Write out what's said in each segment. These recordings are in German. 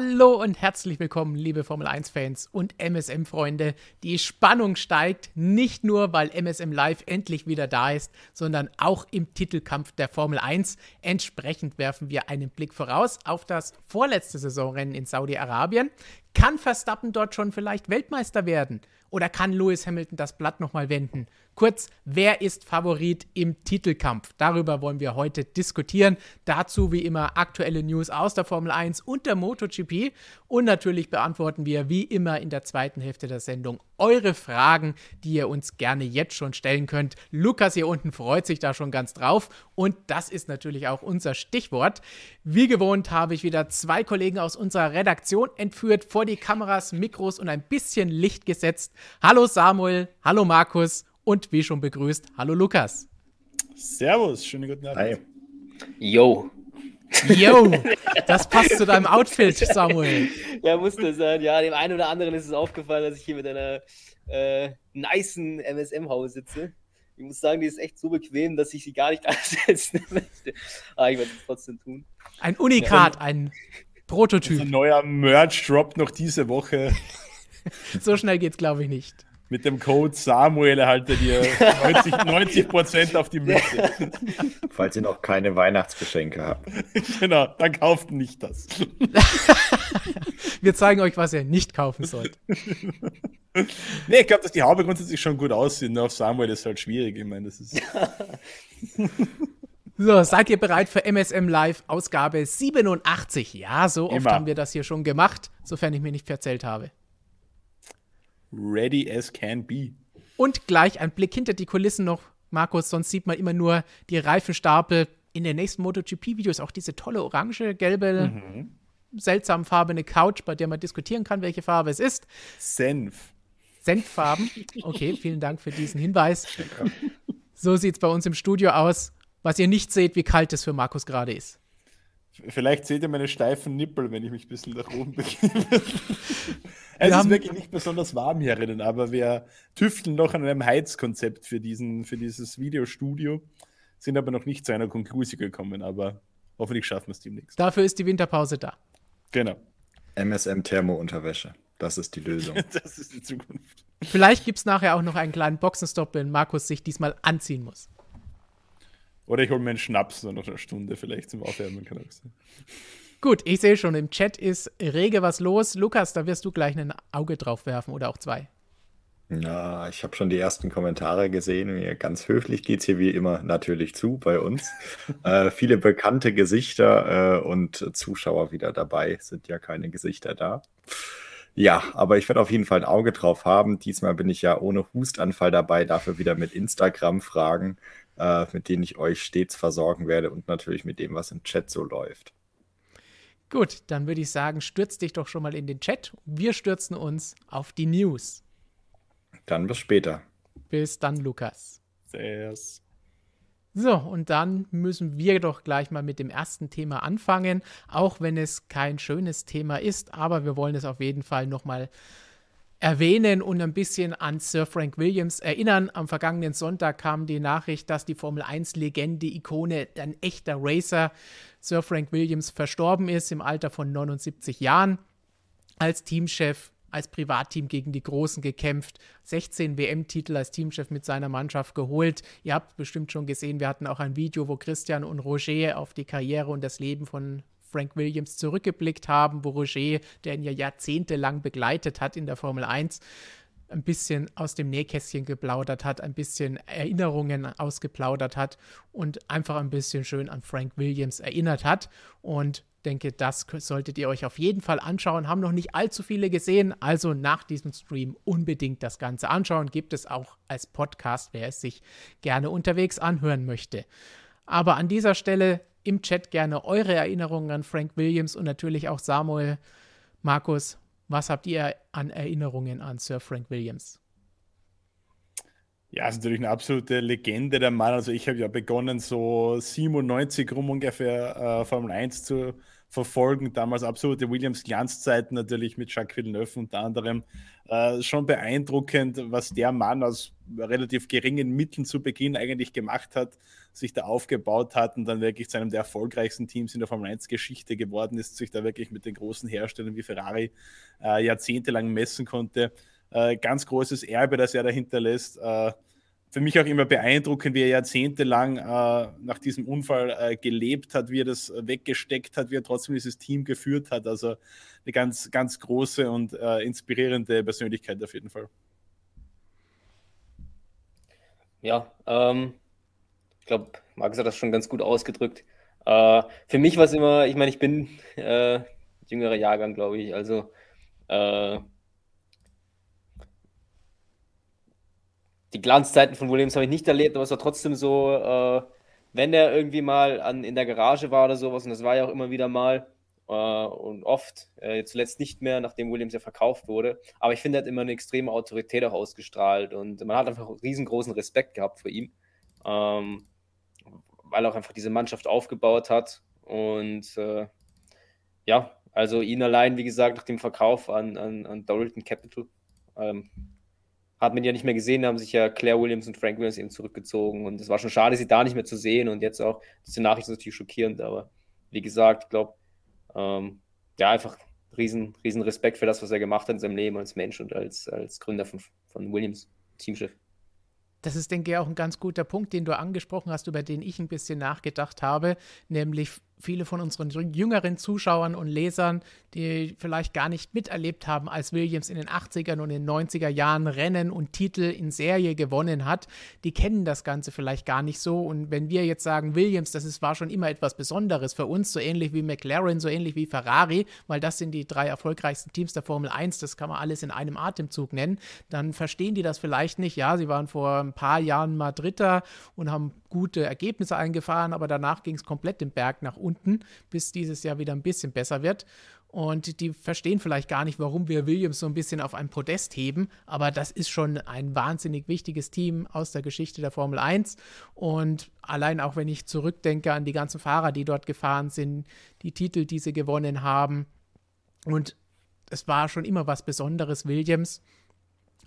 Hallo und herzlich willkommen, liebe Formel 1-Fans und MSM-Freunde. Die Spannung steigt, nicht nur, weil MSM Live endlich wieder da ist, sondern auch im Titelkampf der Formel 1. Entsprechend werfen wir einen Blick voraus auf das vorletzte Saisonrennen in Saudi-Arabien. Kann Verstappen dort schon vielleicht Weltmeister werden? Oder kann Lewis Hamilton das Blatt nochmal wenden? Kurz, wer ist Favorit im Titelkampf? Darüber wollen wir heute diskutieren. Dazu wie immer aktuelle News aus der Formel 1 und der MotoGP. Und natürlich beantworten wir wie immer in der zweiten Hälfte der Sendung eure Fragen, die ihr uns gerne jetzt schon stellen könnt. Lukas hier unten freut sich da schon ganz drauf. Und das ist natürlich auch unser Stichwort. Wie gewohnt habe ich wieder zwei Kollegen aus unserer Redaktion entführt, vor die Kameras, Mikros und ein bisschen Licht gesetzt. Hallo Samuel, hallo Markus und wie schon begrüßt, hallo Lukas. Servus, schönen guten Abend. Hi. Yo. Yo, das passt zu deinem Outfit, Samuel. Ja, muss das sein. Ja, dem einen oder anderen ist es aufgefallen, dass ich hier mit einer äh, nicen MSM-Haus sitze. Ich muss sagen, die ist echt so bequem, dass ich sie gar nicht ansetzen möchte. Aber ich werde es trotzdem tun. Ein Unikat, ja, ein Prototyp. Ein neuer Merch-Drop noch diese Woche. so schnell geht's, glaube ich, nicht. Mit dem Code Samuel erhaltet ihr 90, 90 auf die Mütze. Falls ihr noch keine Weihnachtsgeschenke habt. Genau, dann kauft nicht das. Wir zeigen euch, was ihr nicht kaufen sollt. Nee, ich glaube, dass die Haube grundsätzlich schon gut aussieht. Nur auf Samuel ist halt schwierig. Ich meine, das ist. So, seid ihr bereit für MSM Live Ausgabe 87? Ja, so oft Immer. haben wir das hier schon gemacht, sofern ich mir nicht verzählt habe ready as can be. Und gleich ein Blick hinter die Kulissen noch, Markus, sonst sieht man immer nur die Reifenstapel. In den nächsten MotoGP-Videos auch diese tolle orange, gelbe, mhm. seltsam farbene Couch, bei der man diskutieren kann, welche Farbe es ist. Senf. Senffarben. Okay, vielen Dank für diesen Hinweis. So sieht es bei uns im Studio aus. Was ihr nicht seht, wie kalt es für Markus gerade ist. Vielleicht seht ihr meine steifen Nippel, wenn ich mich ein bisschen nach oben begebe. es ist wirklich nicht besonders warm hier drinnen, aber wir tüfteln noch an einem Heizkonzept für, diesen, für dieses Videostudio, sind aber noch nicht zu einer Konklusion gekommen, aber hoffentlich schaffen wir es demnächst. Dafür ist die Winterpause da. Genau. MSM Thermo-Unterwäsche. Das ist die Lösung. das ist die Zukunft. Vielleicht gibt es nachher auch noch einen kleinen Boxenstopp, wenn Markus sich diesmal anziehen muss. Oder ich hole mir einen Schnaps so noch eine Stunde vielleicht zum Aufwärmen, kann auch sein. Gut, ich sehe schon, im Chat ist rege was los. Lukas, da wirst du gleich ein Auge drauf werfen oder auch zwei. Ja, ich habe schon die ersten Kommentare gesehen. Ganz höflich geht es hier wie immer natürlich zu bei uns. äh, viele bekannte Gesichter äh, und Zuschauer wieder dabei. Sind ja keine Gesichter da. Ja, aber ich werde auf jeden Fall ein Auge drauf haben. Diesmal bin ich ja ohne Hustanfall dabei, dafür wieder mit Instagram-Fragen äh, mit denen ich euch stets versorgen werde und natürlich mit dem, was im Chat so läuft. Gut, dann würde ich sagen, stürz dich doch schon mal in den Chat. Wir stürzen uns auf die News. Dann bis später. Bis dann, Lukas. Servus. So, und dann müssen wir doch gleich mal mit dem ersten Thema anfangen, auch wenn es kein schönes Thema ist, aber wir wollen es auf jeden Fall nochmal mal erwähnen und ein bisschen an Sir Frank Williams erinnern. Am vergangenen Sonntag kam die Nachricht, dass die Formel 1-Legende, Ikone, ein echter Racer, Sir Frank Williams verstorben ist im Alter von 79 Jahren. Als Teamchef, als Privatteam gegen die Großen gekämpft, 16 WM-Titel als Teamchef mit seiner Mannschaft geholt. Ihr habt bestimmt schon gesehen, wir hatten auch ein Video, wo Christian und Roger auf die Karriere und das Leben von Frank Williams zurückgeblickt haben, wo Roger, der ihn ja jahrzehntelang begleitet hat in der Formel 1, ein bisschen aus dem Nähkästchen geplaudert hat, ein bisschen Erinnerungen ausgeplaudert hat und einfach ein bisschen schön an Frank Williams erinnert hat. Und denke, das solltet ihr euch auf jeden Fall anschauen. Haben noch nicht allzu viele gesehen, also nach diesem Stream unbedingt das Ganze anschauen. Gibt es auch als Podcast, wer es sich gerne unterwegs anhören möchte. Aber an dieser Stelle im Chat gerne eure Erinnerungen an Frank Williams und natürlich auch Samuel, Markus. Was habt ihr an Erinnerungen an Sir Frank Williams? Ja, ist natürlich eine absolute Legende der Mann. Also ich habe ja begonnen, so 97 rum ungefähr äh, Formel 1 zu verfolgen. Damals absolute Williams-Glanzzeiten natürlich mit Jacques Villeneuve unter anderem. Äh, schon beeindruckend, was der Mann aus relativ geringen Mitteln zu Beginn eigentlich gemacht hat, sich da aufgebaut hat und dann wirklich zu einem der erfolgreichsten Teams in der Formel 1-Geschichte geworden ist, sich da wirklich mit den großen Herstellern wie Ferrari äh, jahrzehntelang messen konnte. Äh, ganz großes Erbe, das er dahinter lässt. Äh, für mich auch immer beeindruckend, wie er jahrzehntelang äh, nach diesem Unfall äh, gelebt hat, wie er das weggesteckt hat, wie er trotzdem dieses Team geführt hat. Also eine ganz, ganz große und äh, inspirierende Persönlichkeit auf jeden Fall. Ja, ähm, glaube, Markus hat das schon ganz gut ausgedrückt. Äh, für mich war es immer, ich meine, ich bin äh, jüngerer Jahrgang, glaube ich, also äh, die Glanzzeiten von Williams habe ich nicht erlebt, aber es war trotzdem so, äh, wenn er irgendwie mal an, in der Garage war oder sowas, und das war ja auch immer wieder mal äh, und oft, äh, zuletzt nicht mehr, nachdem Williams ja verkauft wurde, aber ich finde, er hat immer eine extreme Autorität auch ausgestrahlt und man hat einfach riesengroßen Respekt gehabt vor ihm, ähm, weil er auch einfach diese Mannschaft aufgebaut hat. Und äh, ja, also ihn allein, wie gesagt, nach dem Verkauf an, an, an Doralton Capital, ähm, hat man ja nicht mehr gesehen, da haben sich ja Claire Williams und Frank Williams eben zurückgezogen. Und es war schon schade, sie da nicht mehr zu sehen. Und jetzt auch, diese Nachricht ist natürlich schockierend, aber wie gesagt, ich glaube, ähm, ja, einfach riesen, riesen Respekt für das, was er gemacht hat in seinem Leben als Mensch und als, als Gründer von, von Williams, Teamchef. Das ist, denke ich, auch ein ganz guter Punkt, den du angesprochen hast, über den ich ein bisschen nachgedacht habe, nämlich viele von unseren jüngeren Zuschauern und Lesern, die vielleicht gar nicht miterlebt haben, als Williams in den 80ern und in den 90er Jahren Rennen und Titel in Serie gewonnen hat, die kennen das Ganze vielleicht gar nicht so. Und wenn wir jetzt sagen, Williams, das ist, war schon immer etwas Besonderes für uns, so ähnlich wie McLaren, so ähnlich wie Ferrari, weil das sind die drei erfolgreichsten Teams der Formel 1, das kann man alles in einem Atemzug nennen, dann verstehen die das vielleicht nicht. Ja, sie waren vor ein paar Jahren mal Dritter und haben gute Ergebnisse eingefahren, aber danach ging es komplett den Berg nach unten, bis dieses Jahr wieder ein bisschen besser wird. Und die verstehen vielleicht gar nicht, warum wir Williams so ein bisschen auf ein Podest heben, aber das ist schon ein wahnsinnig wichtiges Team aus der Geschichte der Formel 1. Und allein auch wenn ich zurückdenke an die ganzen Fahrer, die dort gefahren sind, die Titel, die sie gewonnen haben. Und es war schon immer was Besonderes, Williams.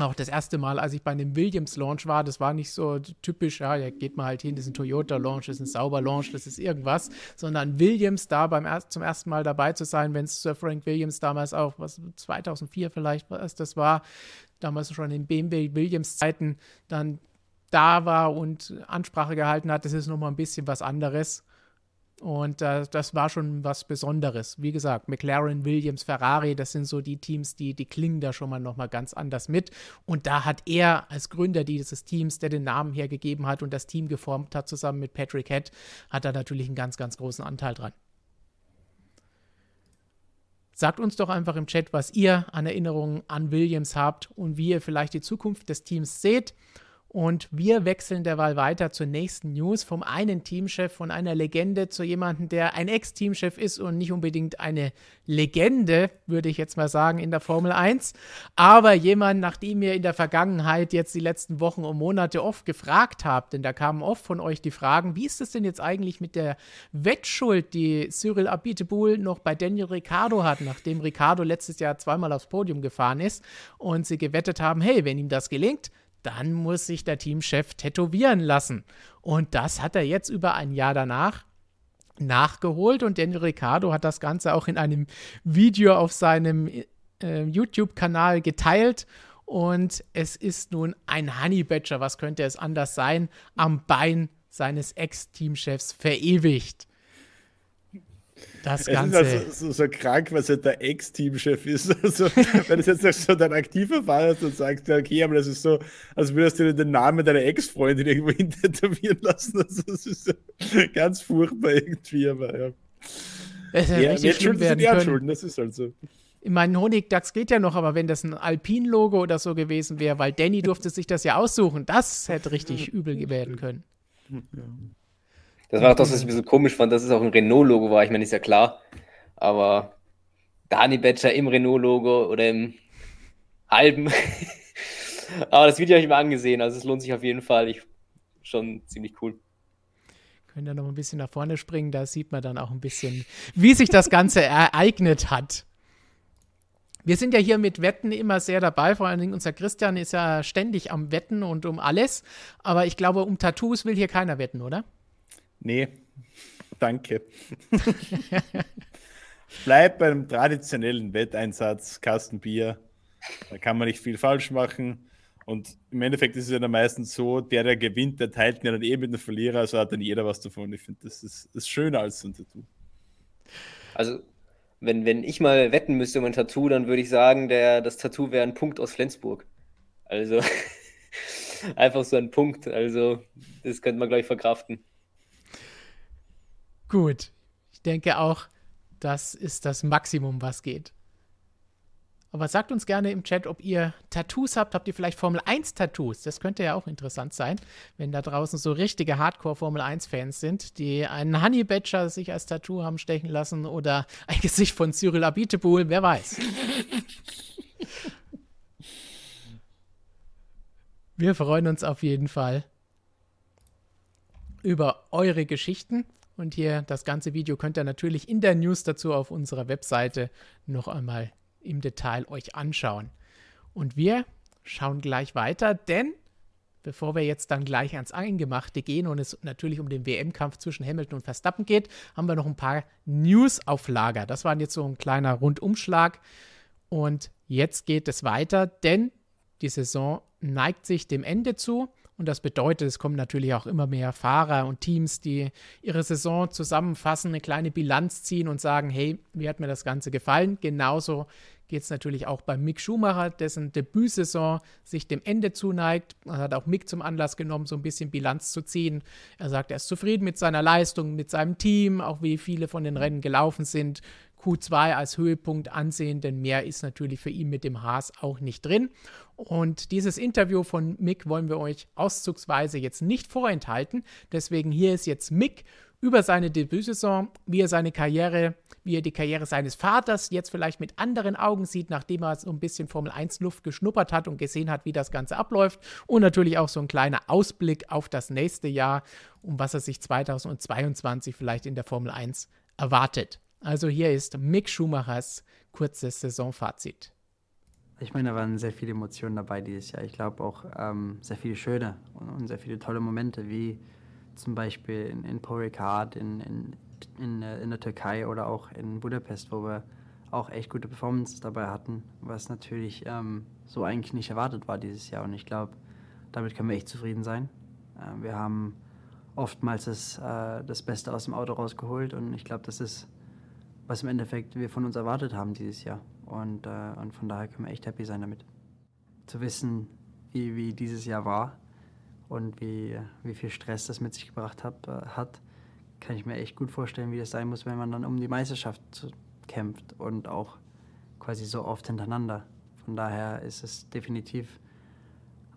Auch das erste Mal, als ich bei einem Williams-Launch war, das war nicht so typisch, ja, ja geht mal halt hin, das ist ein Toyota-Launch, das ist ein Sauber-Launch, das ist irgendwas, sondern Williams da beim er zum ersten Mal dabei zu sein, wenn es Sir Frank Williams damals auch, was 2004 vielleicht, was das war, damals schon in BMW Williams-Zeiten, dann da war und Ansprache gehalten hat, das ist nochmal ein bisschen was anderes. Und äh, das war schon was Besonderes. Wie gesagt, McLaren, Williams, Ferrari, das sind so die Teams, die, die klingen da schon mal nochmal ganz anders mit. Und da hat er als Gründer dieses Teams, der den Namen hergegeben hat und das Team geformt hat, zusammen mit Patrick Head, hat er natürlich einen ganz, ganz großen Anteil dran. Sagt uns doch einfach im Chat, was ihr an Erinnerungen an Williams habt und wie ihr vielleicht die Zukunft des Teams seht. Und wir wechseln derweil weiter zur nächsten News vom einen Teamchef, von einer Legende zu jemandem, der ein Ex-Teamchef ist und nicht unbedingt eine Legende, würde ich jetzt mal sagen, in der Formel 1. Aber jemand, nachdem ihr in der Vergangenheit jetzt die letzten Wochen und Monate oft gefragt habt, denn da kamen oft von euch die Fragen, wie ist es denn jetzt eigentlich mit der Wettschuld, die Cyril Abiteboul noch bei Daniel Ricciardo hat, nachdem Ricciardo letztes Jahr zweimal aufs Podium gefahren ist und sie gewettet haben, hey, wenn ihm das gelingt, dann muss sich der Teamchef tätowieren lassen. Und das hat er jetzt über ein Jahr danach nachgeholt und Daniel Ricciardo hat das Ganze auch in einem Video auf seinem äh, YouTube-Kanal geteilt. Und es ist nun ein Honey Badger, was könnte es anders sein, am Bein seines Ex-Teamchefs verewigt. Das Ganze. Es ist also so, so, krank, was halt der Ex-Teamchef ist. Also, wenn es jetzt so dein aktiver Fall ist und sagst, okay, aber das ist so, als würdest du den Namen deiner Ex-Freundin irgendwo tätowieren lassen. Also, das ist so ganz furchtbar irgendwie, aber ja. Es hätte ja, richtig schlimm werden können. Schulden, das ist halt so. Ich meine, Honigdachs geht ja noch, aber wenn das ein Alpin-Logo oder so gewesen wäre, weil Danny durfte sich das ja aussuchen, das hätte richtig übel werden können. Ja. Das war auch das, was ich ein bisschen komisch fand, dass es auch ein Renault-Logo war. Ich meine, ist ja klar. Aber Dani Badger im Renault-Logo oder im halben. Aber das Video habe ich mir angesehen. Also es lohnt sich auf jeden Fall. Ich, schon ziemlich cool. Können da noch ein bisschen nach vorne springen, da sieht man dann auch ein bisschen, wie sich das Ganze ereignet hat. Wir sind ja hier mit Wetten immer sehr dabei, vor allen Dingen unser Christian ist ja ständig am Wetten und um alles. Aber ich glaube, um Tattoos will hier keiner wetten, oder? Nee, danke. Bleib beim traditionellen Wetteinsatz, Kastenbier. Da kann man nicht viel falsch machen. Und im Endeffekt ist es ja dann meistens so, der, der gewinnt, der teilt ja dann eh mit dem Verlierer, also hat dann jeder was davon. Ich finde, das ist, ist schöner als so ein Tattoo. Also, wenn, wenn ich mal wetten müsste um ein Tattoo, dann würde ich sagen, der, das Tattoo wäre ein Punkt aus Flensburg. Also, einfach so ein Punkt. Also, das könnte man, gleich verkraften. Gut. Ich denke auch, das ist das Maximum, was geht. Aber sagt uns gerne im Chat, ob ihr Tattoos habt. Habt ihr vielleicht Formel 1 Tattoos? Das könnte ja auch interessant sein, wenn da draußen so richtige Hardcore Formel 1 Fans sind, die einen Honey Badger sich als Tattoo haben stechen lassen oder ein Gesicht von Cyril Abiteboul, wer weiß. Wir freuen uns auf jeden Fall über eure Geschichten. Und hier das ganze Video könnt ihr natürlich in der News dazu auf unserer Webseite noch einmal im Detail euch anschauen. Und wir schauen gleich weiter, denn bevor wir jetzt dann gleich ans Eingemachte gehen und es natürlich um den WM-Kampf zwischen Hamilton und Verstappen geht, haben wir noch ein paar News auf Lager. Das war jetzt so ein kleiner Rundumschlag. Und jetzt geht es weiter, denn die Saison neigt sich dem Ende zu. Und das bedeutet, es kommen natürlich auch immer mehr Fahrer und Teams, die ihre Saison zusammenfassen, eine kleine Bilanz ziehen und sagen, hey, wie hat mir das Ganze gefallen? Genauso geht es natürlich auch bei Mick Schumacher, dessen Debütsaison sich dem Ende zuneigt. Er hat auch Mick zum Anlass genommen, so ein bisschen Bilanz zu ziehen. Er sagt, er ist zufrieden mit seiner Leistung, mit seinem Team, auch wie viele von den Rennen gelaufen sind. Q2 als Höhepunkt ansehen, denn mehr ist natürlich für ihn mit dem Haas auch nicht drin. Und dieses Interview von Mick wollen wir euch auszugsweise jetzt nicht vorenthalten. Deswegen hier ist jetzt Mick über seine Debütsaison, wie er seine Karriere, wie er die Karriere seines Vaters jetzt vielleicht mit anderen Augen sieht, nachdem er so ein bisschen Formel 1 Luft geschnuppert hat und gesehen hat, wie das Ganze abläuft. Und natürlich auch so ein kleiner Ausblick auf das nächste Jahr, um was er sich 2022 vielleicht in der Formel 1 erwartet. Also hier ist Mick Schumachers kurzes Saisonfazit. Ich meine, da waren sehr viele Emotionen dabei dieses Jahr. Ich glaube auch ähm, sehr viele schöne und, und, sehr viele tolle Momente, wie zum Beispiel in, in Paul Ricard, in, in, in, in der Türkei oder auch in Budapest, wo wir auch echt gute Performances dabei hatten, was natürlich ähm, so eigentlich nicht erwartet war dieses Jahr. Und ich glaube, damit können wir echt zufrieden sein. Äh, wir haben oftmals das, äh, das Beste aus dem Auto rausgeholt und ich glaube, das ist was im Endeffekt wir von uns erwartet haben dieses Jahr. Und, äh, und von daher können wir echt happy sein damit. Zu wissen, wie, wie dieses Jahr war und wie, wie viel Stress das mit sich gebracht hat, äh, hat, kann ich mir echt gut vorstellen, wie das sein muss, wenn man dann um die Meisterschaft kämpft und auch quasi so oft hintereinander. Von daher ist es definitiv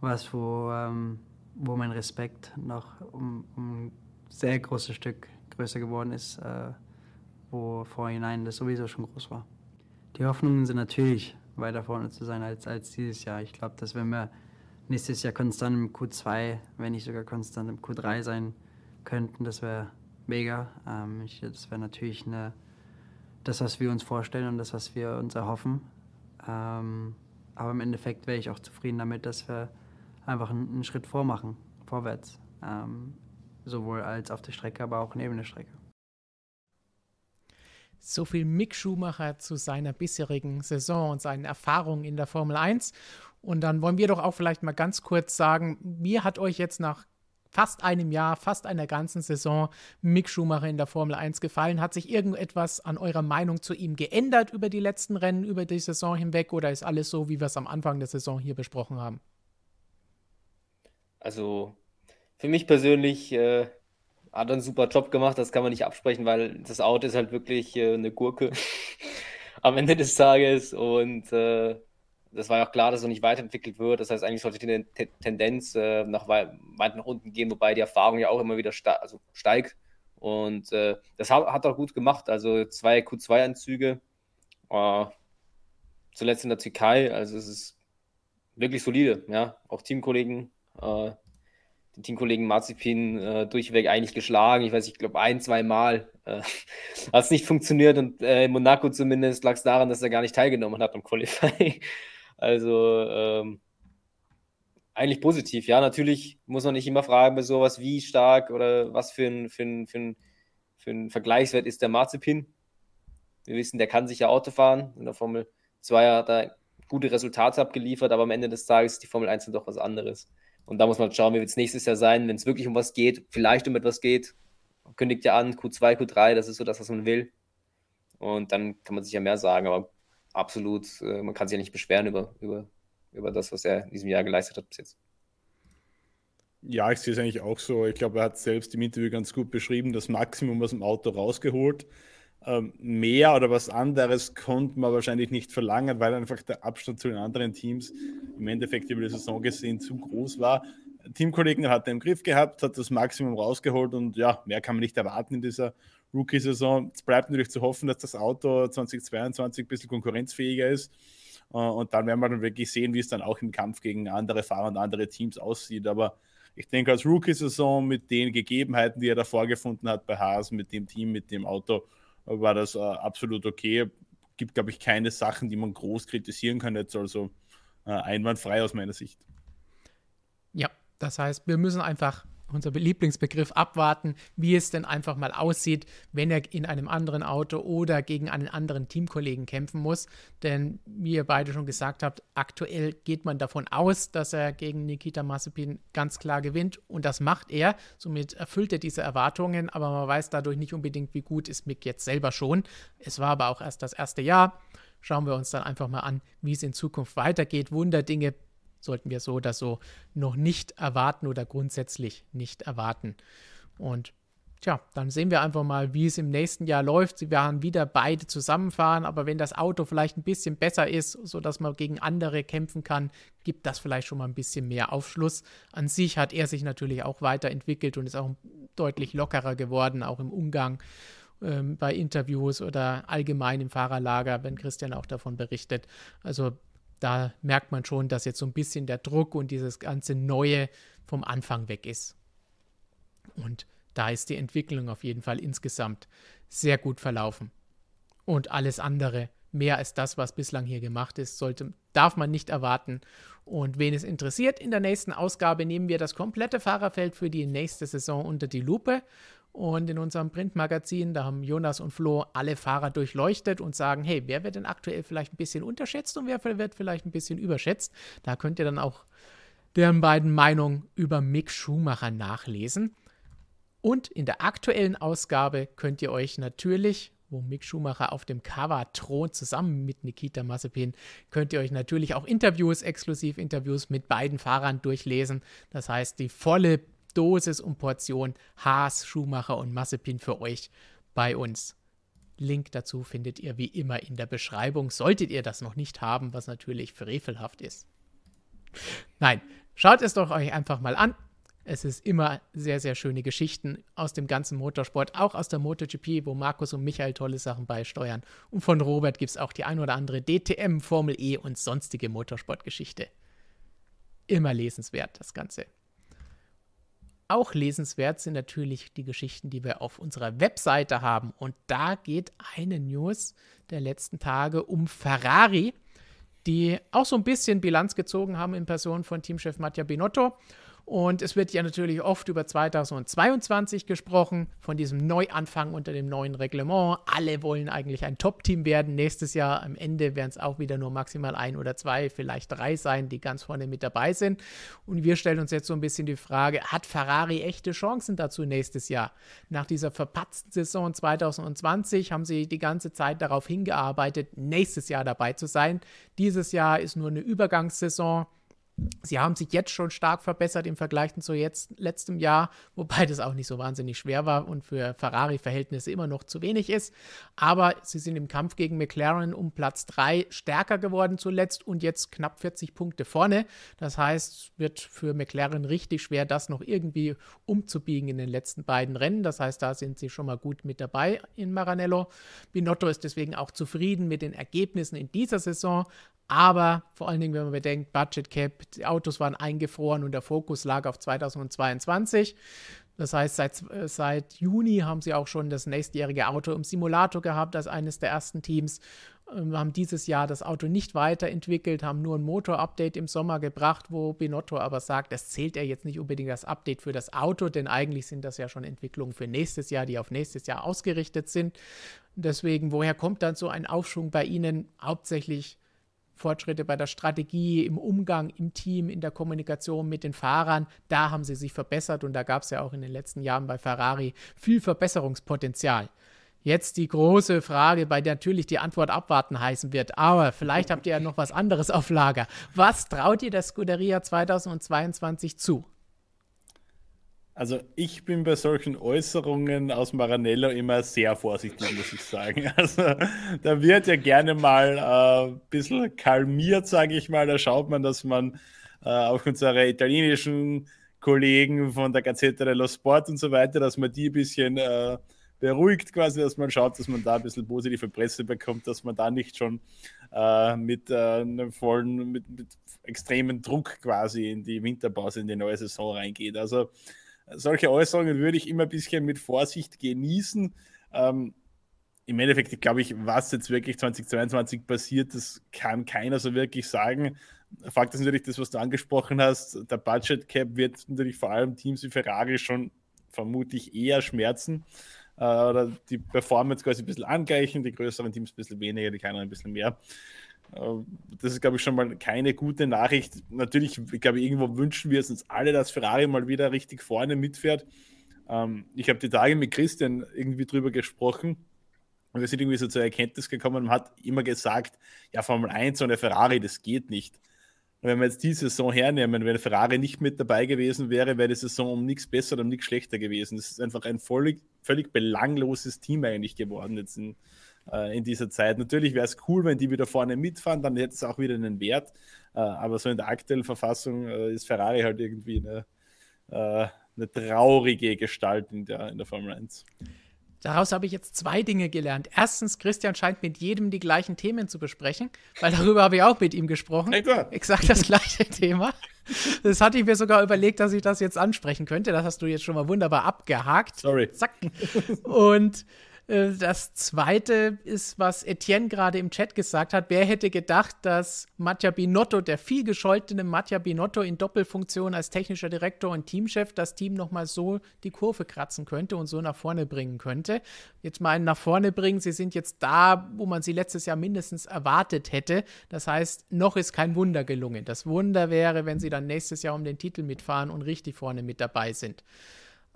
was, wo, ähm, wo mein Respekt noch um, um ein sehr großes Stück größer geworden ist, äh, wo vorhinein das sowieso schon groß war. Die Hoffnungen sind natürlich, weiter vorne zu sein als, als dieses Jahr. Ich glaube, dass wenn wir nächstes Jahr konstant im Q2, wenn nicht sogar konstant im Q3 sein könnten, das wäre mega. Ähm, ich, das wäre natürlich eine, das, was wir uns vorstellen und das, was wir uns erhoffen. Ähm, aber im Endeffekt wäre ich auch zufrieden damit, dass wir einfach einen, einen Schritt vormachen, vorwärts. Ähm, sowohl als auf der Strecke, aber auch neben der Strecke. So viel Mick Schumacher zu seiner bisherigen Saison und seinen Erfahrungen in der Formel 1. Und dann wollen wir doch auch vielleicht mal ganz kurz sagen, wie hat euch jetzt nach fast einem Jahr, fast einer ganzen Saison Mick Schumacher in der Formel 1 gefallen? Hat sich irgendetwas an eurer Meinung zu ihm geändert über die letzten Rennen, über die Saison hinweg oder ist alles so, wie wir es am Anfang der Saison hier besprochen haben? Also für mich persönlich äh, hat einen super Job gemacht, das kann man nicht absprechen, weil das Auto ist halt wirklich äh, eine Gurke am Ende des Tages und äh, das war ja auch klar, dass es noch nicht weiterentwickelt wird. Das heißt, eigentlich sollte die Tendenz äh, nach weit nach unten gehen, wobei die Erfahrung ja auch immer wieder also steigt. Und äh, das hat, hat auch gut gemacht. Also zwei Q2-Anzüge, äh, zuletzt in der Türkei. Also es ist wirklich solide. Ja, auch Teamkollegen äh, den Teamkollegen Marzipin äh, durchweg eigentlich geschlagen. Ich weiß, ich glaube, ein, zwei Mal äh, hat es nicht funktioniert und äh, in Monaco zumindest lag es daran, dass er gar nicht teilgenommen hat am Qualifying. Also ähm, eigentlich positiv. Ja, natürlich muss man nicht immer fragen bei sowas, wie stark oder was für ein, für ein, für ein, für ein Vergleichswert ist der Marzipin. Wir wissen, der kann sicher Auto fahren. In der Formel 2 hat er gute Resultate abgeliefert, aber am Ende des Tages ist die Formel 1 dann doch was anderes. Und da muss man schauen, wie wird es nächstes Jahr sein, wenn es wirklich um was geht, vielleicht um etwas geht. Kündigt ja an, Q2, Q3, das ist so das, was man will. Und dann kann man sich ja mehr sagen, aber absolut, äh, man kann sich ja nicht beschweren über, über, über das, was er in diesem Jahr geleistet hat bis jetzt. Ja, ich sehe es eigentlich auch so. Ich glaube, er hat selbst im Interview ganz gut beschrieben, das Maximum aus dem Auto rausgeholt. Ähm, mehr oder was anderes konnte man wahrscheinlich nicht verlangen, weil einfach der Abstand zu den anderen Teams im Endeffekt über die Saison gesehen zu groß war. Teamkollegen hat er im Griff gehabt, hat das Maximum rausgeholt und ja, mehr kann man nicht erwarten in dieser Rookie-Saison. Es bleibt natürlich zu hoffen, dass das Auto 2022 ein bisschen konkurrenzfähiger ist. Äh, und dann werden wir dann wirklich sehen, wie es dann auch im Kampf gegen andere Fahrer und andere Teams aussieht. Aber ich denke, als Rookie-Saison mit den Gegebenheiten, die er da vorgefunden hat bei Haas, mit dem Team, mit dem Auto, war das äh, absolut okay. Gibt, glaube ich, keine Sachen, die man groß kritisieren kann jetzt, also äh, einwandfrei aus meiner Sicht. Ja, das heißt, wir müssen einfach unser Lieblingsbegriff abwarten, wie es denn einfach mal aussieht, wenn er in einem anderen Auto oder gegen einen anderen Teamkollegen kämpfen muss. Denn wie ihr beide schon gesagt habt, aktuell geht man davon aus, dass er gegen Nikita Mazepin ganz klar gewinnt und das macht er. Somit erfüllt er diese Erwartungen, aber man weiß dadurch nicht unbedingt, wie gut ist Mick jetzt selber schon. Es war aber auch erst das erste Jahr. Schauen wir uns dann einfach mal an, wie es in Zukunft weitergeht. Wunderdinge sollten wir so oder so noch nicht erwarten oder grundsätzlich nicht erwarten. Und tja, dann sehen wir einfach mal, wie es im nächsten Jahr läuft. Sie werden wieder beide zusammenfahren, aber wenn das Auto vielleicht ein bisschen besser ist, sodass man gegen andere kämpfen kann, gibt das vielleicht schon mal ein bisschen mehr Aufschluss. An sich hat er sich natürlich auch weiterentwickelt und ist auch deutlich lockerer geworden, auch im Umgang ähm, bei Interviews oder allgemein im Fahrerlager, wenn Christian auch davon berichtet. Also da merkt man schon, dass jetzt so ein bisschen der Druck und dieses ganze Neue vom Anfang weg ist. Und da ist die Entwicklung auf jeden Fall insgesamt sehr gut verlaufen. Und alles andere, mehr als das, was bislang hier gemacht ist, sollte, darf man nicht erwarten. Und wen es interessiert, in der nächsten Ausgabe nehmen wir das komplette Fahrerfeld für die nächste Saison unter die Lupe und in unserem Printmagazin, da haben Jonas und Flo alle Fahrer durchleuchtet und sagen, hey, wer wird denn aktuell vielleicht ein bisschen unterschätzt und wer wird vielleicht ein bisschen überschätzt? Da könnt ihr dann auch deren beiden Meinungen über Mick Schumacher nachlesen. Und in der aktuellen Ausgabe könnt ihr euch natürlich, wo Mick Schumacher auf dem Cover thront, zusammen mit Nikita Mazepin, könnt ihr euch natürlich auch Interviews, Exklusivinterviews mit beiden Fahrern durchlesen. Das heißt, die volle Dosis und Portion Haas, Schumacher und Massepin für euch bei uns. Link dazu findet ihr wie immer in der Beschreibung. Solltet ihr das noch nicht haben, was natürlich frevelhaft ist. Nein, schaut es doch euch einfach mal an. Es ist immer sehr, sehr schöne Geschichten aus dem ganzen Motorsport, auch aus der MotoGP, wo Markus und Michael tolle Sachen beisteuern. Und von Robert gibt es auch die ein oder andere DTM, Formel E und sonstige Motorsportgeschichte. Immer lesenswert, das Ganze. Auch lesenswert sind natürlich die Geschichten, die wir auf unserer Webseite haben. Und da geht eine News der letzten Tage um Ferrari, die auch so ein bisschen Bilanz gezogen haben in Person von Teamchef Mattia Binotto und es wird ja natürlich oft über 2022 gesprochen, von diesem Neuanfang unter dem neuen Reglement. Alle wollen eigentlich ein Top-Team werden. Nächstes Jahr am Ende werden es auch wieder nur maximal ein oder zwei, vielleicht drei sein, die ganz vorne mit dabei sind. Und wir stellen uns jetzt so ein bisschen die Frage, hat Ferrari echte Chancen dazu nächstes Jahr? Nach dieser verpatzten Saison 2020 haben sie die ganze Zeit darauf hingearbeitet, nächstes Jahr dabei zu sein. Dieses Jahr ist nur eine Übergangssaison. Sie haben sich jetzt schon stark verbessert im Vergleich zu jetzt letztem Jahr, wobei das auch nicht so wahnsinnig schwer war und für Ferrari-Verhältnisse immer noch zu wenig ist. Aber sie sind im Kampf gegen McLaren um Platz 3 stärker geworden zuletzt und jetzt knapp 40 Punkte vorne. Das heißt, wird für McLaren richtig schwer, das noch irgendwie umzubiegen in den letzten beiden Rennen. Das heißt, da sind sie schon mal gut mit dabei in Maranello. Binotto ist deswegen auch zufrieden mit den Ergebnissen in dieser Saison, Aber vor allen Dingen, wenn man bedenkt, Budget Cap, die Autos waren eingefroren und der Fokus lag auf 2022. Das heißt, seit, äh, seit Juni haben sie auch schon das nächstjährige Auto im Simulator gehabt als eines der ersten Teams. Wir ähm, haben dieses Jahr das Auto nicht weiterentwickelt, haben nur ein Motor-Update im Sommer gebracht, wo Binotto aber sagt, das zählt er jetzt nicht unbedingt als Update für das Auto, denn eigentlich sind das ja schon Entwicklungen für nächstes Jahr, die auf nächstes Jahr ausgerichtet sind. Deswegen, woher kommt dann so ein Aufschwung bei Ihnen? Hauptsächlich Fortschritte bei der Strategie, im Umgang im Team, in der Kommunikation mit den Fahrern. Da haben sie sich verbessert und da gab es ja auch in den letzten Jahren bei Ferrari viel Verbesserungspotenzial. Jetzt die große Frage, bei der natürlich die Antwort abwarten heißen wird. Aber vielleicht habt ihr ja noch was anderes auf Lager. Was traut ihr der Scuderia 2022 zu? Also ich bin bei solchen Äußerungen aus Maranello immer sehr vorsichtig, muss ich sagen. Also da wird ja gerne mal äh, ein bisschen kalmiert, sage ich mal. Da schaut man, dass man äh, auch unsere italienischen Kollegen von der Gazzetta dello Sport und so weiter, dass man die ein bisschen äh, beruhigt quasi, dass man schaut, dass man da ein bisschen positive Presse bekommt, dass man da nicht schon äh, mit äh, einem vollen, mit, mit extremen Druck quasi in die Winterpause, in die neue Saison reingeht. Also solche Äußerungen würde ich immer ein bisschen mit Vorsicht genießen. Ähm, Im Endeffekt, glaube ich, was jetzt wirklich 2022 passiert, das kann keiner so wirklich sagen. Fakt ist natürlich das, was du angesprochen hast. Der Budget Cap wird natürlich vor allem Teams wie Ferrari schon vermutlich eher schmerzen äh, oder die Performance quasi ein bisschen angleichen, die größeren Teams ein bisschen weniger, die kleineren ein bisschen mehr. Ähm, das ist, glaube ich, schon mal keine gute Nachricht. Natürlich, ich glaube, irgendwo wünschen wir es uns alle, dass Ferrari mal wieder richtig vorne mitfährt. Ähm, ich habe die Tage mit Christian irgendwie drüber gesprochen und wir sind irgendwie so zur Erkenntnis gekommen und hat immer gesagt, ja, Formel 1 und der Ferrari, das geht nicht. Und wenn wir jetzt die Saison hernehmen, wenn Ferrari nicht mit dabei gewesen wäre, wäre die Saison um nichts besser oder um nichts schlechter gewesen. Das ist einfach ein völlig, völlig belangloses Team eigentlich geworden jetzt in, äh, in dieser Zeit. Natürlich wäre es cool, wenn die wieder vorne mitfahren, dann hätte es auch wieder einen Wert. Äh, aber so in der aktuellen Verfassung äh, ist Ferrari halt irgendwie eine, äh, eine traurige Gestalt in der, in der Formel 1. Daraus habe ich jetzt zwei Dinge gelernt. Erstens, Christian scheint mit jedem die gleichen Themen zu besprechen, weil darüber habe ich auch mit ihm gesprochen. Exakt das gleiche Thema. Das hatte ich mir sogar überlegt, dass ich das jetzt ansprechen könnte. Das hast du jetzt schon mal wunderbar abgehakt. Sorry. Zack. Und das zweite ist, was Etienne gerade im Chat gesagt hat. Wer hätte gedacht, dass Mattia Binotto, der viel gescholtene Mattia Binotto in Doppelfunktion als technischer Direktor und Teamchef, das Team nochmal so die Kurve kratzen könnte und so nach vorne bringen könnte? Jetzt mal einen nach vorne bringen. Sie sind jetzt da, wo man sie letztes Jahr mindestens erwartet hätte. Das heißt, noch ist kein Wunder gelungen. Das Wunder wäre, wenn sie dann nächstes Jahr um den Titel mitfahren und richtig vorne mit dabei sind.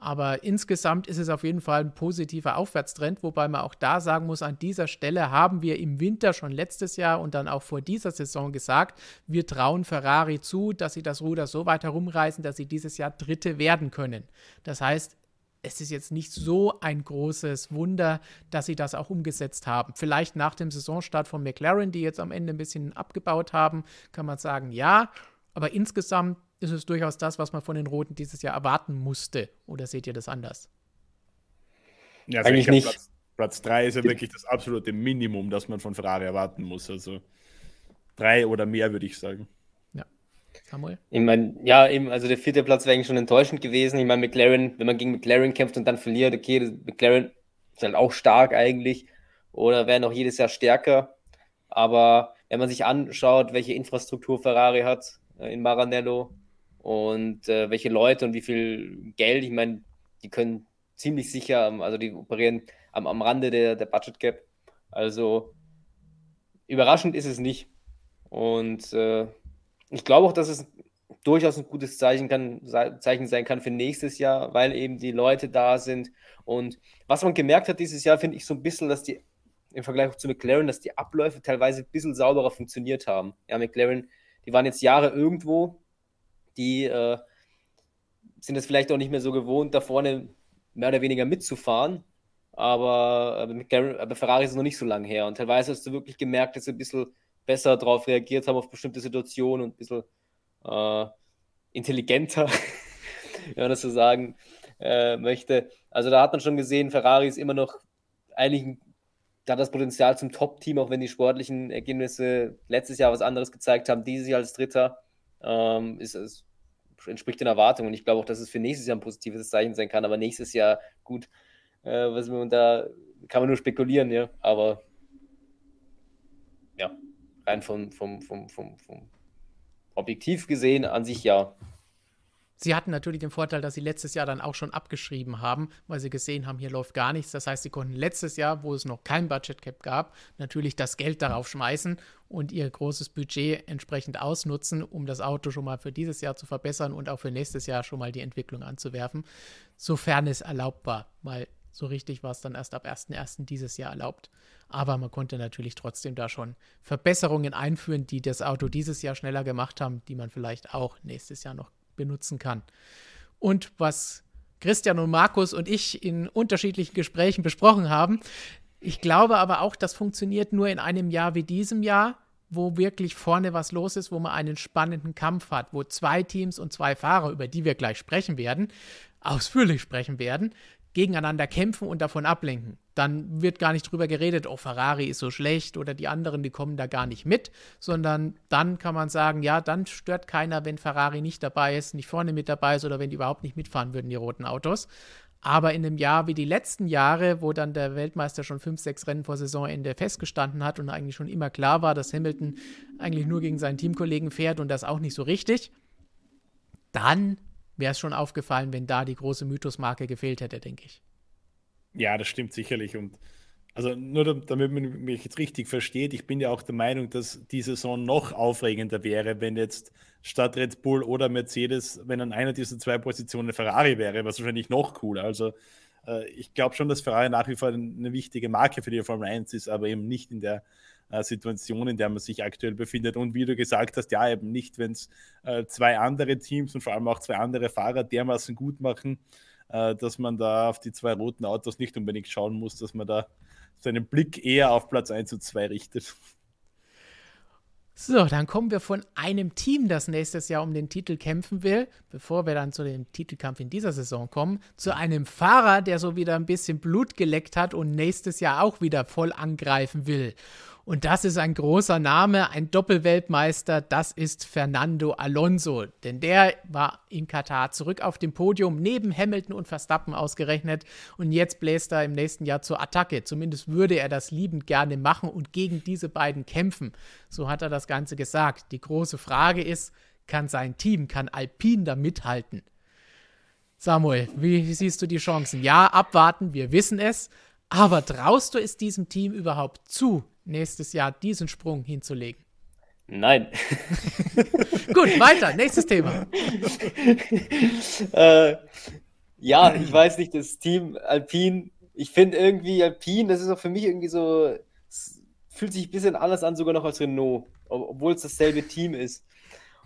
Aber insgesamt ist es auf jeden Fall ein positiver Aufwärtstrend, wobei man auch da sagen muss, an dieser Stelle haben wir im Winter schon letztes Jahr und dann auch vor dieser Saison gesagt, wir trauen Ferrari zu, dass sie das Ruder so weit herumreißen, dass sie dieses Jahr Dritte werden können. Das heißt, es ist jetzt nicht so ein großes Wunder, dass sie das auch umgesetzt haben. Vielleicht nach dem Saisonstart von McLaren, die jetzt am Ende ein bisschen abgebaut haben, kann man sagen, ja. Aber insgesamt ist es durchaus das, was man von den Roten dieses Jahr erwarten musste. Oder seht ihr das anders? Ja, also Eigentlich nicht. Platz, Platz 3 ist ja wirklich das absolute Minimum, das man von Ferrari erwarten muss. Also drei oder mehr, würde ich sagen. Ja. Samuel? Ich meine, ja, eben, also der vierte Platz wäre eigentlich schon enttäuschend gewesen. Ich meine, McLaren, wenn man gegen McLaren kämpft und dann verliert, okay, McLaren ist halt auch stark eigentlich. Oder wäre noch jedes Jahr stärker. Aber wenn man sich anschaut, welche Infrastruktur Ferrari hat äh, in Maranello, und äh, welche Leute und wie viel Geld. Ich meine, die können ziemlich sicher, also die operieren am, am Rande der, der Budget Gap. Also überraschend ist es nicht. Und äh, ich glaube auch, dass es durchaus ein gutes Zeichen, kann, Zeichen sein kann für nächstes Jahr, weil eben die Leute da sind. Und was man gemerkt hat dieses Jahr, finde ich so ein bisschen, dass die im Vergleich zu McLaren, dass die Abläufe teilweise ein bisschen sauberer funktioniert haben. Ja, McLaren, die waren jetzt Jahre irgendwo, die äh, sind es vielleicht auch nicht mehr so gewohnt, da vorne mehr oder weniger mitzufahren. Aber, McLaren, aber Ferrari ist es noch nicht so lange her. Und teilweise hast du wirklich gemerkt, dass sie ein bisschen besser darauf reagiert haben, auf bestimmte Situationen und ein bisschen äh, intelligenter, wenn man das so sagen äh, möchte. Also da hat man schon gesehen, Ferrari ist immer noch eigentlich da das Potenzial zum Top-Team, auch wenn die sportlichen Ergebnisse letztes Jahr was anderes gezeigt haben, dieses Jahr als Dritter, ähm, ist es entspricht den Erwartungen. Und ich glaube auch, dass es für nächstes Jahr ein positives Zeichen sein kann. Aber nächstes Jahr, gut, äh, was wir da kann man nur spekulieren, ja. Aber ja, rein vom, vom, vom, vom, vom objektiv gesehen an sich ja. Sie hatten natürlich den Vorteil, dass sie letztes Jahr dann auch schon abgeschrieben haben, weil sie gesehen haben, hier läuft gar nichts. Das heißt, sie konnten letztes Jahr, wo es noch kein Budget Cap gab, natürlich das Geld darauf schmeißen und ihr großes Budget entsprechend ausnutzen, um das Auto schon mal für dieses Jahr zu verbessern und auch für nächstes Jahr schon mal die Entwicklung anzuwerfen, sofern es erlaubt war, weil so richtig war es dann erst ab 1.1. dieses Jahr erlaubt. Aber man konnte natürlich trotzdem da schon Verbesserungen einführen, die das Auto dieses Jahr schneller gemacht haben, die man vielleicht auch nächstes Jahr noch benutzen kann. Und was Christian und Markus und ich in unterschiedlichen Gesprächen besprochen haben, ich glaube aber auch, das funktioniert nur in einem Jahr wie diesem Jahr, wo wirklich vorne was los ist, wo man einen spannenden Kampf hat, wo zwei Teams und zwei Fahrer, über die wir gleich sprechen werden, ausführlich sprechen werden, gegeneinander kämpfen und davon ablenken. Dann wird gar nicht drüber geredet, oh, Ferrari ist so schlecht oder die anderen, die kommen da gar nicht mit, sondern dann kann man sagen, ja, dann stört keiner, wenn Ferrari nicht dabei ist, nicht vorne mit dabei ist oder wenn die überhaupt nicht mitfahren würden, die roten Autos. Aber in einem Jahr wie die letzten Jahre, wo dann der Weltmeister schon fünf, sechs Rennen vor Saisonende festgestanden hat und eigentlich schon immer klar war, dass Hamilton eigentlich nur gegen seinen Teamkollegen fährt und das auch nicht so richtig, dann wäre es schon aufgefallen, wenn da die große Mythosmarke gefehlt hätte, denke ich. Ja, das stimmt sicherlich. Und also nur damit man mich jetzt richtig versteht, ich bin ja auch der Meinung, dass die Saison noch aufregender wäre, wenn jetzt statt Red Bull oder Mercedes, wenn an einer dieser zwei Positionen Ferrari wäre, was wahrscheinlich noch cooler. Also äh, ich glaube schon, dass Ferrari nach wie vor eine wichtige Marke für die Formel 1 ist, aber eben nicht in der äh, Situation, in der man sich aktuell befindet. Und wie du gesagt hast, ja, eben nicht, wenn es äh, zwei andere Teams und vor allem auch zwei andere Fahrer dermaßen gut machen, äh, dass man da auf die zwei roten Autos nicht unbedingt schauen muss, dass man da seinen Blick eher auf Platz 1 und 2 richtet. So, dann kommen wir von einem Team, das nächstes Jahr um den Titel kämpfen will, bevor wir dann zu dem Titelkampf in dieser Saison kommen, zu einem Fahrer, der so wieder ein bisschen Blut geleckt hat und nächstes Jahr auch wieder voll angreifen will. Und das ist ein großer Name, ein Doppelweltmeister, das ist Fernando Alonso. Denn der war in Katar zurück auf dem Podium, neben Hamilton und Verstappen ausgerechnet. Und jetzt bläst er im nächsten Jahr zur Attacke. Zumindest würde er das liebend gerne machen und gegen diese beiden kämpfen. So hat er das Ganze gesagt. Die große Frage ist, kann sein Team, kann Alpine da mithalten? Samuel, wie siehst du die Chancen? Ja, abwarten, wir wissen es. Aber traust du es diesem Team überhaupt zu, nächstes Jahr diesen Sprung hinzulegen? Nein. Gut, weiter. Nächstes Thema. äh, ja, ich weiß nicht, das Team Alpine, ich finde irgendwie Alpine, das ist auch für mich irgendwie so, fühlt sich ein bisschen anders an, sogar noch als Renault, obwohl es dasselbe Team ist.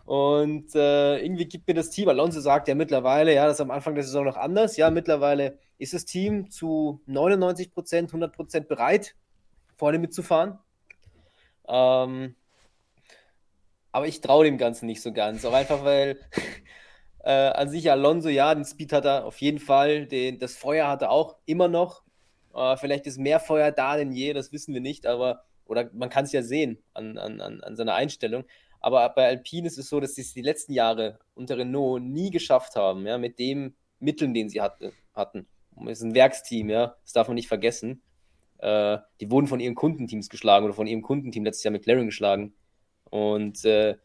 Und äh, irgendwie gibt mir das Team, Alonso sagt ja mittlerweile, ja, das ist am Anfang der Saison noch anders. Ja, mittlerweile ist das Team zu 99 Prozent, 100 Prozent bereit, vorne mitzufahren. Ähm, aber ich traue dem Ganzen nicht so ganz. Auch einfach, weil äh, an sich Alonso, ja, den Speed hat er auf jeden Fall. Den, das Feuer hat er auch immer noch. Äh, vielleicht ist mehr Feuer da denn je, das wissen wir nicht. Aber, oder man kann es ja sehen an, an, an seiner Einstellung. Aber bei Alpine ist es so, dass sie es die letzten Jahre unter Renault nie geschafft haben, ja, mit den Mitteln, den sie hatte, hatten. Es ist ein Werksteam, ja, das darf man nicht vergessen. Äh, die wurden von ihren Kundenteams geschlagen oder von ihrem Kundenteam letztes Jahr McLaren geschlagen. Und äh,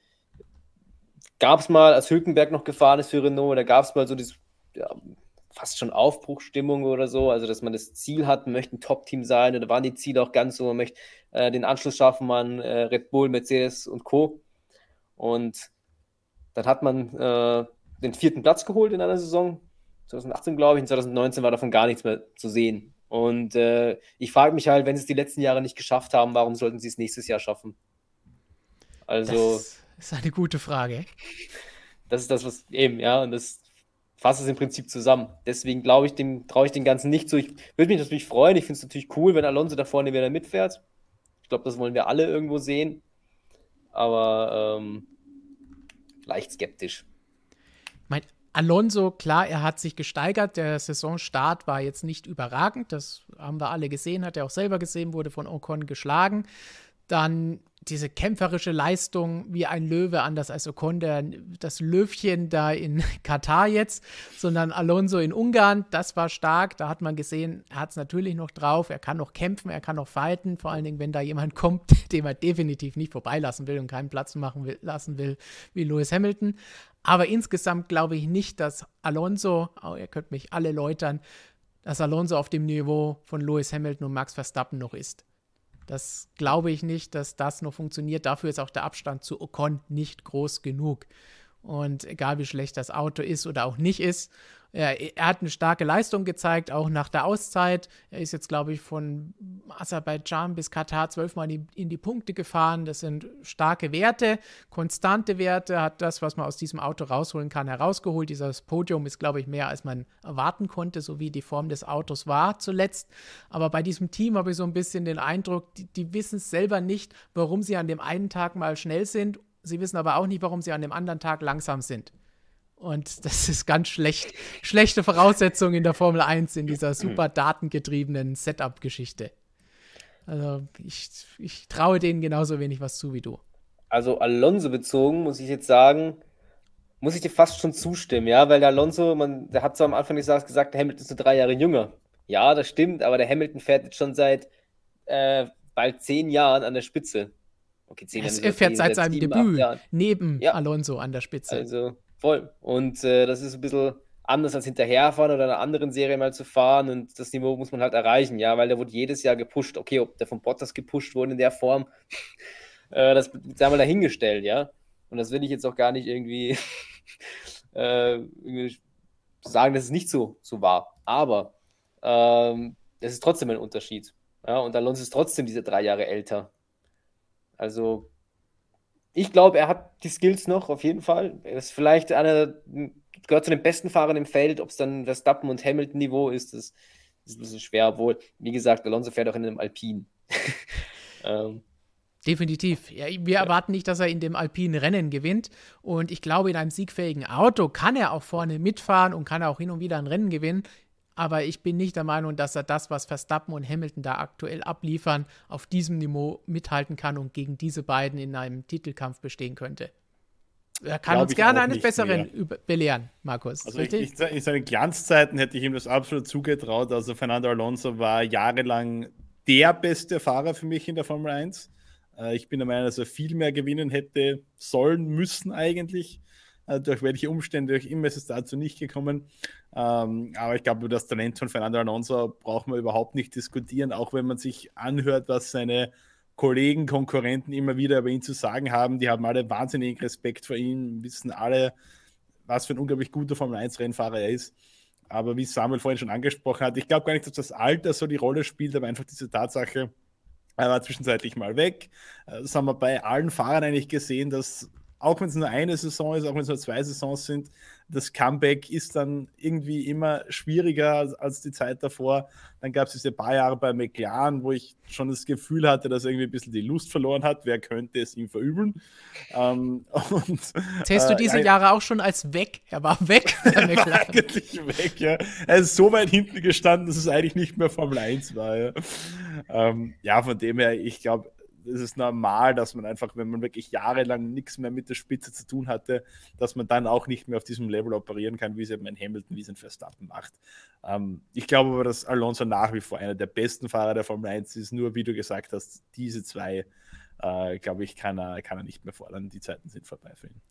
gab es mal, als Hülkenberg noch gefahren ist für Renault, da gab es mal so dieses, ja, fast schon Aufbruchstimmung oder so, also dass man das Ziel hat, man möchte ein Top-Team sein, oder waren die Ziele auch ganz so, man möchte äh, den Anschluss schaffen an äh, Red Bull, Mercedes und Co. Und dann hat man äh, den vierten Platz geholt in einer Saison, 2018 glaube ich, und 2019 war davon gar nichts mehr zu sehen. Und äh, ich frage mich halt, wenn sie es die letzten Jahre nicht geschafft haben, warum sollten sie es nächstes Jahr schaffen? Also. Das ist eine gute Frage. Das ist das, was eben, ja, und das fasst es im Prinzip zusammen. Deswegen glaube ich, dem traue ich den Ganzen nicht zu. Ich würde mich natürlich freuen. Ich finde es natürlich cool, wenn Alonso da vorne wieder mitfährt. Ich glaube, das wollen wir alle irgendwo sehen. Aber ähm, leicht skeptisch. Mein Alonso, klar, er hat sich gesteigert. Der Saisonstart war jetzt nicht überragend. Das haben wir alle gesehen, hat er auch selber gesehen, wurde von Ocon geschlagen. Dann diese kämpferische Leistung wie ein Löwe, anders als Ocon, der, das Löwchen da in Katar jetzt, sondern Alonso in Ungarn, das war stark. Da hat man gesehen, er hat es natürlich noch drauf, er kann noch kämpfen, er kann noch fighten, vor allen Dingen, wenn da jemand kommt, dem er definitiv nicht vorbeilassen will und keinen Platz machen will, lassen will, wie Lewis Hamilton. Aber insgesamt glaube ich nicht, dass Alonso, oh, ihr könnt mich alle läutern, dass Alonso auf dem Niveau von Lewis Hamilton und Max Verstappen noch ist. Das glaube ich nicht, dass das noch funktioniert. Dafür ist auch der Abstand zu Ocon nicht groß genug. Und egal wie schlecht das Auto ist oder auch nicht ist, er, hat eine starke Leistung gezeigt, auch nach der Auszeit. Er ist jetzt, glaube ich, von Aserbaidschan bis Katar zwölfmal in, in die Punkte gefahren. Das sind starke Werte, konstante Werte, hat das, was man aus diesem Auto rausholen kann, herausgeholt. Dieses Podium ist, glaube ich, mehr, als man erwarten konnte, so wie die Form des Autos war zuletzt. Aber bei diesem Team habe ich so ein bisschen den Eindruck, die, die wissen es selber nicht, warum sie an dem einen Tag mal schnell sind. Sie wissen aber auch nicht, warum sie an dem anderen Tag langsam sind. Und das ist ganz schlecht. Schlechte Voraussetzung in der Formel 1 in dieser super datengetriebenen Setup-Geschichte. Also ich, ich traue denen genauso wenig was zu wie du. Also Alonso bezogen, muss ich jetzt sagen, muss ich dir fast schon zustimmen, ja, weil der Alonso, man, der hat zwar am Anfang des Jahres gesagt, der Hamilton ist nur drei Jahre jünger. Ja, das stimmt, aber der Hamilton fährt jetzt schon seit äh, bald zehn Jahren an der Spitze. Okay, zehn Jahre. Er fährt seit seinem Debüt neben ja. Alonso an der Spitze. Also Voll. Und äh, das ist ein bisschen anders als hinterherfahren oder in einer anderen Serie mal zu fahren. Und das Niveau muss man halt erreichen, ja, weil der wurde jedes Jahr gepusht. Okay, ob der von Bottas gepusht wurde in der Form, äh, das sei mal dahingestellt, ja. Und das will ich jetzt auch gar nicht irgendwie, äh, irgendwie sagen, dass es nicht so, so war. Aber ähm, es ist trotzdem ein Unterschied. Ja, und Alonso ist trotzdem diese drei Jahre älter. Also ich glaube, er hat die Skills noch, auf jeden Fall. Er ist vielleicht einer, gehört zu den besten Fahrern im Feld. Ob es dann Verstappen und Hamilton-Niveau ist, das ist ein bisschen schwer. Obwohl, wie gesagt, Alonso fährt auch in einem Alpin. ähm. Definitiv. Ja, wir ja. erwarten nicht, dass er in dem alpinen Rennen gewinnt. Und ich glaube, in einem siegfähigen Auto kann er auch vorne mitfahren und kann auch hin und wieder ein Rennen gewinnen aber ich bin nicht der Meinung, dass er das, was Verstappen und Hamilton da aktuell abliefern, auf diesem Niveau mithalten kann und gegen diese beiden in einem Titelkampf bestehen könnte. Er kann Glaub uns gerne eines Besseren belehren, Markus. Also? Ich, ich, in seinen Glanzzeiten hätte ich ihm das absolut zugetraut. Also Fernando Alonso war jahrelang der beste Fahrer für mich in der Formel 1. Äh, ich bin der Meinung, dass er viel mehr gewinnen hätte sollen müssen eigentlich. Äh, durch welche Umstände auch immer ist es dazu nicht gekommen. Ähm, aber ich glaube, über das Talent von Fernando Alonso braucht man überhaupt nicht diskutieren, auch wenn man sich anhört, was seine Kollegen, Konkurrenten immer wieder über ihn zu sagen haben. Die haben alle wahnsinnigen Respekt vor ihm, wissen alle, was für ein unglaublich guter Formel-1-Rennfahrer er ist. Aber wie Samuel vorhin schon angesprochen hat, ich glaube gar nicht, dass das Alter so die Rolle spielt, aber einfach diese Tatsache, er war zwischenzeitlich mal weg. Äh, das haben wir bei allen Fahrern eigentlich gesehen, dass auch wenn es nur eine Saison ist, auch wenn es nur zwei Saisons sind, das Comeback ist dann irgendwie immer schwieriger als die Zeit davor. Dann gab es diese paar Jahre bei McLaren, wo ich schon das Gefühl hatte, dass er irgendwie ein bisschen die Lust verloren hat. Wer könnte es ihm verübeln? Ähm, und, Zählst du äh, diese äh, Jahre auch schon als weg? Er war weg. er war eigentlich weg, ja. Er ist so weit hinten gestanden, dass es eigentlich nicht mehr Formel 1 war. Ja, ähm, ja von dem her, ich glaube, es ist normal, dass man einfach, wenn man wirklich jahrelang nichts mehr mit der Spitze zu tun hatte, dass man dann auch nicht mehr auf diesem Level operieren kann, wie es eben ein Hamilton, wie es ein Verstappen macht. Ähm, ich glaube aber, dass Alonso nach wie vor einer der besten Fahrer der Formel 1 ist. Nur wie du gesagt hast, diese zwei, äh, glaube ich, kann er, kann er nicht mehr fordern. Die Zeiten sind vorbei für ihn.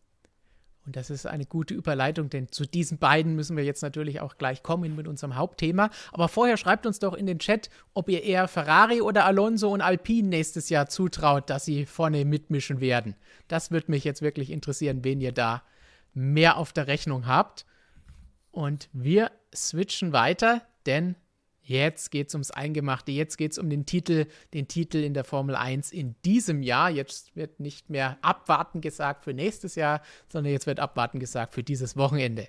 Und das ist eine gute Überleitung, denn zu diesen beiden müssen wir jetzt natürlich auch gleich kommen mit unserem Hauptthema. Aber vorher schreibt uns doch in den Chat, ob ihr eher Ferrari oder Alonso und Alpine nächstes Jahr zutraut, dass sie vorne mitmischen werden. Das würde mich jetzt wirklich interessieren, wen ihr da mehr auf der Rechnung habt. Und wir switchen weiter, denn Jetzt geht es ums Eingemachte, jetzt geht es um den Titel, den Titel in der Formel 1 in diesem Jahr. Jetzt wird nicht mehr abwarten gesagt für nächstes Jahr, sondern jetzt wird abwarten gesagt für dieses Wochenende.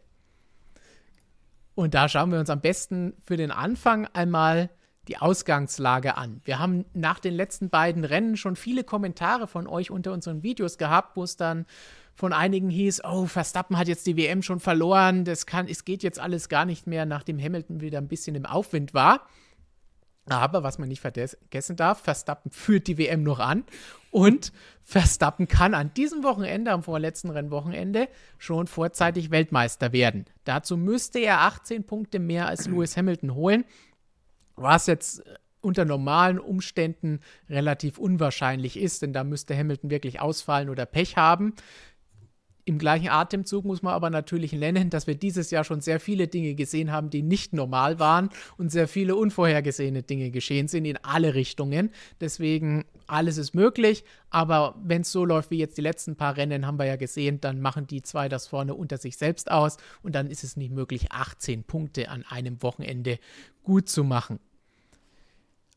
Und da schauen wir uns am besten für den Anfang einmal die Ausgangslage an. Wir haben nach den letzten beiden Rennen schon viele Kommentare von euch unter unseren Videos gehabt, wo es dann von einigen hieß, oh, Verstappen hat jetzt die WM schon verloren, das kann, es geht jetzt alles gar nicht mehr, nachdem Hamilton wieder ein bisschen im Aufwind war. Aber was man nicht vergessen darf, Verstappen führt die WM noch an und Verstappen kann an diesem Wochenende, am vorletzten Rennwochenende, schon vorzeitig Weltmeister werden. Dazu müsste er 18 Punkte mehr als Lewis Hamilton holen, was jetzt unter normalen Umständen relativ unwahrscheinlich ist, denn da müsste Hamilton wirklich ausfallen oder Pech haben. Im gleichen Atemzug muss man aber natürlich nennen, dass wir dieses Jahr schon sehr viele Dinge gesehen haben, die nicht normal waren und sehr viele unvorhergesehene Dinge geschehen sind in alle Richtungen. Deswegen alles ist möglich, aber wenn es so läuft wie jetzt die letzten paar Rennen, haben wir ja gesehen, dann machen die zwei das vorne unter sich selbst aus und dann ist es nicht möglich, 18 Punkte an einem Wochenende gut zu machen.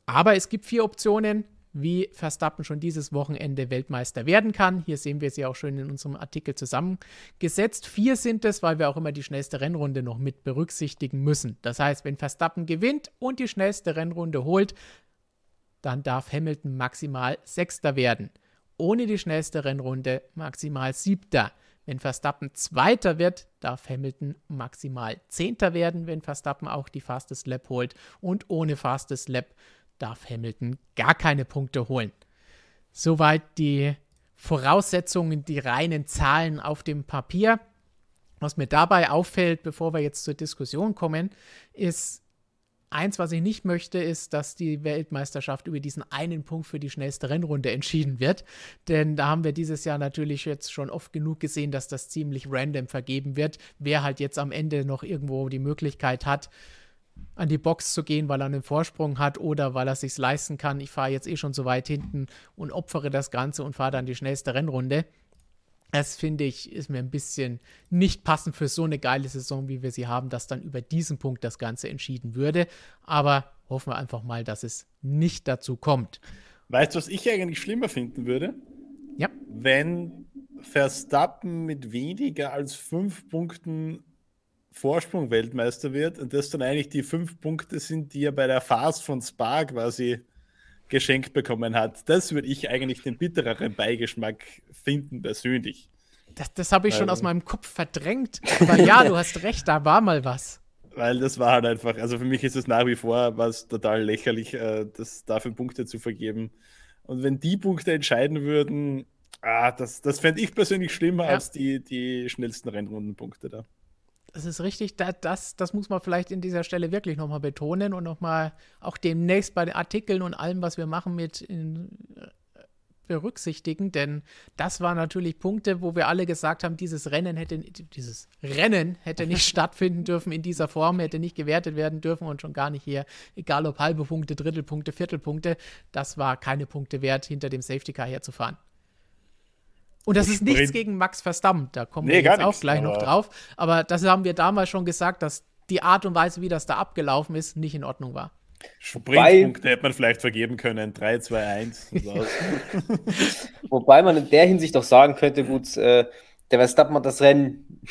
Aber es gibt vier Optionen wie Verstappen schon dieses Wochenende Weltmeister werden kann. Hier sehen wir sie auch schön in unserem Artikel zusammengesetzt. Vier sind es, weil wir auch immer die schnellste Rennrunde noch mit berücksichtigen müssen. Das heißt, wenn Verstappen gewinnt und die schnellste Rennrunde holt, dann darf Hamilton maximal Sechster werden. Ohne die schnellste Rennrunde maximal Siebter. Wenn Verstappen Zweiter wird, darf Hamilton maximal Zehnter werden, wenn Verstappen auch die Fastest Lap holt. Und ohne Fastest Lap darf Hamilton gar keine Punkte holen. Soweit die Voraussetzungen, die reinen Zahlen auf dem Papier. Was mir dabei auffällt, bevor wir jetzt zur Diskussion kommen, ist eins, was ich nicht möchte, ist, dass die Weltmeisterschaft über diesen einen Punkt für die schnellste Rennrunde entschieden wird. Denn da haben wir dieses Jahr natürlich jetzt schon oft genug gesehen, dass das ziemlich random vergeben wird. Wer halt jetzt am Ende noch irgendwo die Möglichkeit hat, an die Box zu gehen, weil er einen Vorsprung hat oder weil er es sich leisten kann. Ich fahre jetzt eh schon so weit hinten und opfere das Ganze und fahre dann die schnellste Rennrunde. Das finde ich, ist mir ein bisschen nicht passend für so eine geile Saison, wie wir sie haben, dass dann über diesen Punkt das Ganze entschieden würde. Aber hoffen wir einfach mal, dass es nicht dazu kommt. Weißt du, was ich eigentlich schlimmer finden würde? Ja. Wenn Verstappen mit weniger als fünf Punkten Vorsprung Weltmeister wird und das dann eigentlich die fünf Punkte sind, die er bei der Phase von Spa quasi geschenkt bekommen hat. Das würde ich eigentlich den bittereren Beigeschmack finden, persönlich. Das, das habe ich schon aus meinem Kopf verdrängt. Aber ja, du hast recht, da war mal was. Weil das war halt einfach, also für mich ist es nach wie vor was total lächerlich, äh, das dafür Punkte zu vergeben. Und wenn die Punkte entscheiden würden, ah, das, das fände ich persönlich schlimmer ja. als die, die schnellsten Rennrundenpunkte da. Das ist richtig, das, das muss man vielleicht in dieser Stelle wirklich nochmal betonen und nochmal auch demnächst bei den Artikeln und allem, was wir machen, mit in, äh, berücksichtigen, denn das waren natürlich Punkte, wo wir alle gesagt haben, dieses Rennen hätte, dieses Rennen hätte nicht stattfinden dürfen in dieser Form, hätte nicht gewertet werden dürfen und schon gar nicht hier, egal ob halbe Punkte, Drittelpunkte, Viertelpunkte, das war keine Punkte wert, hinter dem Safety Car herzufahren. Und das ist nichts gegen Max Verstappen, da kommen nee, wir jetzt auch gleich noch drauf. Aber das haben wir damals schon gesagt, dass die Art und Weise, wie das da abgelaufen ist, nicht in Ordnung war. Springpunkte hätte man vielleicht vergeben können. 3, 2, 1. Wobei man in der Hinsicht auch sagen könnte, gut, äh, der Verstappen hat das Rennen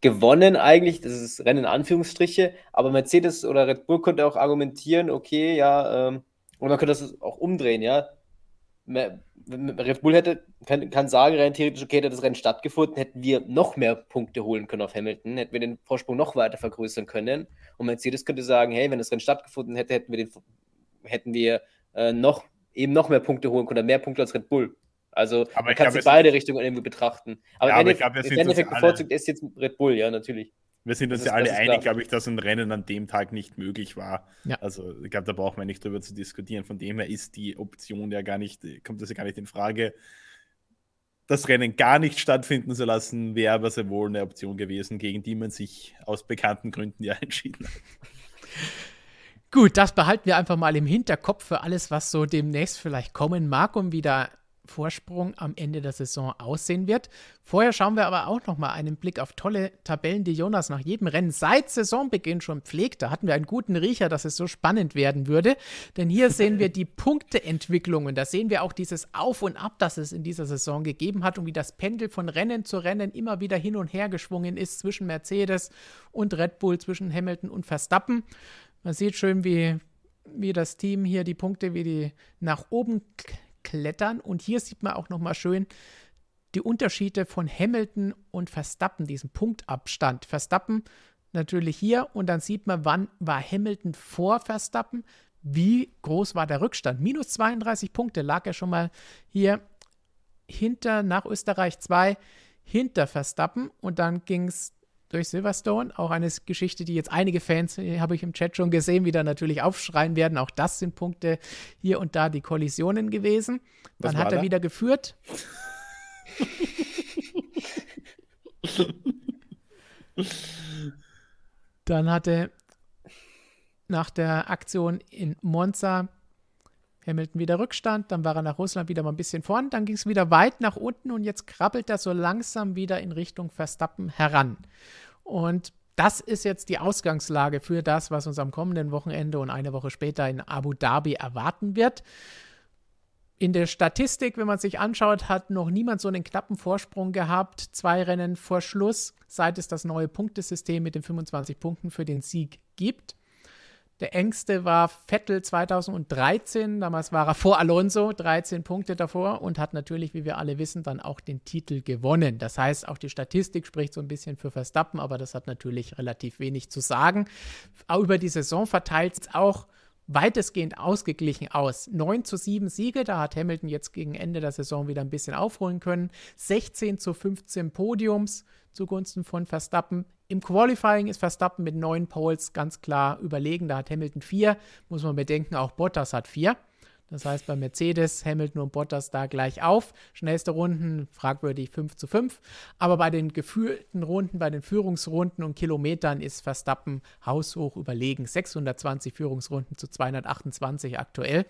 gewonnen eigentlich, das ist Rennen in Anführungsstriche, aber Mercedes oder Red Bull könnte auch argumentieren, okay, ja, ähm, und man könnte das auch umdrehen, ja. Red Bull hätte, kann, kann sagen, rein theoretisch, okay, hätte das Rennen stattgefunden, hätten wir noch mehr Punkte holen können auf Hamilton, hätten wir den Vorsprung noch weiter vergrößern können. Und Mercedes könnte sagen, hey, wenn das Rennen stattgefunden hätte, hätten wir, den, hätten wir äh, noch, eben noch mehr Punkte holen können, mehr Punkte als Red Bull. Also aber man kann sich beide Richtungen irgendwie betrachten. Aber ja, im Endeffekt bevorzugt ist jetzt Red Bull, ja, natürlich. Wir sind uns ja alle einig, glaube ich, dass ein Rennen an dem Tag nicht möglich war. Ja. Also ich glaube, da brauchen wir nicht drüber zu diskutieren. Von dem her ist die Option ja gar nicht, kommt das ja gar nicht in Frage. Das Rennen gar nicht stattfinden zu lassen, wäre aber sehr wohl eine Option gewesen, gegen die man sich aus bekannten Gründen ja entschieden hat. Gut, das behalten wir einfach mal im Hinterkopf für alles, was so demnächst vielleicht kommen mag, um wieder Vorsprung am Ende der Saison aussehen wird. Vorher schauen wir aber auch noch mal einen Blick auf tolle Tabellen, die Jonas nach jedem Rennen seit Saisonbeginn schon pflegt. Da hatten wir einen guten Riecher, dass es so spannend werden würde. Denn hier sehen wir die Punkteentwicklungen. Da sehen wir auch dieses Auf und Ab, das es in dieser Saison gegeben hat und wie das Pendel von Rennen zu Rennen immer wieder hin und her geschwungen ist zwischen Mercedes und Red Bull, zwischen Hamilton und Verstappen. Man sieht schön, wie, wie das Team hier die Punkte, wie die nach oben klettern. Und hier sieht man auch nochmal schön, die Unterschiede von Hamilton und Verstappen, diesen Punktabstand. Verstappen natürlich hier und dann sieht man, wann war Hamilton vor Verstappen, wie groß war der Rückstand. Minus 32 Punkte lag er schon mal hier hinter, nach Österreich 2, hinter Verstappen und dann ging es durch Silverstone. Auch eine Geschichte, die jetzt einige Fans, äh, habe ich im Chat schon gesehen, wieder natürlich aufschreien werden. Auch das sind Punkte hier und da die Kollisionen gewesen. Dann hat er da? wieder geführt. Dann hatte nach der Aktion in Monza Hamilton wieder Rückstand, dann war er nach Russland wieder mal ein bisschen vorn, dann ging es wieder weit nach unten und jetzt krabbelt er so langsam wieder in Richtung Verstappen heran. Und das ist jetzt die Ausgangslage für das, was uns am kommenden Wochenende und eine Woche später in Abu Dhabi erwarten wird. In der Statistik, wenn man sich anschaut, hat noch niemand so einen knappen Vorsprung gehabt. Zwei Rennen vor Schluss, seit es das neue Punktesystem mit den 25 Punkten für den Sieg gibt. Der engste war Vettel 2013. Damals war er vor Alonso, 13 Punkte davor und hat natürlich, wie wir alle wissen, dann auch den Titel gewonnen. Das heißt, auch die Statistik spricht so ein bisschen für Verstappen, aber das hat natürlich relativ wenig zu sagen. Auch über die Saison verteilt es auch weitestgehend ausgeglichen aus. 9 zu 7 Siege, da hat Hamilton jetzt gegen Ende der Saison wieder ein bisschen aufholen können. 16 zu 15 Podiums zugunsten von Verstappen. Im Qualifying ist Verstappen mit neun Poles ganz klar überlegen. Da hat Hamilton vier. Muss man bedenken, auch Bottas hat vier. Das heißt, bei Mercedes, Hamilton und Bottas da gleich auf. Schnellste Runden, fragwürdig 5 zu 5. Aber bei den geführten Runden, bei den Führungsrunden und Kilometern ist Verstappen haushoch überlegen. 620 Führungsrunden zu 228 aktuell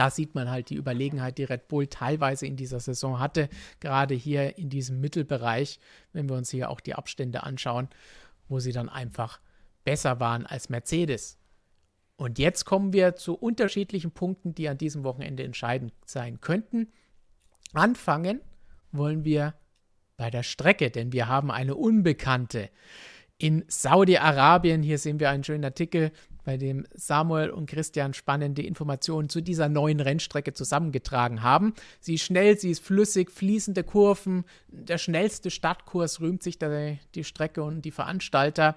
da sieht man halt die Überlegenheit, die Red Bull teilweise in dieser Saison hatte, gerade hier in diesem Mittelbereich, wenn wir uns hier auch die Abstände anschauen, wo sie dann einfach besser waren als Mercedes. Und jetzt kommen wir zu unterschiedlichen Punkten, die an diesem Wochenende entscheidend sein könnten. Anfangen wollen wir bei der Strecke, denn wir haben eine Unbekannte. In Saudi-Arabien, hier sehen wir einen schönen Artikel bei dem Samuel und Christian spannende Informationen zu dieser neuen Rennstrecke zusammengetragen haben. Sie ist schnell, sie ist flüssig, fließende Kurven. Der schnellste Stadtkurs rühmt sich der, die Strecke und die Veranstalter.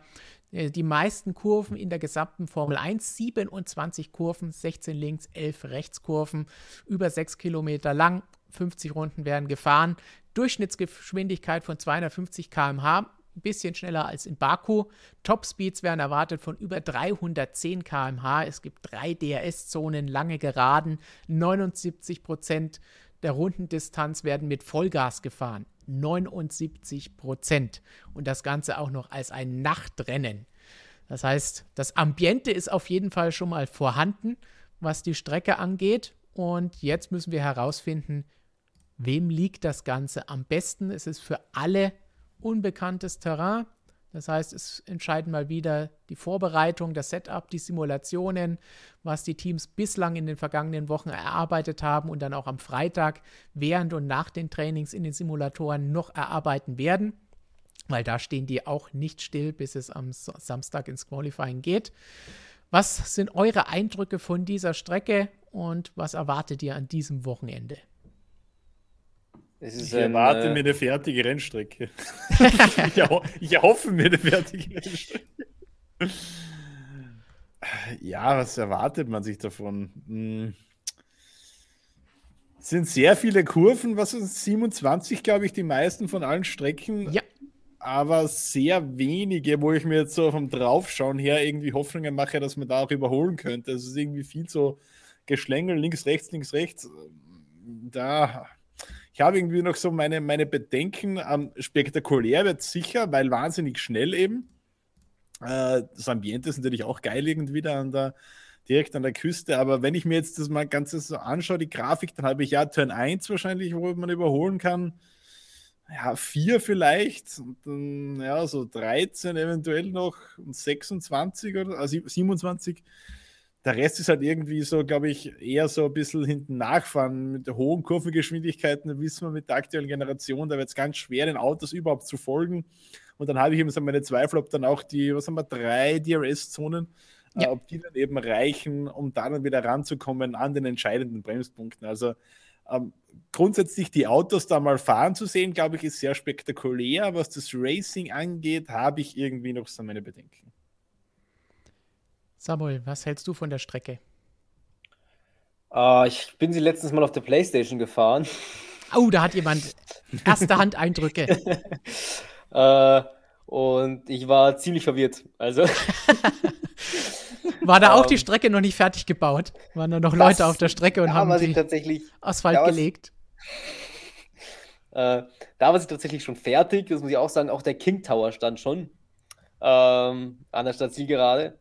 Äh, die meisten Kurven in der gesamten Formel 1, 27 Kurven, 16 links, 11 Rechtskurven, über 6 Kilometer lang, 50 Runden werden gefahren. Durchschnittsgeschwindigkeit von 250 km/h, ein bisschen schneller als in Baku. Topspeeds werden erwartet von über 310 km/h. Es gibt drei DRS-Zonen, lange Geraden. 79 Prozent der Rundendistanz werden mit Vollgas gefahren. 79 Prozent. Und das Ganze auch noch als ein Nachtrennen. Das heißt, das Ambiente ist auf jeden Fall schon mal vorhanden, was die Strecke angeht. Und jetzt müssen wir herausfinden, wem liegt das Ganze am besten. Es ist für alle unbekanntes Terrain. Das heißt, es entscheiden mal wieder die Vorbereitung, das Setup, die Simulationen, was die Teams bislang in den vergangenen Wochen erarbeitet haben und dann auch am Freitag während und nach den Trainings in den Simulatoren noch erarbeiten werden, weil da stehen die auch nicht still, bis es am Samstag ins Qualifying geht. Was sind eure Eindrücke von dieser Strecke und was erwartet ihr an diesem Wochenende? Ich erwarte äh... mir eine fertige Rennstrecke. ich, erho ich erhoffe mir eine fertige Rennstrecke. Ja, was erwartet man sich davon? Hm. Es sind sehr viele Kurven, was sind 27, glaube ich, die meisten von allen Strecken. Ja. Aber sehr wenige, wo ich mir jetzt so vom Draufschauen her irgendwie Hoffnungen mache, dass man da auch überholen könnte. Es ist irgendwie viel so Geschlängel, links, rechts, links, rechts. Da ich habe irgendwie noch so meine, meine Bedenken. Ähm, spektakulär wird sicher, weil wahnsinnig schnell eben. Äh, das Ambiente ist natürlich auch geil irgendwie da an der, direkt an der Küste. Aber wenn ich mir jetzt das mal ganz so anschaue, die Grafik, dann habe ich ja Turn 1 wahrscheinlich, wo man überholen kann. Ja, 4 vielleicht. Und dann, ja, so 13 eventuell noch und 26 oder also 27 der Rest ist halt irgendwie so, glaube ich, eher so ein bisschen hinten nachfahren. Mit hohen Kurvengeschwindigkeiten, da wissen wir mit der aktuellen Generation, da wird es ganz schwer, den Autos überhaupt zu folgen. Und dann habe ich eben so meine Zweifel, ob dann auch die, was haben wir, drei DRS-Zonen, äh, ja. ob die dann eben reichen, um da dann wieder ranzukommen an den entscheidenden Bremspunkten. Also Ähm, grundsätzlich die Autos da mal fahren zu sehen, glaube ich, ist sehr spektakulär. Was das Racing angeht, habe ich irgendwie noch so meine Bedenken. Samuel, was hältst du von der Strecke? Uh, ich bin sie letztens mal auf der Playstation gefahren. Oh, da hat jemand erste Hand-Eindrücke. uh, und ich war ziemlich verwirrt. Also. War da auch um, die ähm, Strecke noch nicht fertig gebaut? Waren da noch Leute auf der Strecke und haben die Asphalt gelegt? Äh, da war sie tatsächlich schon fertig. Das muss ich auch sagen. Auch der King Tower stand schon ähm, an der Stadtzielgerade.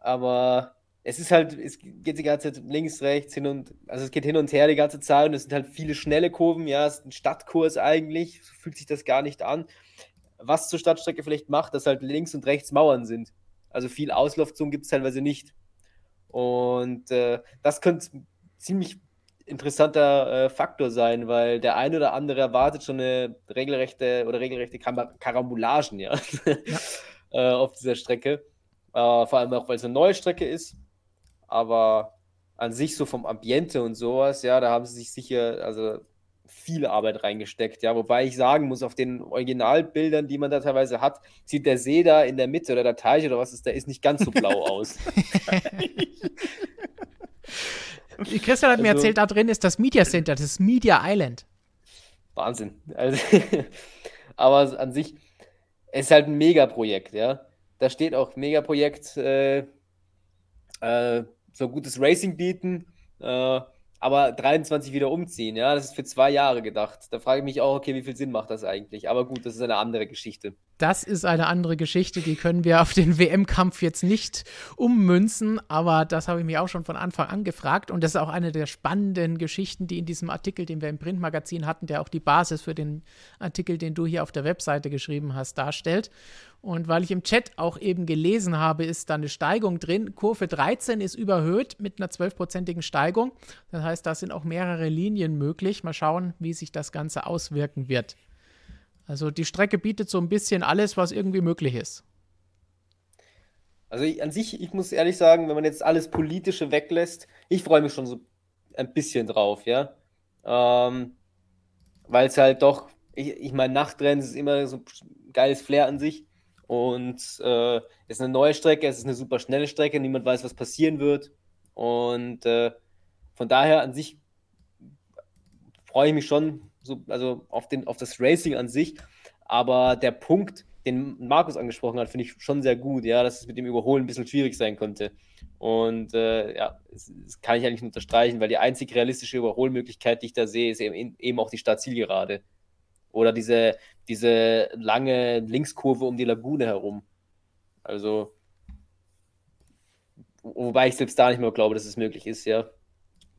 Aber es ist halt, es geht die ganze Zeit links, rechts, hin und, also es geht hin und her die ganze Zeit und es sind halt viele schnelle Kurven. Ja, es ist ein Stadtkurs eigentlich. So fühlt sich das gar nicht an. Was zur Stadtstrecke vielleicht macht, dass halt links und rechts Mauern sind. Also viel Auslaufzone gibt es teilweise nicht. Und äh, das könnte ziemlich interessanter äh, Faktor sein, weil der eine oder andere erwartet schon eine regelrechte oder regelrechte Kar Karambolagen ja, ja. äh, auf dieser Strecke. Äh, vor allem auch, weil es eine neue Strecke ist. Aber an sich so vom Ambiente und sowas, ja, da haben sie sich sicher, also viel Arbeit reingesteckt, ja. Wobei ich sagen muss, auf den Originalbildern, die man da teilweise hat, sieht der See da in der Mitte oder der Teich oder was ist, der ist nicht ganz so blau aus. Christian hat also, mir erzählt, da drin ist das Media Center, das ist Media Island. Wahnsinn. Also, aber an sich, es ist halt ein Megaprojekt, ja. Da steht auch Megaprojekt, äh, äh, so gutes Racing bieten, äh, aber 23 wieder umziehen, ja, das ist für zwei Jahre gedacht. Da frage ich mich auch, okay, wie viel Sinn macht das eigentlich? Aber gut, das ist eine andere Geschichte. Das ist eine andere Geschichte, die können wir auf den WM-Kampf jetzt nicht ummünzen, aber das habe ich mich auch schon von Anfang an gefragt und das ist auch eine der spannenden Geschichten, die in diesem Artikel, den wir im Printmagazin hatten, der auch die Basis für den Artikel, den du hier auf der Webseite geschrieben hast, darstellt. Und weil ich im Chat auch eben gelesen habe, ist da eine Steigung drin. Kurve 13 ist überhöht mit einer 12-prozentigen Steigung. Das heißt, da sind auch mehrere Linien möglich. Mal schauen, wie sich das Ganze auswirken wird. Also die Strecke bietet so ein bisschen alles, was irgendwie möglich ist. Also ich, an sich, ich muss ehrlich sagen, wenn man jetzt alles Politische weglässt, ich freue mich schon so ein bisschen drauf, ja. Ähm, Weil es halt doch, ich, ich meine, Nachtrennen ist immer so ein geiles Flair an sich. Und äh, es ist eine neue Strecke, es ist eine super schnelle Strecke, niemand weiß, was passieren wird. Und äh, von daher an sich freue ich mich schon so, also auf, den, auf das Racing an sich. Aber der Punkt, den Markus angesprochen hat, finde ich schon sehr gut, ja, dass es mit dem Überholen ein bisschen schwierig sein könnte. Und äh, ja, das, das, kann ich eigentlich nur unterstreichen, weil die einzig realistische Überholmöglichkeit, die ich da sehe, ist eben, eben auch die Startzielgerade. Oder diese, diese lange Linkskurve um die Lagune herum. Also, wobei ich selbst da nicht mehr glaube, dass es möglich ist, ja.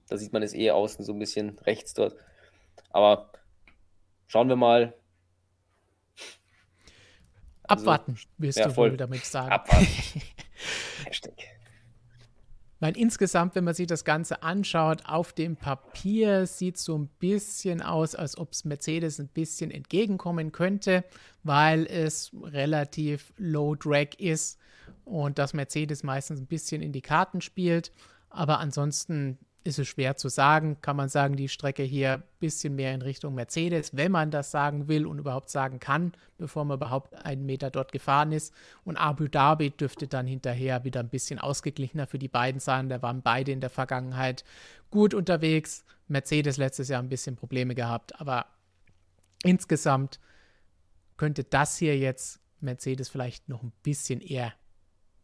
Da sieht man es eh außen so ein bisschen rechts dort. Aber schauen wir mal. Also, Abwarten, wirst ja, du voll. wohl damit sagen. Abwarten. Hashtag. Weil insgesamt, wenn man sich das Ganze anschaut, auf dem Papier sieht es so ein bisschen aus, als ob es Mercedes ein bisschen entgegenkommen könnte, weil es relativ low drag ist und dass Mercedes meistens ein bisschen in die Karten spielt. Aber ansonsten ist es schwer zu sagen. Kann man sagen, die Strecke hier ein bisschen mehr in Richtung Mercedes, wenn man das sagen will und überhaupt sagen kann, bevor man überhaupt einen Meter dort gefahren ist. Und Abu Dhabi dürfte dann hinterher wieder ein bisschen ausgeglichener für die beiden sein. Da waren beide in der Vergangenheit gut unterwegs. Mercedes letztes Jahr ein bisschen Probleme gehabt, aber insgesamt könnte das hier jetzt Mercedes vielleicht noch ein bisschen eher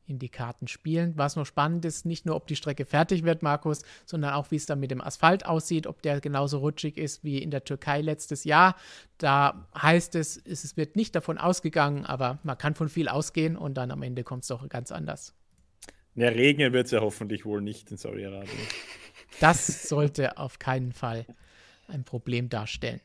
in die Karten spielen. Was noch spannend ist, nicht nur, ob die Strecke fertig wird, Markus, sondern auch, wie es dann mit dem Asphalt aussieht, ob der genauso rutschig ist wie in der Türkei letztes Jahr. Da heißt es, es wird nicht davon ausgegangen, aber man kann von viel ausgehen und dann am Ende kommt es doch ganz anders. Ja, regnen wird es ja hoffentlich wohl nicht in Saudi-Arabien. Das sollte auf keinen Fall ein Problem darstellen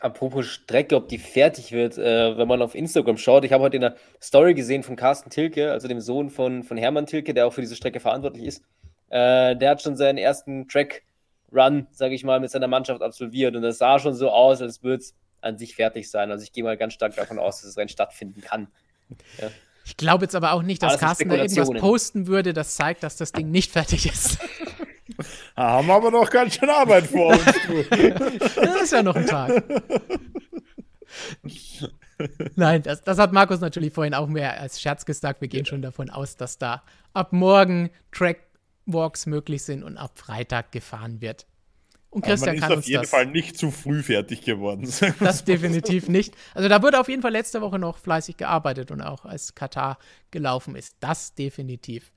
apropos Strecke, ob die fertig wird, äh, wenn man auf Instagram schaut. Ich habe heute in der Story gesehen von Carsten Tilke, also dem Sohn von, von Hermann Tilke, der auch für diese Strecke verantwortlich ist. Äh, der hat schon seinen ersten Track-Run, sage ich mal, mit seiner Mannschaft absolviert. Und das sah schon so aus, als würde es an sich fertig sein. Also ich gehe mal ganz stark davon aus, dass es Rennen stattfinden kann. Ja. Ich glaube jetzt aber auch nicht, dass Carsten da irgendwas posten würde, das zeigt, dass das Ding nicht fertig ist. Haben aber noch ganz schön Arbeit vor uns. das ist ja noch ein Tag. Nein, das, das, hat Markus natürlich vorhin auch mehr als Scherz gesagt. Wir gehen schon davon aus, dass da ab morgen Trackwalks möglich sind und ab Freitag gefahren wird. Und Christian kann uns das. auf jeden Fall nicht zu früh fertig geworden. Das definitiv nicht. Also da wurde auf jeden Fall letzte Woche noch fleißig gearbeitet und auch als Katar gelaufen ist. Das definitiv.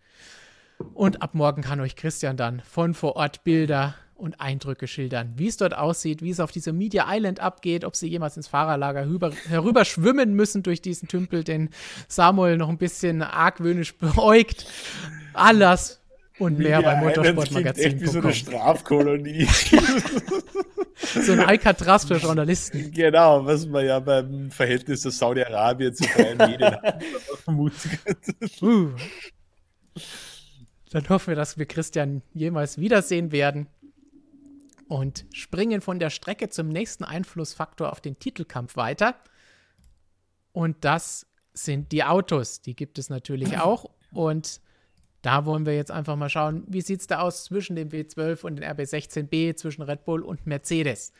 Und ab morgen kann euch Christian dann von vor Ort Bilder und Eindrücke schildern, wie es dort aussieht, wie es auf dieser Media Island abgeht, ob sie jemals ins Fahrerlager herüber, herüber schwimmen müssen durch diesen Tümpel, den Samuel noch ein bisschen argwöhnisch beäugt. Alles und mehr Media beim Motorsportmagazin. Echt wie so eine Strafkolonie. so ein Alcatraz für Journalisten. Genau, was man ja beim Verhältnis zu Saudi-Arabien zu freien Medien könnte. Uh. Dann hoffen wir, dass wir Christian jemals wiedersehen werden und springen von der Strecke zum nächsten Einflussfaktor auf den Titelkampf weiter. Und das sind die Autos. Die gibt es natürlich auch. Und da wollen wir jetzt einfach mal schauen, wie sieht es da aus zwischen dem W12 und dem RB16B, zwischen Red Bull und Mercedes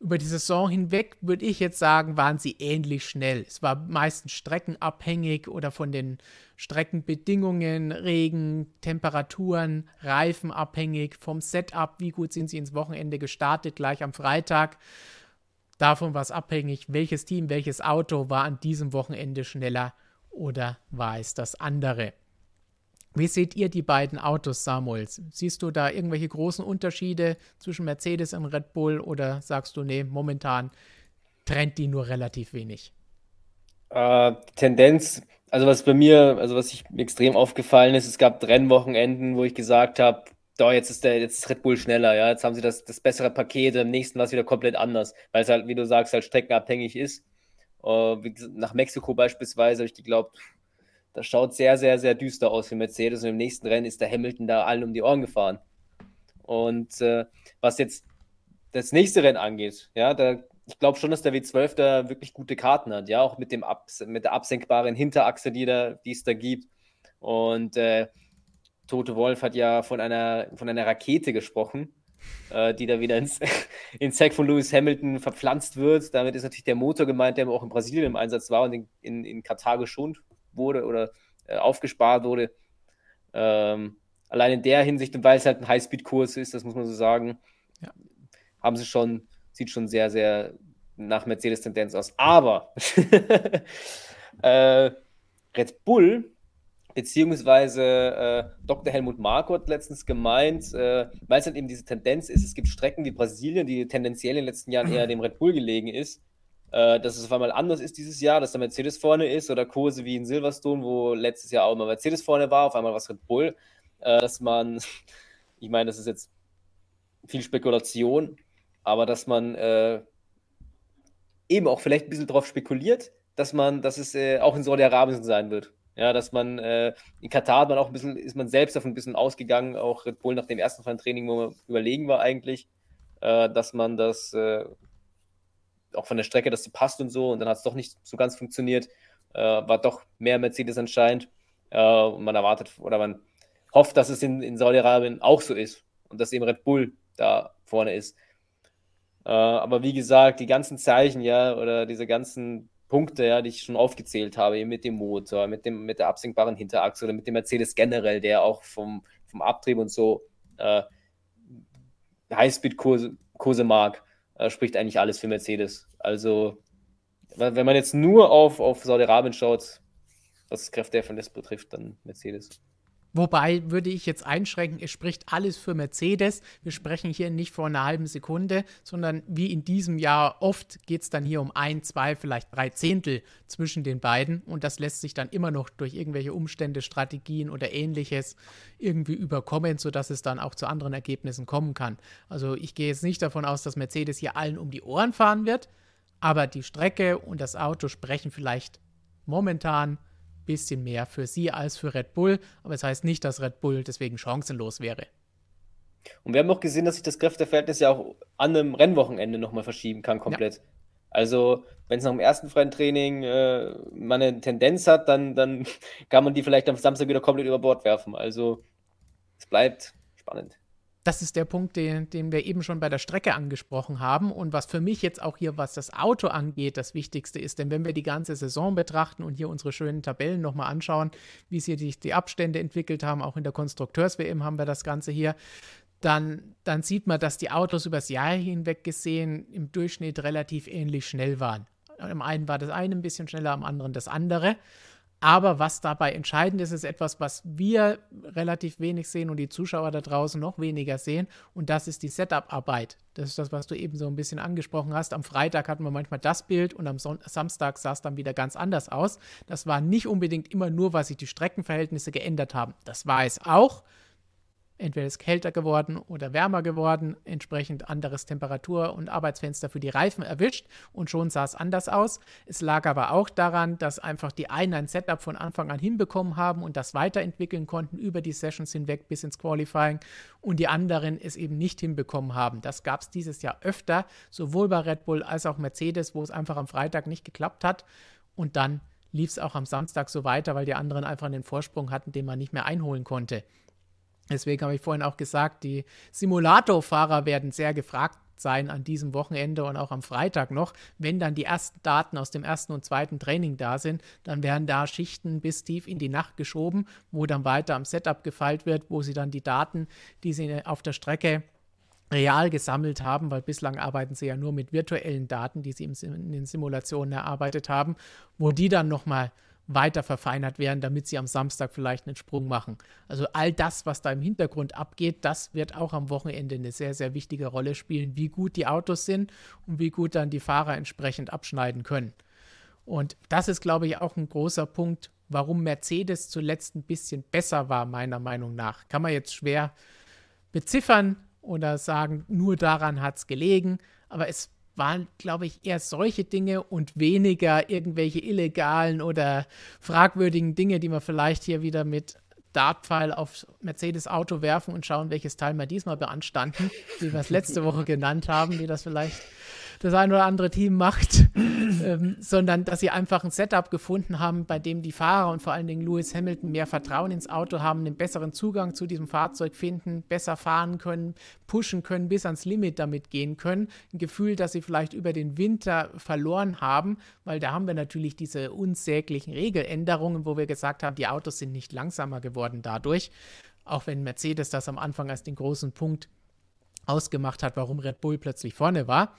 über die Saison hinweg, würde ich jetzt sagen, waren sie ähnlich schnell. Es war meistens streckenabhängig oder von den Streckenbedingungen, Regen, Temperaturen, Reifen abhängig, vom Setup, wie gut sind sie ins Wochenende gestartet, gleich am Freitag. Davon war es abhängig, welches Team, welches Auto war an diesem Wochenende schneller oder war es das andere. Wie seht ihr die beiden Autos, Samuels? Siehst du da irgendwelche großen Unterschiede zwischen Mercedes und Red Bull oder sagst du, nee, momentan trennt die nur relativ wenig? Äh, Tendenz, also was bei mir, also was ich extrem aufgefallen ist, es gab Rennwochenenden, wo ich gesagt habe, da jetzt ist der, jetzt ist Red Bull schneller, ja, jetzt haben sie das, das bessere Paket, im nächsten war es wieder komplett anders, weil es halt, wie du sagst, halt streckenabhängig ist. Uh, nach Mexiko beispielsweise habe ich geglaubt, das schaut sehr, sehr, sehr düster aus für Mercedes. Und im nächsten Rennen ist der Hamilton da allen um die Ohren gefahren. Und äh, was jetzt das nächste Rennen angeht, ja, da, ich glaube schon, dass der W12 da wirklich gute Karten hat, ja, auch mit, dem Abs mit der absenkbaren Hinterachse, die, da, die es da gibt. Und äh, Tote Wolf hat ja von einer, von einer Rakete gesprochen, äh, die da wieder ins, ins Sack von Lewis Hamilton verpflanzt wird. Damit ist natürlich der Motor gemeint, der auch in Brasilien im Einsatz war und in, in, in Katar geschont wurde oder äh, aufgespart wurde. Ähm, allein in der Hinsicht, und weil es halt ein Highspeed-Kurs ist, das muss man so sagen, ja. haben sie schon, sieht schon sehr, sehr nach Mercedes-Tendenz aus. Aber äh, Red Bull, beziehungsweise äh, Dr. Helmut Marko hat letztens gemeint, äh, weil es halt eben diese Tendenz ist, es gibt Strecken wie Brasilien, die tendenziell in den letzten Jahren eher dem Red Bull gelegen ist, äh, dass es auf einmal anders ist dieses Jahr, dass der Mercedes vorne ist oder Kurse wie in Silverstone, wo letztes Jahr auch immer Mercedes vorne war, auf einmal was Red Bull, äh, dass man, ich meine, das ist jetzt viel Spekulation, aber dass man äh, eben auch vielleicht ein bisschen darauf spekuliert, dass man, dass es äh, auch in Saudi-Arabien sein wird. Ja, dass man äh, in Katar hat man auch ein bisschen, ist man selbst davon ein bisschen ausgegangen, auch Red Bull nach dem ersten Training, wo man überlegen war eigentlich, äh, dass man das äh, auch von der Strecke, dass sie passt und so. Und dann hat es doch nicht so ganz funktioniert. Äh, war doch mehr Mercedes anscheinend. Äh, und man erwartet oder man hofft, dass es in, in Saudi-Arabien auch so ist und dass eben Red Bull da vorne ist. Äh, aber wie gesagt, die ganzen Zeichen, ja, oder diese ganzen Punkte, ja, die ich schon aufgezählt habe, eben mit dem Motor, mit, dem, mit der absenkbaren Hinterachse oder mit dem Mercedes generell, der auch vom, vom Abtrieb und so äh, Highspeed-Kurse mag, äh, spricht eigentlich alles für Mercedes. Also, wenn man jetzt nur auf, auf Saudi-Arabien schaut, was das Kräfteverhältnis betrifft, dann Mercedes. Wobei würde ich jetzt einschränken, es spricht alles für Mercedes. Wir sprechen hier nicht vor einer halben Sekunde, sondern wie in diesem Jahr oft geht es dann hier um ein, zwei, vielleicht drei Zehntel zwischen den beiden. Und das lässt sich dann immer noch durch irgendwelche Umstände, Strategien oder ähnliches irgendwie überkommen, sodass es dann auch zu anderen Ergebnissen kommen kann. Also ich gehe jetzt nicht davon aus, dass Mercedes hier allen um die Ohren fahren wird, aber die Strecke und das Auto sprechen vielleicht momentan bisschen mehr für sie als für Red Bull, aber es das heißt nicht, dass Red Bull deswegen chancenlos wäre. Und wir haben auch gesehen, dass sich das Kräfteverhältnis ja auch an einem Rennwochenende nochmal verschieben kann, komplett. Ja. Also, wenn es nach dem ersten freien Training äh, man eine Tendenz hat, dann, dann kann man die vielleicht am Samstag wieder komplett über Bord werfen. Also, es bleibt spannend. Das ist der Punkt, den, den wir eben schon bei der Strecke angesprochen haben und was für mich jetzt auch hier, was das Auto angeht, das Wichtigste ist. Denn wenn wir die ganze Saison betrachten und hier unsere schönen Tabellen nochmal anschauen, wie sich die, die Abstände entwickelt haben, auch in der Konstrukteurs-WM haben wir das Ganze hier, dann, dann sieht man, dass die Autos übers Jahr hinweg gesehen im Durchschnitt relativ ähnlich schnell waren. Am einen war das eine ein bisschen schneller, am anderen das andere. Aber was dabei entscheidend ist, ist etwas, was wir relativ wenig sehen und die Zuschauer da draußen noch weniger sehen. Und das ist die Setup-Arbeit. Das ist das, was du eben so ein bisschen angesprochen hast. Am Freitag hatten wir manchmal das Bild und am Son Samstag sah es dann wieder ganz anders aus. Das war nicht unbedingt immer nur, weil sich die Streckenverhältnisse geändert haben. Das war es auch entweder ist kälter geworden oder wärmer geworden, entsprechend anderes Temperatur- und Arbeitsfenster für die Reifen erwischt und schon sah es anders aus. Es lag aber auch daran, dass einfach die einen ein Setup von Anfang an hinbekommen haben und das weiterentwickeln konnten über die Sessions hinweg bis ins Qualifying und die anderen es eben nicht hinbekommen haben. Das gab es dieses Jahr öfter, sowohl bei Red Bull als auch Mercedes, wo es einfach am Freitag nicht geklappt hat und dann lief es auch am Samstag so weiter, weil die anderen einfach einen Vorsprung hatten, den man nicht mehr einholen konnte. Deswegen habe ich vorhin auch gesagt, die Simulatorfahrer werden sehr gefragt sein an diesem Wochenende und auch am Freitag noch. Wenn dann die ersten Daten aus dem ersten und zweiten Training da sind, dann werden da Schichten bis tief in die Nacht geschoben, wo dann weiter am Setup gefeilt wird, wo sie dann die Daten, die sie auf der Strecke real gesammelt haben, weil bislang arbeiten sie ja nur mit virtuellen Daten, die sie in den Simulationen erarbeitet haben, wo die dann nochmal weiter verfeinert werden, damit sie am Samstag vielleicht einen Sprung machen. Also all das, was da im Hintergrund abgeht, das wird auch am Wochenende eine sehr, sehr wichtige Rolle spielen, wie gut die Autos sind und wie gut dann die Fahrer entsprechend abschneiden können. Und das ist, glaube ich, auch ein großer Punkt, warum Mercedes zuletzt ein bisschen besser war, meiner Meinung nach. Kann man jetzt schwer beziffern oder sagen, nur daran hat es gelegen, aber es waren, glaube ich, eher solche Dinge und weniger irgendwelche illegalen oder fragwürdigen Dinge, die man vielleicht hier wieder mit Dartpfeil auf Mercedes Auto werfen und schauen, welches Teil wir diesmal beanstanden, wie wir es letzte Woche genannt haben, wie das vielleicht das ein oder andere Team macht, ähm, sondern dass sie einfach ein Setup gefunden haben, bei dem die Fahrer und vor allen Dingen Lewis Hamilton mehr Vertrauen ins Auto haben, einen besseren Zugang zu diesem Fahrzeug finden, besser fahren können, pushen können, bis ans Limit damit gehen können. Ein Gefühl, dass sie vielleicht über den Winter verloren haben, weil da haben wir natürlich diese unsäglichen Regeländerungen, wo wir gesagt haben, die Autos sind nicht langsamer geworden dadurch. Auch wenn Mercedes das am Anfang als den großen Punkt ausgemacht hat, warum Red Bull plötzlich vorne war.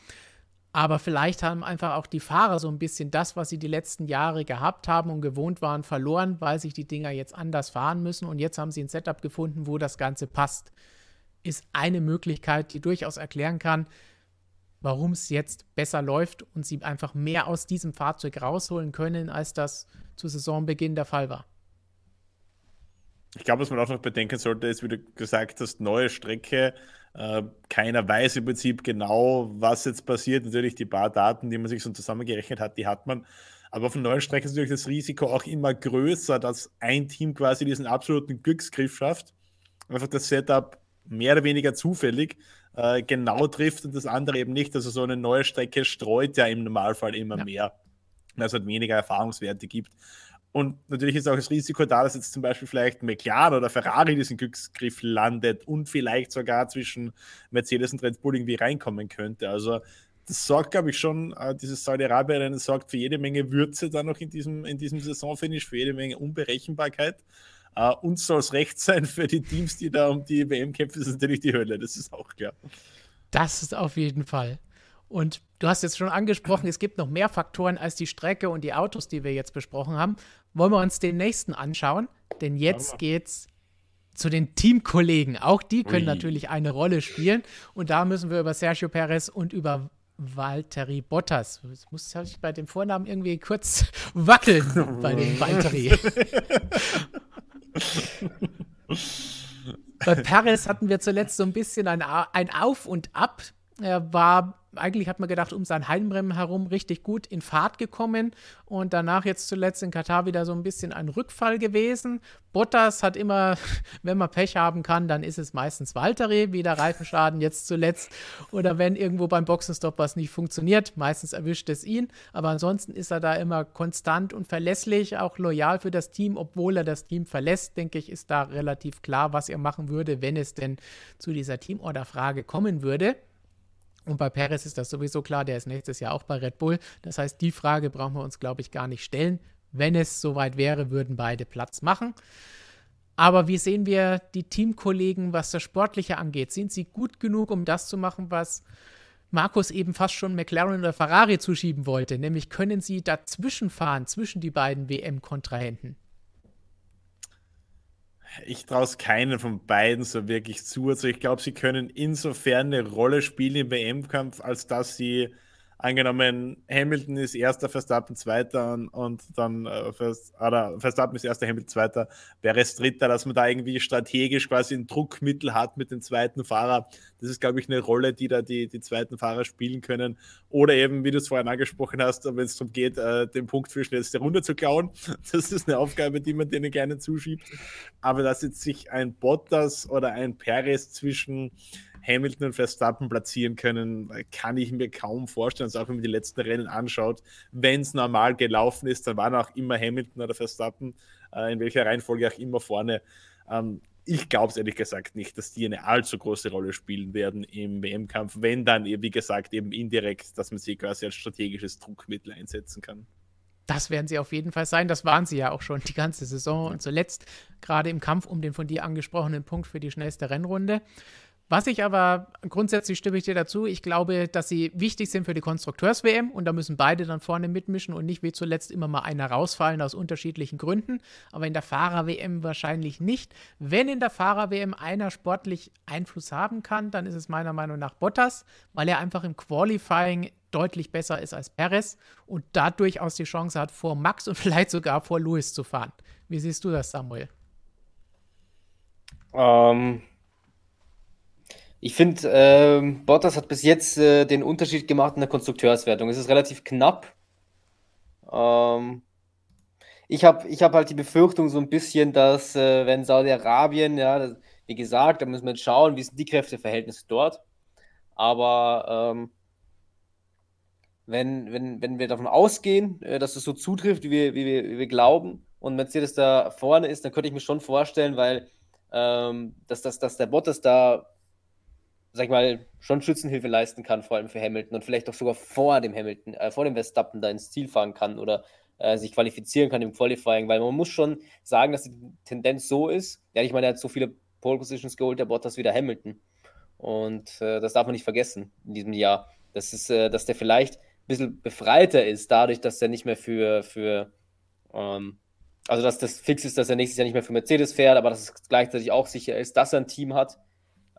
Aber vielleicht haben einfach auch die Fahrer so ein bisschen das, was sie die letzten Jahre gehabt haben und gewohnt waren, verloren, weil sich die Dinger jetzt anders fahren müssen. Und jetzt haben sie ein Setup gefunden, wo das Ganze passt. Ist eine Möglichkeit, die durchaus erklären kann, warum es jetzt besser läuft und sie einfach mehr aus diesem Fahrzeug rausholen können, als das zu Saisonbeginn der Fall war. Ich glaube, was man auch noch bedenken sollte, ist, wie du gesagt hast, neue Strecke keiner weiß im Prinzip genau, was jetzt passiert. Natürlich die paar Daten, die man sich so zusammengerechnet hat, die hat man. Aber auf den neuen Strecken ist natürlich das Risiko auch immer größer, dass ein Team quasi diesen absoluten Glücksgriff schafft. Einfach das Setup mehr oder weniger zufällig äh, genau trifft und das andere eben nicht. Also so eine neue Strecke streut ja im Normalfall immer ja. mehr, weil es halt weniger Erfahrungswerte gibt. Und natürlich ist auch das Risiko da, dass jetzt zum Beispiel vielleicht McLaren oder Ferrari diesen Glücksgriff landet und vielleicht sogar zwischen Mercedes und Red Bull irgendwie reinkommen könnte. Also das sorgt, glaube ich, schon, äh, dieses Saudi-Arabien-Rennen sorgt für jede Menge Würze dann noch in diesem, in diesem Saisonfinish, für jede Menge Unberechenbarkeit. Uh, uns soll es recht sein für die Teams, die da um die WM kämpfen, ist natürlich die Hölle, das ist auch klar. Das ist auf jeden Fall. Und du hast jetzt schon angesprochen, es gibt noch mehr Faktoren als die Strecke und die Autos, die wir jetzt besprochen haben. Wollen wir uns den nächsten anschauen? Denn jetzt geht's zu den Teamkollegen. Auch die können Ui. natürlich eine Rolle spielen. Und da müssen wir über Sergio Perez und über Valtteri Bottas. Jetzt muss ich bei dem Vornamen irgendwie kurz wackeln bei dem Valtteri. bei Perez hatten wir zuletzt so ein bisschen ein, ein Auf und Ab Er war eigentlich hat man gedacht, um sein Heimrennen herum richtig gut in Fahrt gekommen und danach jetzt zuletzt in Katar wieder so ein bisschen ein Rückfall gewesen. Bottas hat immer, wenn man Pech haben kann, dann ist es meistens Valtteri, wie der Reifenschaden jetzt zuletzt. Oder wenn irgendwo beim Boxenstopp was nicht funktioniert, meistens erwischt es ihn. Aber ansonsten ist er da immer konstant und verlässlich, auch loyal für das Team, obwohl er das Team verlässt, denke ich, ist da relativ klar, was er machen würde, wenn es denn zu dieser Teamorder-Frage kommen würde. Und bei Perez ist das sowieso klar, der ist nächstes Jahr auch bei Red Bull. Das heißt, die Frage brauchen wir uns, glaube ich, gar nicht stellen. Wenn es soweit wäre, würden beide Platz machen. Aber wie sehen wir die Teamkollegen, was das Sportliche angeht? Sind sie gut genug, um das zu machen, was Markus eben fast schon McLaren oder Ferrari zuschieben wollte? Nämlich können sie dazwischen fahren, zwischen die beiden WM-Kontrahenten? Ich traue es keinen von beiden so wirklich zu. Also ich glaube, sie können insofern eine Rolle spielen im WM-Kampf, als dass sie angenommen, Hamilton ist erster, Verstappen zweiter und, dann äh, oder Verstappen ist erster, Hamilton zweiter, Perez dritter, dass man da irgendwie strategisch quasi ein Druckmittel hat mit dem zweiten Fahrer. Das ist, glaube ich, eine Rolle, die da die, die zweiten Fahrer spielen können. Oder eben, wie du es vorhin angesprochen hast, wenn es darum geht, äh, den Punkt für schnellste Runde zu klauen. Das ist eine Aufgabe, die man denen gerne zuschiebt. Aber dass jetzt sich ein Bottas oder ein Perez zwischen Hamilton und Verstappen platzieren können, kann ich mir kaum vorstellen. Also auch wenn man die letzten Rennen anschaut, wenn es normal gelaufen ist, dann waren auch immer Hamilton oder Verstappen, äh, in welcher Reihenfolge auch immer vorne. Ähm, ich glaube es ehrlich gesagt nicht, dass die eine allzu große Rolle spielen werden im WM-Kampf, wenn dann, wie gesagt, eben indirekt, dass man sie quasi als strategisches Druckmittel einsetzen kann. Das werden sie auf jeden Fall sein. Das waren sie ja auch schon die ganze Saison und zuletzt gerade im Kampf um den von dir angesprochenen Punkt für die schnellste Rennrunde. Was ich aber grundsätzlich stimme ich dir dazu, ich glaube, dass sie wichtig sind für die Konstrukteurs-WM und da müssen beide dann vorne mitmischen und nicht wie zuletzt immer mal einer rausfallen aus unterschiedlichen Gründen. Aber in der Fahrer-WM wahrscheinlich nicht. Wenn in der Fahrer-WM einer sportlich Einfluss haben kann, dann ist es meiner Meinung nach Bottas, weil er einfach im Qualifying deutlich besser ist als Perez und da durchaus die Chance hat, vor Max und vielleicht sogar vor Lewis zu fahren. Wie siehst du das, Samuel? Ähm. Um ich finde, äh, Bottas hat bis jetzt äh, den Unterschied gemacht in der Konstrukteurswertung. Es ist relativ knapp. Ähm, ich habe ich hab halt die Befürchtung so ein bisschen, dass äh, wenn Saudi-Arabien, ja, das, wie gesagt, da müssen wir jetzt schauen, wie sind die Kräfteverhältnisse dort. Aber ähm, wenn, wenn, wenn wir davon ausgehen, äh, dass es so zutrifft, wie wir, wie, wir, wie wir glauben, und Mercedes da vorne ist, dann könnte ich mir schon vorstellen, weil ähm, dass, dass, dass der Bottas da sag ich mal, schon Schützenhilfe leisten kann, vor allem für Hamilton und vielleicht auch sogar vor dem Hamilton, äh, vor dem Verstappen da ins Ziel fahren kann oder äh, sich qualifizieren kann im Qualifying, weil man muss schon sagen, dass die Tendenz so ist. Ja, ich meine, er hat so viele Pole Positions geholt, der Bottas wieder Hamilton. Und äh, das darf man nicht vergessen in diesem Jahr. Das ist, äh, dass der vielleicht ein bisschen befreiter ist, dadurch, dass er nicht mehr für, für ähm, also dass das fix ist, dass er nächstes Jahr nicht mehr für Mercedes fährt, aber dass es gleichzeitig auch sicher ist, dass er ein Team hat,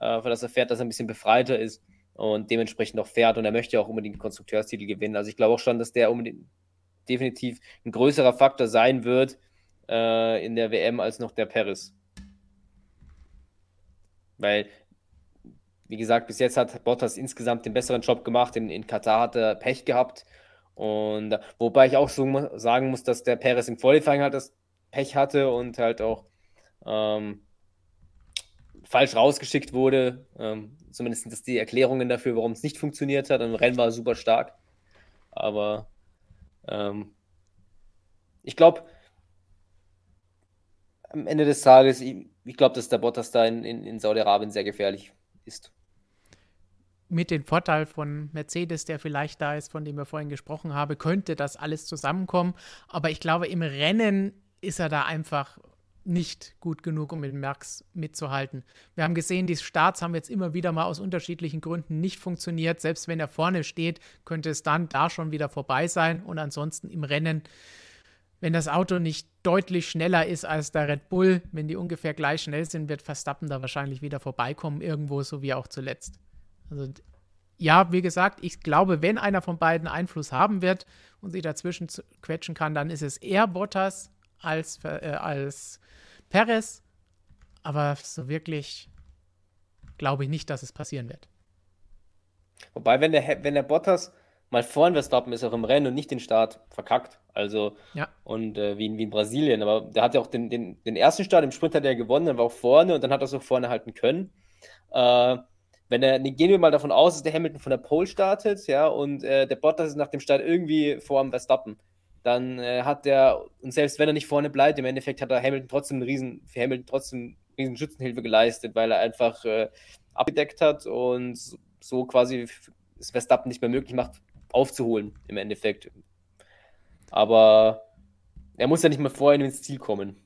äh, für das er fährt, dass er ein bisschen befreiter ist und dementsprechend auch fährt. Und er möchte ja auch unbedingt den Konstrukteurstitel gewinnen. Also ich glaube auch schon, dass der definitiv ein größerer Faktor sein wird äh, in der WM als noch der Paris. Weil, wie gesagt, bis jetzt hat Bottas insgesamt den besseren Job gemacht. In, in Katar hat er Pech gehabt. Und wobei ich auch so sagen muss, dass der Perez im Qualifying halt das Pech hatte und halt auch ähm, falsch rausgeschickt wurde. Ähm, zumindest das die Erklärungen dafür, warum es nicht funktioniert hat. Im Rennen war super stark. Aber ähm, ich glaube, am Ende des Tages, ich, ich glaube, dass der Bottas da in, in, in Saudi-Arabien sehr gefährlich ist. Mit dem Vorteil von Mercedes, der vielleicht da ist, von dem wir vorhin gesprochen haben, könnte das alles zusammenkommen. Aber ich glaube, im Rennen ist er da einfach nicht gut genug, um mit Merckx mitzuhalten. Wir haben gesehen, die Starts haben jetzt immer wieder mal aus unterschiedlichen Gründen nicht funktioniert. Selbst wenn er vorne steht, könnte es dann da schon wieder vorbei sein. Und ansonsten im Rennen, wenn das Auto nicht deutlich schneller ist als der Red Bull, wenn die ungefähr gleich schnell sind, wird Verstappen da wahrscheinlich wieder vorbeikommen, irgendwo, so wie auch zuletzt. Also ja, wie gesagt, ich glaube, wenn einer von beiden Einfluss haben wird und sich dazwischen quetschen kann, dann ist es eher Bottas als, äh, als Perez. Aber so wirklich glaube ich nicht, dass es passieren wird. Wobei, wenn der, wenn der Bottas mal vorn Verstappen ist, auch im Rennen und nicht den Start verkackt. Also, ja. und äh, wie, in, wie in Brasilien. Aber der hat ja auch den, den, den ersten Start im Sprint hat er gewonnen, dann war auch vorne und dann hat er es auch vorne halten können. Äh, wenn er, gehen wir mal davon aus, dass der Hamilton von der Pole startet, ja, und äh, der Bottas ist nach dem Start irgendwie vor dem Verstappen, dann äh, hat der, und selbst wenn er nicht vorne bleibt, im Endeffekt hat er Hamilton trotzdem einen riesen, für Hamilton trotzdem riesen Schützenhilfe geleistet, weil er einfach äh, abgedeckt hat und so quasi es Verstappen nicht mehr möglich macht, aufzuholen im Endeffekt. Aber er muss ja nicht mehr vorhin ins Ziel kommen.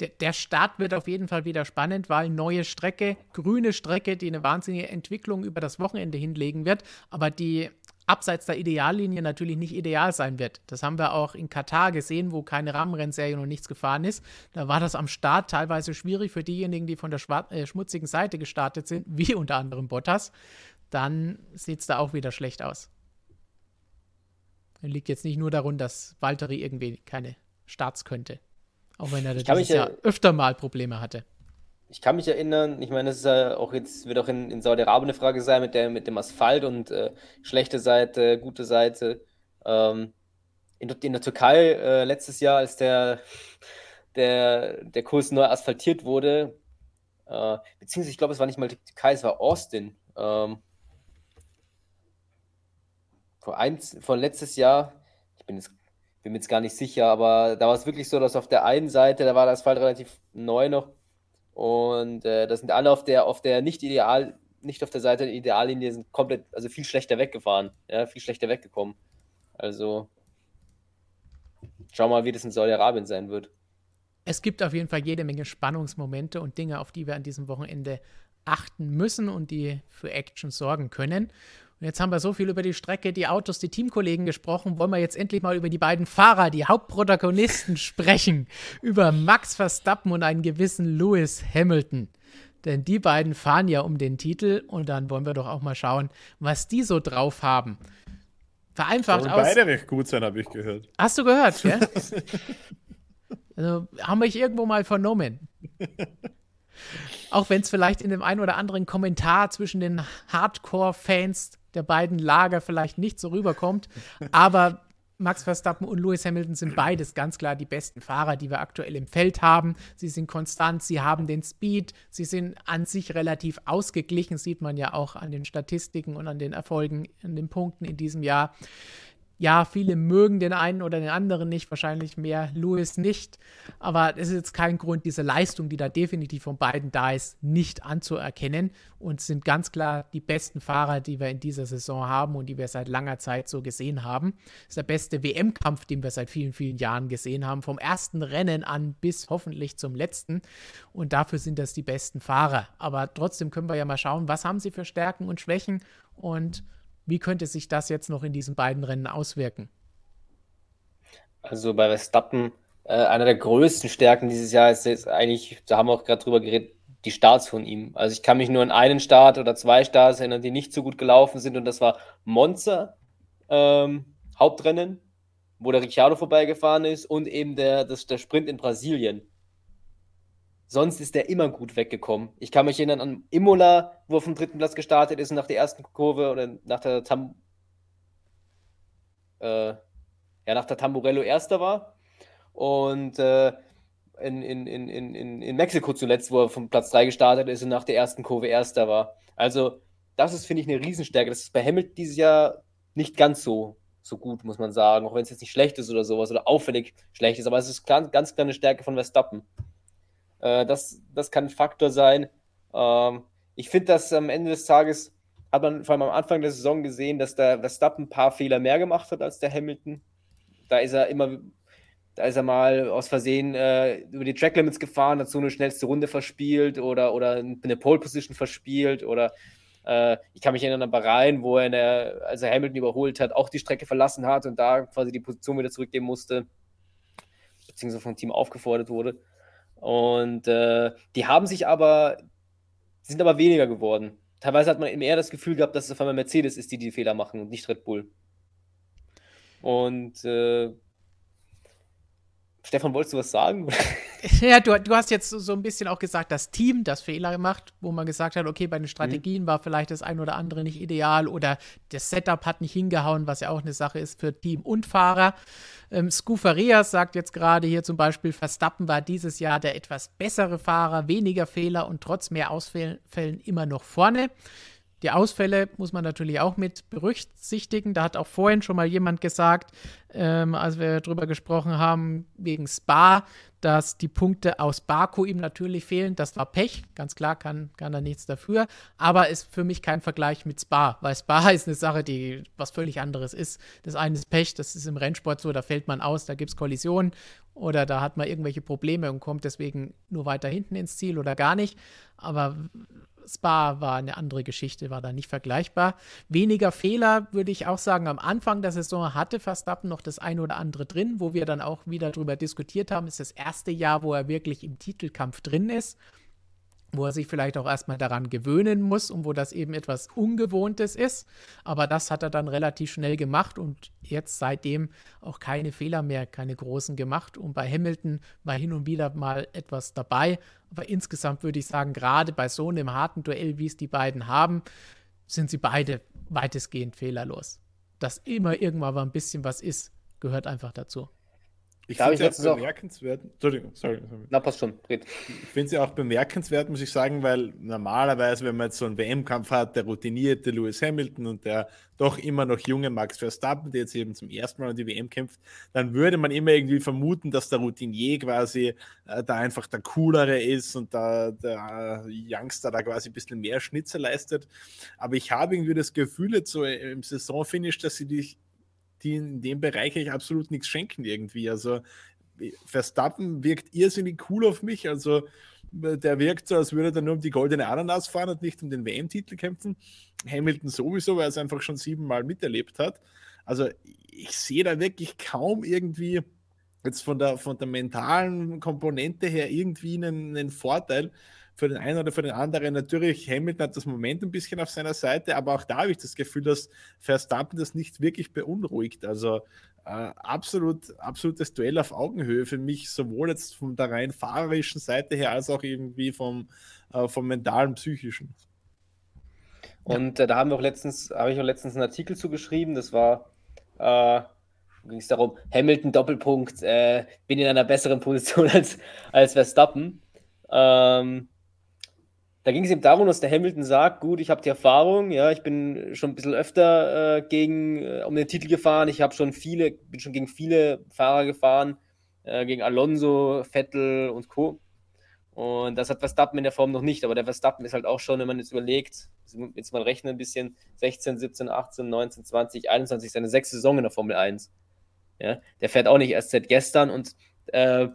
Der, der Start wird auf jeden Fall wieder spannend, weil neue Strecke, grüne Strecke, die eine wahnsinnige Entwicklung über das Wochenende hinlegen wird, aber die abseits der Ideallinie natürlich nicht ideal sein wird. Das haben wir auch in Katar gesehen, wo keine Rahmenrennserie und nichts gefahren ist. Da war das am Start teilweise schwierig für diejenigen, die von der äh, schmutzigen Seite gestartet sind, wie unter anderem Bottas. Dann sieht es da auch wieder schlecht aus. Liegt jetzt nicht nur daran, dass Valtteri irgendwie keine Starts könnte. Auch wenn er dieses Jahr öfter mal Probleme hatte. Ich kann mich erinnern, ich meine, das ist ja auch jetzt, wird auch in, in Saudi-Arabien eine Frage sein mit, der, mit dem Asphalt und äh, schlechte Seite, gute Seite. Ähm, in, in, der Türkei äh, letztes Jahr, als der, der, der Kurs neu asphaltiert wurde, äh, beziehungsweise ich glaube, es war nicht mal die Türkei, es war Austin. Ähm, vor, eins, vor letztes Jahr, ich bin, jetzt, bin mir jetzt gar nicht sicher, aber da war es wirklich so, dass auf der einen Seite, da war das Asphalt relativ neu noch und äh, das sind alle auf der, auf der nicht ideal, nicht auf der Seite der Ideallinie sind komplett, also viel schlechter weggefahren, ja, viel schlechter weggekommen. Also schau mal, wie das in Saudi-Arabien sein wird. Es gibt auf jeden Fall jede Menge Spannungsmomente und Dinge, auf die wir an diesem Wochenende achten müssen und die für Action sorgen können. Und jetzt haben wir so viel über die Strecke, die Autos, die Teamkollegen gesprochen. Wollen wir jetzt endlich mal über die beiden Fahrer, die Hauptprotagonisten sprechen? Über Max Verstappen und einen gewissen Lewis Hamilton. Denn die beiden fahren ja um den Titel und dann wollen wir doch auch mal schauen, was die so drauf haben. Vereinfacht Sollen aus. beide recht gut sein, habe ich gehört. Hast du gehört, gell? also haben wir irgendwo mal vernommen. Auch wenn es vielleicht in dem einen oder anderen Kommentar zwischen den Hardcore-Fans der beiden Lager vielleicht nicht so rüberkommt. Aber Max Verstappen und Lewis Hamilton sind beides ganz klar die besten Fahrer, die wir aktuell im Feld haben. Sie sind konstant, sie haben den Speed, sie sind an sich relativ ausgeglichen, sieht man ja auch an den Statistiken und an den Erfolgen, an den Punkten in diesem Jahr ja, viele mögen den einen oder den anderen nicht, wahrscheinlich mehr Lewis nicht. Aber es ist jetzt kein Grund, diese Leistung, die da definitiv von beiden da ist, nicht anzuerkennen. Und sind ganz klar die besten Fahrer, die wir in dieser Saison haben und die wir seit langer Zeit so gesehen haben. Das ist der beste WM-Kampf, den wir seit vielen, vielen Jahren gesehen haben. Vom ersten Rennen an bis hoffentlich zum letzten. Und dafür sind das die besten Fahrer. Aber trotzdem können wir ja mal schauen, was haben sie für Stärken und Schwächen und wie könnte sich das jetzt noch in diesen beiden Rennen auswirken? Also bei Verstappen, äh, einer der größten Stärken dieses Jahr ist jetzt eigentlich, da haben wir auch gerade drüber geredet, die Starts von ihm. Also ich kann mich nur an einen Start oder zwei Starts erinnern, die nicht so gut gelaufen sind und das war Monza, ähm, Hauptrennen, wo der Ricciardo vorbeigefahren ist und eben der, das, der Sprint in Brasilien. Sonst ist er immer gut weggekommen. Ich kann mich erinnern an Imola, wo er vom dritten Platz gestartet ist und nach der ersten Kurve oder nach der Tam äh, ja, nach der Tamburello erster war. Und äh, in, in, in, in, in Mexiko zuletzt, wo er vom Platz 3 gestartet ist und nach der ersten Kurve erster war. Also, das ist, finde ich, eine Riesenstärke. Das ist bei Hamilton dieses Jahr nicht ganz so, so gut, muss man sagen. Auch wenn es jetzt nicht schlecht ist oder sowas oder auffällig schlecht ist. Aber es ist ganz, ganz klar eine Stärke von Verstappen. Äh, das, das kann ein Faktor sein. Ähm, ich finde, dass am Ende des Tages hat man vor allem am Anfang der Saison gesehen, dass der Verstappen ein paar Fehler mehr gemacht hat als der Hamilton. Da ist er immer, da ist er mal aus Versehen äh, über die Track Limits gefahren, hat so eine schnellste Runde verspielt oder, oder eine Pole Position verspielt oder äh, ich kann mich erinnern an Bahrain, wo er, der, als er Hamilton überholt hat, auch die Strecke verlassen hat und da quasi die Position wieder zurückgeben musste, beziehungsweise vom Team aufgefordert wurde. Und äh, die haben sich aber, sind aber weniger geworden. Teilweise hat man eben eher das Gefühl gehabt, dass es auf einmal Mercedes ist, die die Fehler machen und nicht Red Bull. Und äh, Stefan, wolltest du was sagen? Ja, du, du hast jetzt so ein bisschen auch gesagt, das Team das Fehler gemacht, wo man gesagt hat, okay, bei den Strategien mhm. war vielleicht das ein oder andere nicht ideal oder das Setup hat nicht hingehauen, was ja auch eine Sache ist für Team und Fahrer. Ähm, Scufarias sagt jetzt gerade hier zum Beispiel, Verstappen war dieses Jahr der etwas bessere Fahrer, weniger Fehler und trotz mehr Ausfällen immer noch vorne. Die Ausfälle muss man natürlich auch mit berücksichtigen. Da hat auch vorhin schon mal jemand gesagt, ähm, als wir darüber gesprochen haben, wegen Spa, dass die Punkte aus Baku ihm natürlich fehlen. Das war Pech, ganz klar, kann, kann er nichts dafür. Aber ist für mich kein Vergleich mit Spa, weil Spa ist eine Sache, die was völlig anderes ist. Das eine ist Pech, das ist im Rennsport so, da fällt man aus, da gibt es Kollisionen oder da hat man irgendwelche Probleme und kommt deswegen nur weiter hinten ins Ziel oder gar nicht. Aber Spa war eine andere Geschichte, war da nicht vergleichbar. Weniger Fehler würde ich auch sagen. Am Anfang der Saison hatte Verstappen noch das eine oder andere drin, wo wir dann auch wieder darüber diskutiert haben. Ist das erste Jahr, wo er wirklich im Titelkampf drin ist wo er sich vielleicht auch erstmal daran gewöhnen muss und wo das eben etwas Ungewohntes ist. Aber das hat er dann relativ schnell gemacht und jetzt seitdem auch keine Fehler mehr, keine großen gemacht. Und bei Hamilton war hin und wieder mal etwas dabei. Aber insgesamt würde ich sagen, gerade bei so einem harten Duell, wie es die beiden haben, sind sie beide weitestgehend fehlerlos. Dass immer irgendwann mal ein bisschen was ist, gehört einfach dazu. Ich finde es auch bemerkenswert. Auch... Entschuldigung, sorry. Na, passt schon. Red. Ich finde sie auch bemerkenswert, muss ich sagen, weil normalerweise, wenn man jetzt so einen WM-Kampf hat, der routinierte Lewis Hamilton und der doch immer noch junge Max Verstappen, der jetzt eben zum ersten Mal um die WM kämpft, dann würde man immer irgendwie vermuten, dass der Routinier quasi äh, da einfach der coolere ist und da, der Youngster da quasi ein bisschen mehr Schnitzer leistet. Aber ich habe irgendwie das Gefühl, jetzt so im Saisonfinish, dass sie die die in dem Bereich eigentlich absolut nichts schenken irgendwie. Also Verstappen wirkt irrsinnig cool auf mich. Also der wirkt so, als würde er nur um die goldene Ananas fahren und nicht um den WM-Titel kämpfen. Hamilton sowieso, weil er es einfach schon siebenmal miterlebt hat. Also ich sehe da wirklich kaum irgendwie jetzt von der, von der mentalen Komponente her irgendwie einen, einen Vorteil für den einen oder für den anderen. Natürlich, Hamilton hat das Moment ein bisschen auf seiner Seite, aber auch da habe ich das Gefühl, dass Verstappen das nicht wirklich beunruhigt. Also äh, absolut, absolutes Duell auf Augenhöhe für mich, sowohl jetzt von der rein fahrerischen Seite her, als auch irgendwie vom, äh, vom mentalen, psychischen. Und äh, da haben wir auch letztens, habe ich auch letztens einen Artikel zugeschrieben, das war äh, ging es darum, Hamilton Doppelpunkt, äh, bin in einer besseren Position als, als Verstappen. Ähm, da ging es eben darum, dass der Hamilton sagt, gut, ich habe die Erfahrung, ja, ich bin schon ein bisschen öfter äh, gegen, äh, um den Titel gefahren, ich habe schon viele, bin schon gegen viele Fahrer gefahren, äh, gegen Alonso, Vettel und Co. Und das hat Verstappen in der Form noch nicht, aber der Verstappen ist halt auch schon, wenn man jetzt überlegt, jetzt mal rechnen ein bisschen, 16, 17, 18, 19, 20, 21, seine sechs Saison in der Formel 1. Ja, der fährt auch nicht erst seit gestern und äh,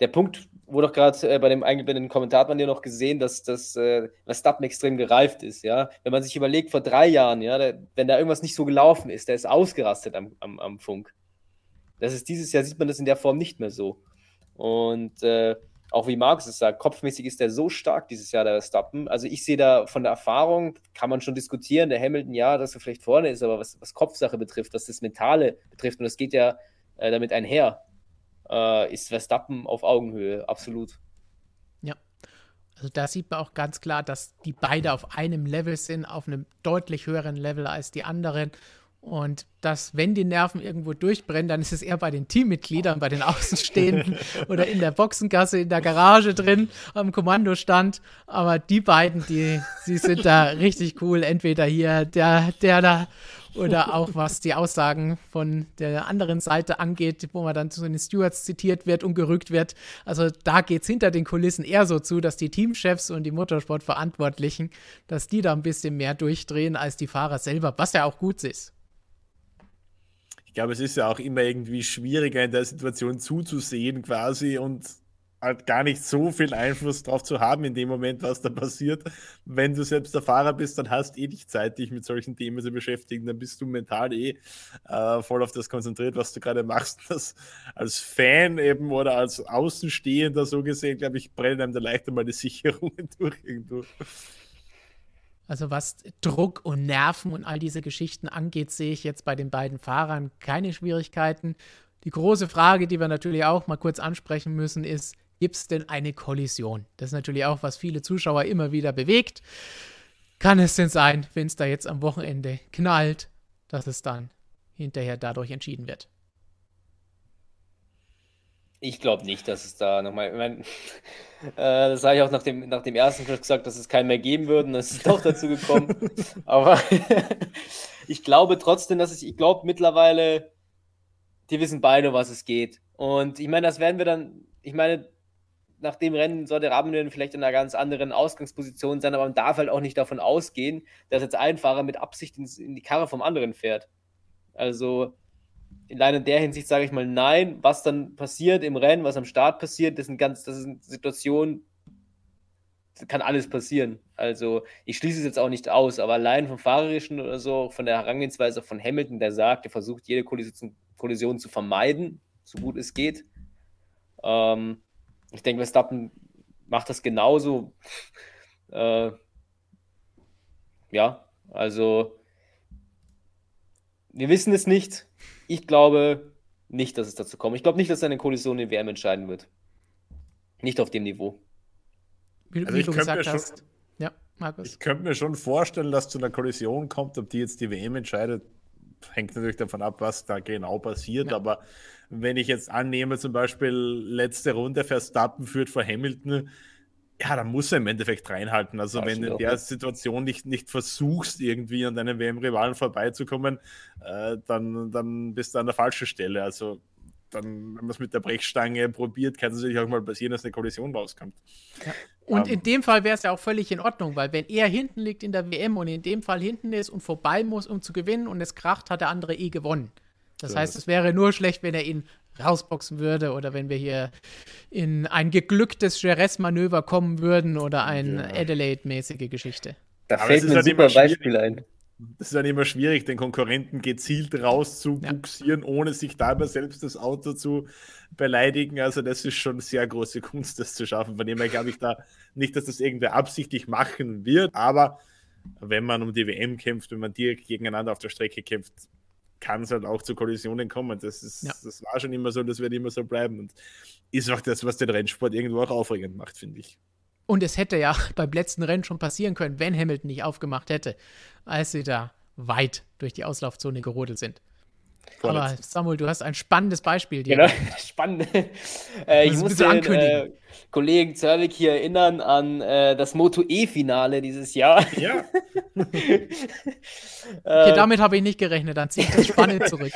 der Punkt, wurde doch gerade äh, bei dem eingeblendeten Kommentar von dir noch gesehen, dass das äh, Verstappen extrem gereift ist, ja. Wenn man sich überlegt, vor drei Jahren, ja, der, wenn da irgendwas nicht so gelaufen ist, der ist ausgerastet am, am, am, Funk. Das ist dieses Jahr, sieht man das in der Form nicht mehr so. Und äh, auch wie Markus es sagt, kopfmäßig ist der so stark dieses Jahr, der Verstappen. Also ich sehe da von der Erfahrung, kann man schon diskutieren, der Hamilton, ja, dass er vielleicht vorne ist, aber was, was Kopfsache betrifft, was das Mentale betrifft, und das geht ja äh, damit einher, äh, ist Verstappen auf Augenhöhe, absolut. Ja. Also da sieht man auch ganz klar, dass die beide auf einem Level sind, auf einem deutlich höheren Level als die anderen. Und dass, wenn die Nerven irgendwo durchbrennen, dann ist es eher bei den Teammitgliedern, bei den Außenstehenden oder in der Boxengasse, in der Garage drin, am Kommandostand. Aber die beiden, die, die sind da richtig cool. Entweder hier der, der da oder auch was die Aussagen von der anderen Seite angeht, wo man dann zu den Stewards zitiert wird und gerückt wird. Also da geht es hinter den Kulissen eher so zu, dass die Teamchefs und die Motorsportverantwortlichen, dass die da ein bisschen mehr durchdrehen als die Fahrer selber, was ja auch gut ist. Ich glaube, es ist ja auch immer irgendwie schwieriger in der Situation zuzusehen quasi und halt gar nicht so viel Einfluss drauf zu haben in dem Moment, was da passiert. Wenn du selbst der Fahrer bist, dann hast eh nicht Zeit, dich mit solchen Themen zu beschäftigen. Dann bist du mental eh äh, voll auf das konzentriert, was du gerade machst. Das als Fan eben oder als Außenstehender so gesehen, glaube ich, brennen einem da leichter mal die Sicherungen durch irgendwo. Also was Druck und Nerven und all diese Geschichten angeht, sehe ich jetzt bei den beiden Fahrern keine Schwierigkeiten Die große Frage, die wir natürlich auch mal kurz ansprechen müssen, ist, gibt es denn eine Kollision? Das ist natürlich auch, was viele Zuschauer immer wieder bewegt. Kann es denn sein, wenn es da jetzt am Wochenende knallt, dass es dann hinterher dadurch entschieden wird? Ich glaube nicht, dass es da nochmal. Ich mein, äh, das habe ich auch nach dem, nach dem ersten Kurs gesagt, dass es keinen mehr geben würde. Und es ist doch dazu gekommen. Aber ich glaube trotzdem, dass es. Ich glaube mittlerweile, die wissen beide, was es geht. Und ich meine, das werden wir dann. Ich meine, nach dem Rennen sollte Rahmen vielleicht in einer ganz anderen Ausgangsposition sein, aber man darf halt auch nicht davon ausgehen, dass jetzt ein Fahrer mit Absicht in die Karre vom anderen fährt. Also allein in der Hinsicht sage ich mal nein. Was dann passiert im Rennen, was am Start passiert, das sind ganz, das sind Situationen, kann alles passieren. Also ich schließe es jetzt auch nicht aus, aber allein vom Fahrerischen oder so, von der Herangehensweise von Hamilton, der sagt, er versucht jede Kollision, Kollision zu vermeiden, so gut es geht. Ähm, ich denke, Verstappen macht das genauso. Äh, ja, also wir wissen es nicht. Ich glaube nicht, dass es dazu kommt. Ich glaube nicht, dass eine Kollision in WM entscheiden wird. Nicht auf dem Niveau. Wie, also wie du gesagt hast. ja, Markus. Ich könnte mir schon vorstellen, dass zu einer Kollision kommt, ob die jetzt die WM entscheidet, hängt natürlich davon ab, was da genau passiert. Ja. Aber wenn ich jetzt annehme, zum Beispiel letzte Runde Verstappen führt vor Hamilton, ja, dann muss er im Endeffekt reinhalten. Also, wenn du in der Situation nicht, nicht versuchst, irgendwie an deinem WM-Rivalen vorbeizukommen, äh, dann, dann bist du an der falschen Stelle. Also, dann, wenn man es mit der Brechstange probiert, kann es natürlich auch mal passieren, dass eine Kollision rauskommt. Ja. Und um, in dem Fall wäre es ja auch völlig in Ordnung, weil wenn er hinten liegt in der WM und in dem Fall hinten ist und vorbei muss, um zu gewinnen und es kracht, hat der andere eh gewonnen. Das heißt, es wäre nur schlecht, wenn er ihn rausboxen würde oder wenn wir hier in ein geglücktes Jerez-Manöver kommen würden oder eine ja. Adelaide-mäßige Geschichte. Da Aber fällt mir ein halt super Beispiel ein. Das ist dann immer schwierig, den Konkurrenten gezielt rauszubuxieren, ja. ohne sich dabei selbst das Auto zu beleidigen. Also, das ist schon sehr große Kunst, das zu schaffen. Von dem her glaube ich da nicht, dass das irgendwer absichtlich machen wird. Aber wenn man um die WM kämpft, wenn man direkt gegeneinander auf der Strecke kämpft, kann es halt auch zu Kollisionen kommen. Das, ist, ja. das war schon immer so, das wird immer so bleiben. Und ist auch das, was den Rennsport irgendwo auch aufregend macht, finde ich. Und es hätte ja beim letzten Rennen schon passieren können, wenn Hamilton nicht aufgemacht hätte, als sie da weit durch die Auslaufzone gerodelt sind. Aber Samuel, du hast ein spannendes Beispiel. Dir. Genau, spannend. äh, ich muss den äh, Kollegen Zervik hier erinnern an äh, das Moto E-Finale dieses Jahr. Ja. okay, damit habe ich nicht gerechnet, dann ziehe ich das spannend zurück.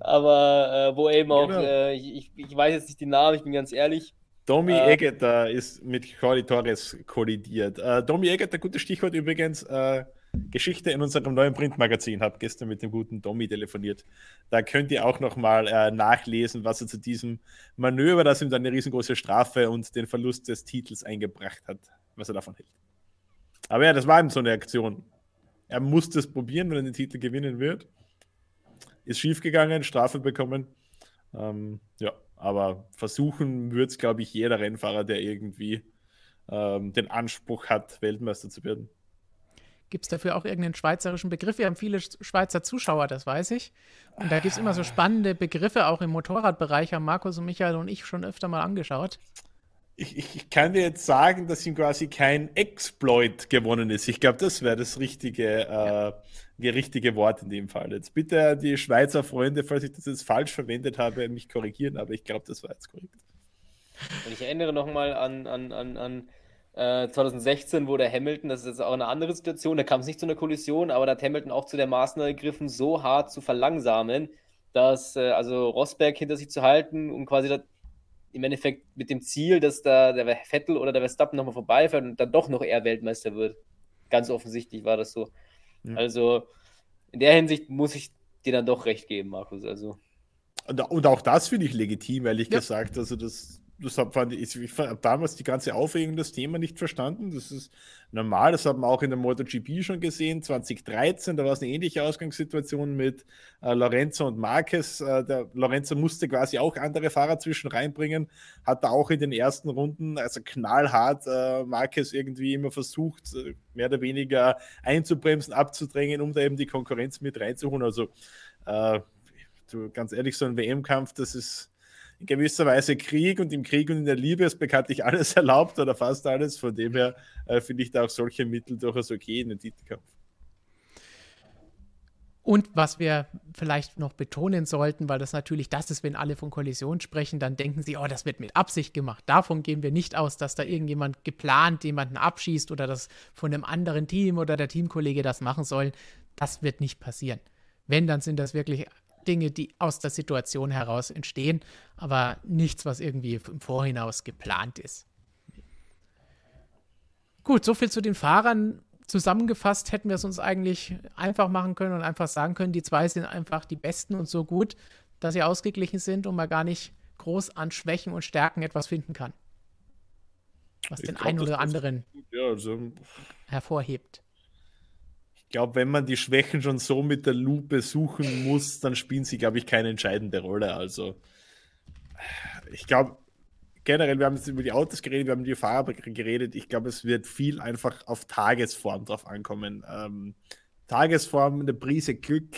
Aber äh, wo eben auch, genau. Äh, ich, ich weiß jetzt nicht den Namen, ich bin ganz ehrlich. Domi äh, Eggeter ist mit Corey Torres kollidiert. Äh, Domi Eggeter, gutes Stichwort übrigens. Äh, Geschichte in unserem neuen Printmagazin. Habe gestern mit dem guten Domi telefoniert. Da könnt ihr auch nochmal äh, nachlesen, was er zu diesem Manöver, das ihm dann eine riesengroße Strafe und den Verlust des Titels eingebracht hat, was er davon hält. Aber ja, das war eben so eine Aktion. Er musste es probieren, wenn er den Titel gewinnen wird. Ist schiefgegangen, Strafe bekommen. Ähm, ja, aber versuchen wird es, glaube ich, jeder Rennfahrer, der irgendwie ähm, den Anspruch hat, Weltmeister zu werden. Gibt es dafür auch irgendeinen schweizerischen Begriff? Wir haben viele Schweizer Zuschauer, das weiß ich. Und da gibt es immer so spannende Begriffe, auch im Motorradbereich, haben Markus und Michael und ich schon öfter mal angeschaut. Ich, ich, ich kann dir jetzt sagen, dass ihm quasi kein Exploit gewonnen ist. Ich glaube, das wäre das richtige, äh, die richtige Wort in dem Fall. Jetzt bitte die Schweizer Freunde, falls ich das jetzt falsch verwendet habe, mich korrigieren, aber ich glaube, das war jetzt korrekt. Und ich erinnere nochmal an, an, an, an 2016 äh, wurde Hamilton, das ist jetzt auch eine andere Situation, da kam es nicht zu einer Kollision, aber da hat Hamilton auch zu der Maßnahme gegriffen, so hart zu verlangsamen, dass äh, also Rosberg hinter sich zu halten und quasi das, im Endeffekt mit dem Ziel, dass da der Vettel oder der Verstappen nochmal vorbeifährt und dann doch noch er Weltmeister wird. Ganz offensichtlich war das so. Mhm. Also in der Hinsicht muss ich dir dann doch recht geben, Markus. Also. Und, und auch das finde ich legitim, ehrlich ja. gesagt. Also das das fand ich, ich habe damals die ganze Aufregung das Thema nicht verstanden. Das ist normal, das haben wir auch in der MotoGP schon gesehen. 2013, da war es eine ähnliche Ausgangssituation mit äh, Lorenzo und Marquez. Äh, der Lorenzo musste quasi auch andere Fahrer zwischen reinbringen, hat da auch in den ersten Runden, also knallhart, äh, Marquez irgendwie immer versucht, äh, mehr oder weniger einzubremsen, abzudrängen, um da eben die Konkurrenz mit reinzuholen. Also äh, du, ganz ehrlich, so ein WM-Kampf, das ist in gewisser Weise Krieg und im Krieg und in der Liebe ist bekanntlich alles erlaubt oder fast alles. Von dem her äh, finde ich da auch solche Mittel durchaus okay in den Titelkampf. Und was wir vielleicht noch betonen sollten, weil das natürlich das ist, wenn alle von Kollision sprechen, dann denken sie, oh, das wird mit Absicht gemacht. Davon gehen wir nicht aus, dass da irgendjemand geplant jemanden abschießt oder das von einem anderen Team oder der Teamkollege das machen soll. Das wird nicht passieren. Wenn, dann sind das wirklich Dinge, die aus der Situation heraus entstehen, aber nichts, was irgendwie im Vorhinaus geplant ist. Gut, soviel zu den Fahrern zusammengefasst hätten wir es uns eigentlich einfach machen können und einfach sagen können, die zwei sind einfach die Besten und so gut, dass sie ausgeglichen sind und man gar nicht groß an Schwächen und Stärken etwas finden kann. Was ich den glaub, einen oder anderen ja, also, hervorhebt. Glaube, wenn man die Schwächen schon so mit der Lupe suchen muss, dann spielen sie, glaube ich, keine entscheidende Rolle. Also, ich glaube, generell, wir haben jetzt über die Autos geredet, wir haben die Fahrer geredet. Ich glaube, es wird viel einfach auf Tagesform drauf ankommen. Ähm, Tagesform, eine Prise Glück.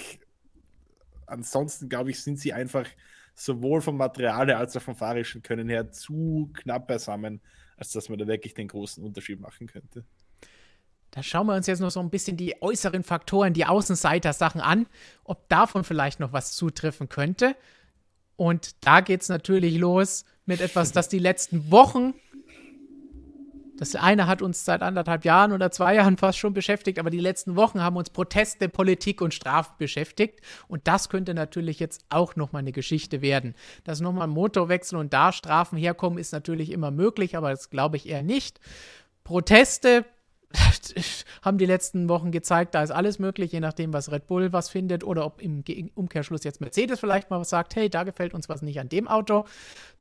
Ansonsten, glaube ich, sind sie einfach sowohl vom Material als auch vom fahrischen Können her zu knapp beisammen, als dass man da wirklich den großen Unterschied machen könnte. Da schauen wir uns jetzt noch so ein bisschen die äußeren Faktoren, die Außenseiter-Sachen an, ob davon vielleicht noch was zutreffen könnte. Und da geht es natürlich los mit etwas, das die letzten Wochen, das eine hat uns seit anderthalb Jahren oder zwei Jahren fast schon beschäftigt, aber die letzten Wochen haben uns Proteste, Politik und Strafen beschäftigt. Und das könnte natürlich jetzt auch nochmal eine Geschichte werden. Dass nochmal ein Motorwechsel und da Strafen herkommen, ist natürlich immer möglich, aber das glaube ich eher nicht. Proteste, haben die letzten Wochen gezeigt, da ist alles möglich, je nachdem, was Red Bull was findet oder ob im Umkehrschluss jetzt Mercedes vielleicht mal was sagt, hey, da gefällt uns was nicht an dem Auto.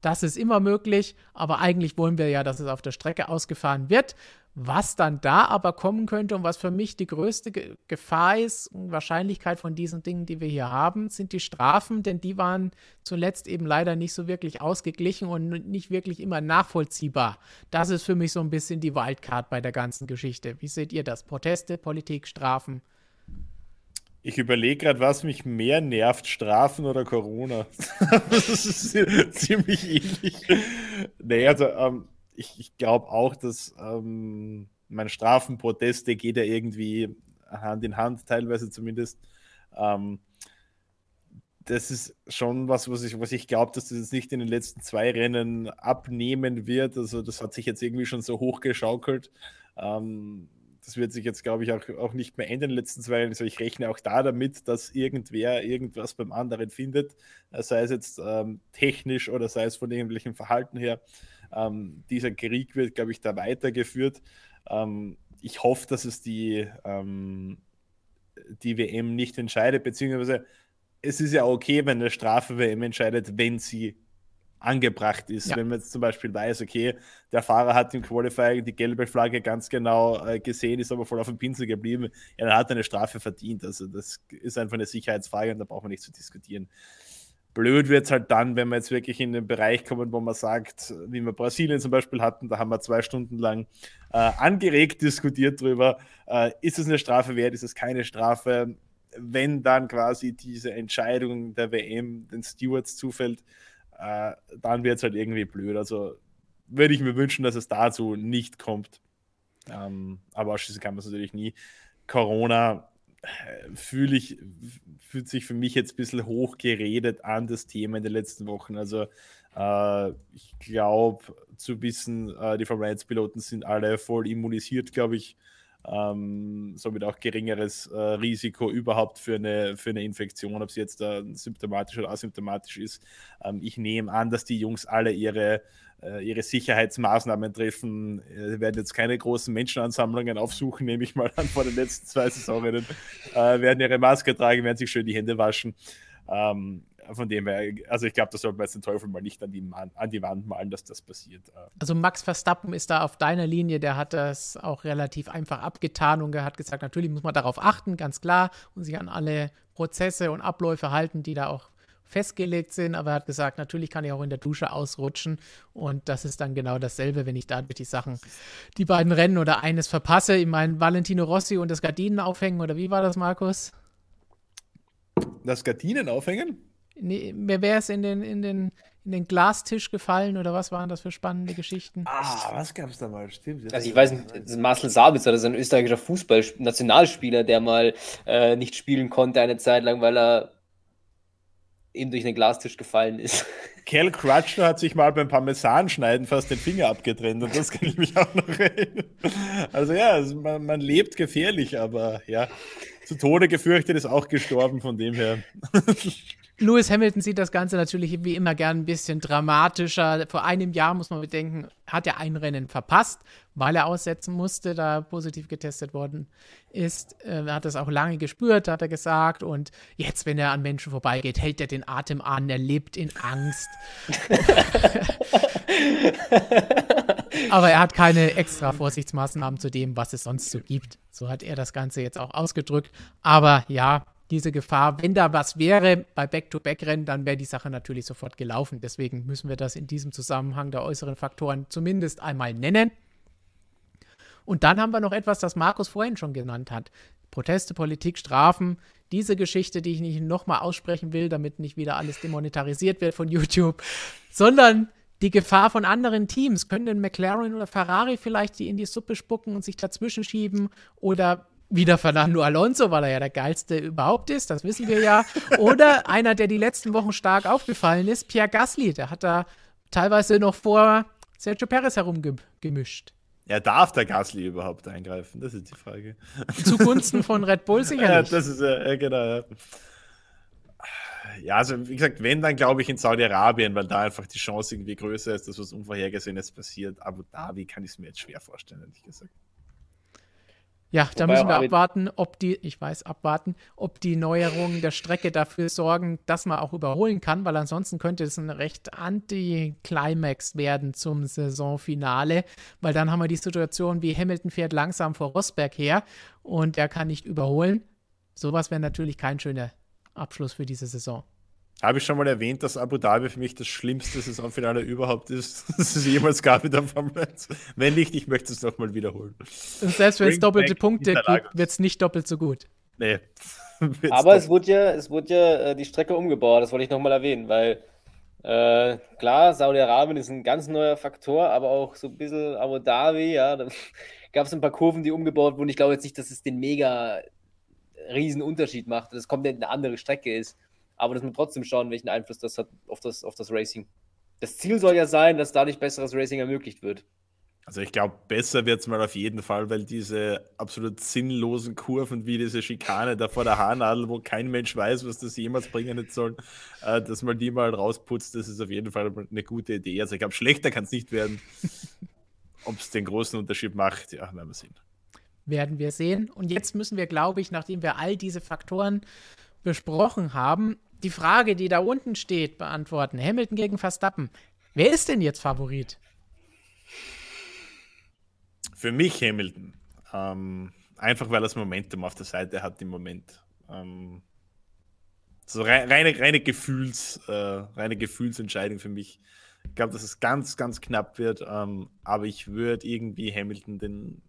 Das ist immer möglich, aber eigentlich wollen wir ja, dass es auf der Strecke ausgefahren wird. Was dann da aber kommen könnte und was für mich die größte Ge Gefahr ist und Wahrscheinlichkeit von diesen Dingen, die wir hier haben, sind die Strafen, denn die waren zuletzt eben leider nicht so wirklich ausgeglichen und nicht wirklich immer nachvollziehbar. Das ist für mich so ein bisschen die Wildcard bei der ganzen Geschichte. Wie seht ihr das? Proteste, Politik, Strafen? Ich überlege gerade, was mich mehr nervt, Strafen oder Corona. das ist ziemlich ähnlich. Nee, also ähm, ich, ich glaube auch, dass ähm, meine Strafenproteste geht ja irgendwie Hand in Hand, teilweise zumindest. Ähm, das ist schon was, was ich, was ich glaube, dass das jetzt nicht in den letzten zwei Rennen abnehmen wird. Also das hat sich jetzt irgendwie schon so hochgeschaukelt. Ähm, das wird sich jetzt, glaube ich, auch, auch nicht mehr ändern in den letzten zwei Jahren. Also ich rechne auch da damit, dass irgendwer irgendwas beim anderen findet, sei es jetzt ähm, technisch oder sei es von irgendwelchem Verhalten her. Ähm, dieser Krieg wird, glaube ich, da weitergeführt. Ähm, ich hoffe, dass es die, ähm, die WM nicht entscheidet, beziehungsweise es ist ja okay, wenn eine Strafe WM entscheidet, wenn sie angebracht ist. Ja. Wenn man jetzt zum Beispiel weiß, okay, der Fahrer hat im Qualifying die gelbe Flagge ganz genau äh, gesehen, ist aber voll auf dem Pinsel geblieben, ja, dann hat er eine Strafe verdient. Also das ist einfach eine Sicherheitsfrage und da braucht man nicht zu diskutieren. Blöd wird es halt dann, wenn wir jetzt wirklich in den Bereich kommen, wo man sagt, wie wir Brasilien zum Beispiel hatten, da haben wir zwei Stunden lang äh, angeregt diskutiert darüber, äh, ist es eine Strafe wert, ist es keine Strafe, wenn dann quasi diese Entscheidung der WM den Stewards zufällt, äh, dann wird es halt irgendwie blöd. Also würde ich mir wünschen, dass es dazu nicht kommt. Ähm, aber ausschließen kann man es natürlich nie. Corona fühle ich, fühlt sich für mich jetzt ein bisschen hochgeredet an das Thema in den letzten Wochen. Also äh, ich glaube zu wissen, äh, die Formel 1-Piloten sind alle voll immunisiert, glaube ich. Ähm, somit auch geringeres äh, Risiko überhaupt für eine, für eine Infektion, ob sie jetzt äh, symptomatisch oder asymptomatisch ist. Ähm, ich nehme an, dass die Jungs alle ihre ihre Sicherheitsmaßnahmen treffen. Äh, sie werden jetzt keine großen Menschenansammlungen aufsuchen, nehme ich mal an, vor den letzten zwei Saisonrennen. Äh, werden ihre Maske tragen, werden sich schön die Hände waschen. Ähm, von dem her, also ich glaube, das sollte man jetzt den Teufel mal nicht an die, an die Wand malen, dass das passiert. Äh. Also Max Verstappen ist da auf deiner Linie, der hat das auch relativ einfach abgetan und hat gesagt, natürlich muss man darauf achten, ganz klar, und sich an alle Prozesse und Abläufe halten, die da auch festgelegt sind, aber er hat gesagt, natürlich kann ich auch in der Dusche ausrutschen und das ist dann genau dasselbe, wenn ich da durch die Sachen, die beiden Rennen oder eines verpasse. Ich meine, Valentino Rossi und das Gardinen aufhängen oder wie war das, Markus? Das Gardinen aufhängen? Nee, wer wäre es in den, in, den, in den Glastisch gefallen oder was waren das für spannende Geschichten? Ah, was gab es da mal? Stimmt. Also ich weiß nicht, Marcel Sabitzer, das ist ein österreichischer Fußball-Nationalspieler, der mal äh, nicht spielen konnte eine Zeit lang, weil er eben durch einen Glastisch gefallen ist. Kel Crutchner hat sich mal beim Parmesanschneiden fast den Finger abgetrennt und das kann ich mich auch noch erinnern. Also ja, man, man, lebt gefährlich, aber ja, zu Tode gefürchtet ist auch gestorben, von dem her. Lewis Hamilton sieht das Ganze natürlich wie immer gern ein bisschen dramatischer. Vor einem Jahr muss man bedenken, hat er ein Rennen verpasst, weil er aussetzen musste, da positiv getestet worden ist. Er hat das auch lange gespürt, hat er gesagt. Und jetzt, wenn er an Menschen vorbeigeht, hält er den Atem an, er lebt in Angst. Aber er hat keine extra Vorsichtsmaßnahmen zu dem, was es sonst so gibt. So hat er das Ganze jetzt auch ausgedrückt. Aber ja, diese Gefahr. Wenn da was wäre bei Back-to-Back-Rennen, dann wäre die Sache natürlich sofort gelaufen. Deswegen müssen wir das in diesem Zusammenhang der äußeren Faktoren zumindest einmal nennen. Und dann haben wir noch etwas, das Markus vorhin schon genannt hat. Proteste, Politik, Strafen. Diese Geschichte, die ich nicht nochmal aussprechen will, damit nicht wieder alles demonetarisiert wird von YouTube, sondern die Gefahr von anderen Teams. Können denn McLaren oder Ferrari vielleicht die in die Suppe spucken und sich dazwischen schieben? Oder wieder Fernando Alonso, weil er ja der geilste überhaupt ist, das wissen wir ja. Oder einer, der die letzten Wochen stark aufgefallen ist, Pierre Gasly. Der hat da teilweise noch vor Sergio Perez herumgemischt. Ja, darf der Gasly überhaupt eingreifen? Das ist die Frage. Zugunsten von Red Bull sicherlich. Ja, das ist ja, genau. Ja. ja, also wie gesagt, wenn, dann glaube ich in Saudi-Arabien, weil da einfach die Chance irgendwie größer ist, dass was Unvorhergesehenes passiert. Abu Dhabi kann ich es mir jetzt schwer vorstellen, ehrlich gesagt. Ja, da müssen wir abwarten, ob die, ich weiß, abwarten, ob die Neuerungen der Strecke dafür sorgen, dass man auch überholen kann, weil ansonsten könnte es ein recht Anti-Climax werden zum Saisonfinale, weil dann haben wir die Situation, wie Hamilton fährt langsam vor Rosberg her und er kann nicht überholen. Sowas wäre natürlich kein schöner Abschluss für diese Saison. Habe ich schon mal erwähnt, dass Abu Dhabi für mich das schlimmste Saisonfinale überhaupt ist, das es jemals gab in der Formel 1. Wenn nicht, ich möchte es nochmal wiederholen. Und selbst wenn es doppelte Punkte gibt, wird es nicht doppelt so gut. Nee. Aber es wurde ja, es wurde ja äh, die Strecke umgebaut, das wollte ich nochmal erwähnen, weil äh, klar, Saudi-Arabien ist ein ganz neuer Faktor, aber auch so ein bisschen Abu Dhabi, ja, da gab es ein paar Kurven, die umgebaut wurden. Ich glaube jetzt nicht, dass es den mega riesen Unterschied macht, dass es komplett eine andere Strecke ist aber dass man trotzdem schauen, welchen Einfluss das hat auf das, auf das Racing. Das Ziel soll ja sein, dass dadurch besseres Racing ermöglicht wird. Also ich glaube, besser wird es mal auf jeden Fall, weil diese absolut sinnlosen Kurven wie diese Schikane da vor der Haarnadel, wo kein Mensch weiß, was das jemals bringen soll, äh, dass man die mal rausputzt, das ist auf jeden Fall eine gute Idee. Also ich glaube, schlechter kann es nicht werden. Ob es den großen Unterschied macht, ja, werden wir sehen. Werden wir sehen. Und jetzt müssen wir, glaube ich, nachdem wir all diese Faktoren besprochen haben, die Frage, die da unten steht, beantworten. Hamilton gegen Verstappen. Wer ist denn jetzt Favorit? Für mich Hamilton. Ähm, einfach weil das Momentum auf der Seite hat im Moment. Ähm, so reine, reine, Gefühls, äh, reine Gefühlsentscheidung für mich. Ich glaube, dass es ganz, ganz knapp wird. Ähm, aber ich würde irgendwie Hamilton den,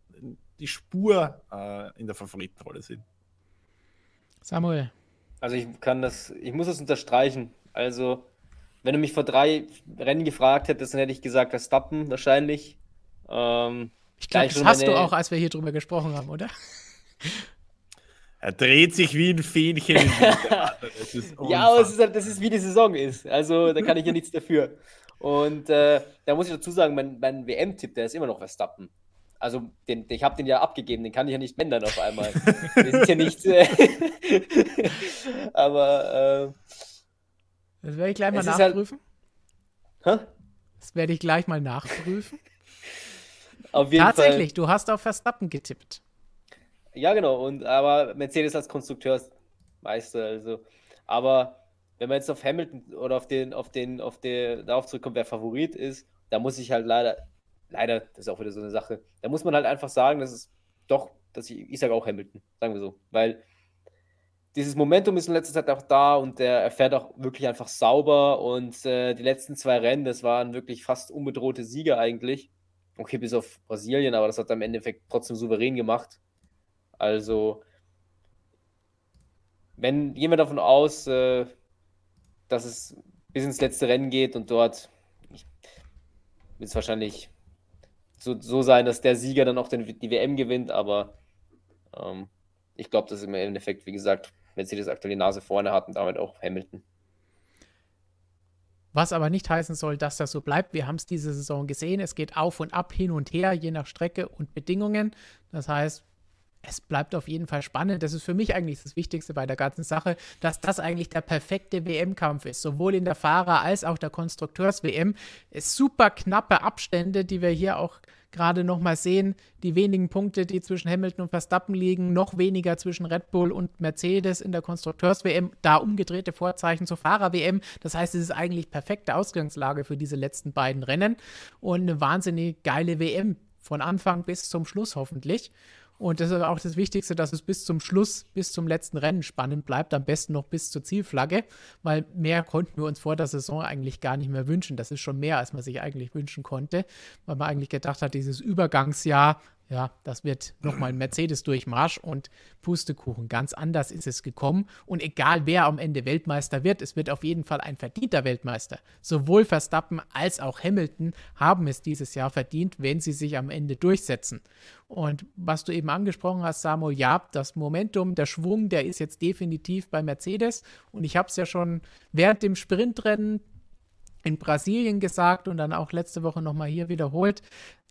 die Spur äh, in der Favoritenrolle sehen. Samuel. Also ich kann das, ich muss das unterstreichen. Also, wenn du mich vor drei Rennen gefragt hättest, dann hätte ich gesagt, Verstappen wahrscheinlich. Ähm, ich glaube, das hast meine... du auch, als wir hier drüber gesprochen haben, oder? Er dreht sich wie ein Fähnchen. ja, aber ist halt, das ist wie die Saison ist. Also da kann ich ja nichts dafür. Und äh, da muss ich dazu sagen, mein, mein WM-Tipp, der ist immer noch Verstappen. Also, den, ich habe den ja abgegeben, den kann ich ja nicht ändern auf einmal. das ist ja nichts. Äh, aber. Äh, das werde ich gleich mal halt nachprüfen. Halt, hä? Das werde ich gleich mal nachprüfen. Tatsächlich, Fall. du hast auf Verstappen getippt. Ja, genau. Und, aber Mercedes als Konstrukteursmeister, also. Aber wenn man jetzt auf Hamilton oder auf den, auf den, auf den, darauf zurückkommt, wer Favorit ist, da muss ich halt leider leider, das ist auch wieder so eine Sache. Da muss man halt einfach sagen, dass es doch, dass ich, ich sage auch Hamilton, sagen wir so, weil dieses Momentum ist in letzter Zeit auch da und der, er fährt auch wirklich einfach sauber und äh, die letzten zwei Rennen, das waren wirklich fast unbedrohte Siege eigentlich. Okay, bis auf Brasilien, aber das hat er im Endeffekt trotzdem souverän gemacht. Also, wenn jemand davon aus, äh, dass es bis ins letzte Rennen geht und dort wird es wahrscheinlich so, so sein, dass der Sieger dann auch den, die WM gewinnt, aber ähm, ich glaube, dass im Endeffekt, wie gesagt, Mercedes aktuell die Nase vorne hat und damit auch Hamilton. Was aber nicht heißen soll, dass das so bleibt. Wir haben es diese Saison gesehen. Es geht auf und ab, hin und her, je nach Strecke und Bedingungen. Das heißt, es bleibt auf jeden Fall spannend. Das ist für mich eigentlich das Wichtigste bei der ganzen Sache, dass das eigentlich der perfekte WM-Kampf ist. Sowohl in der Fahrer- als auch der Konstrukteurs-WM. Super knappe Abstände, die wir hier auch gerade nochmal sehen, die wenigen Punkte, die zwischen Hamilton und Verstappen liegen, noch weniger zwischen Red Bull und Mercedes in der Konstrukteurs-WM, da umgedrehte Vorzeichen zur Fahrer-WM. Das heißt, es ist eigentlich perfekte Ausgangslage für diese letzten beiden Rennen und eine wahnsinnig geile WM von Anfang bis zum Schluss hoffentlich. Und das ist auch das Wichtigste, dass es bis zum Schluss, bis zum letzten Rennen spannend bleibt, am besten noch bis zur Zielflagge, weil mehr konnten wir uns vor der Saison eigentlich gar nicht mehr wünschen. Das ist schon mehr, als man sich eigentlich wünschen konnte, weil man eigentlich gedacht hat, dieses Übergangsjahr ja, das wird nochmal ein Mercedes-Durchmarsch und Pustekuchen. Ganz anders ist es gekommen. Und egal wer am Ende Weltmeister wird, es wird auf jeden Fall ein verdienter Weltmeister. Sowohl Verstappen als auch Hamilton haben es dieses Jahr verdient, wenn sie sich am Ende durchsetzen. Und was du eben angesprochen hast, Samuel, ja, das Momentum, der Schwung, der ist jetzt definitiv bei Mercedes. Und ich habe es ja schon während dem Sprintrennen in Brasilien gesagt und dann auch letzte Woche nochmal hier wiederholt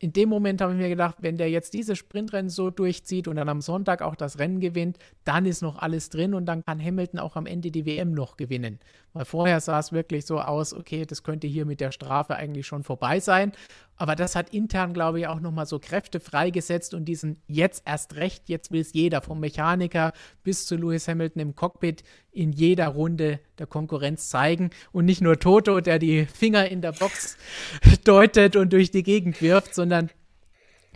in dem Moment habe ich mir gedacht, wenn der jetzt diese Sprintrennen so durchzieht und dann am Sonntag auch das Rennen gewinnt, dann ist noch alles drin und dann kann Hamilton auch am Ende die WM noch gewinnen. Weil vorher sah es wirklich so aus, okay, das könnte hier mit der Strafe eigentlich schon vorbei sein. Aber das hat intern, glaube ich, auch nochmal so Kräfte freigesetzt und diesen jetzt erst recht, jetzt will es jeder, vom Mechaniker bis zu Lewis Hamilton im Cockpit in jeder Runde der Konkurrenz zeigen und nicht nur Toto, der die Finger in der Box deutet und durch die Gegend wirft, sondern sondern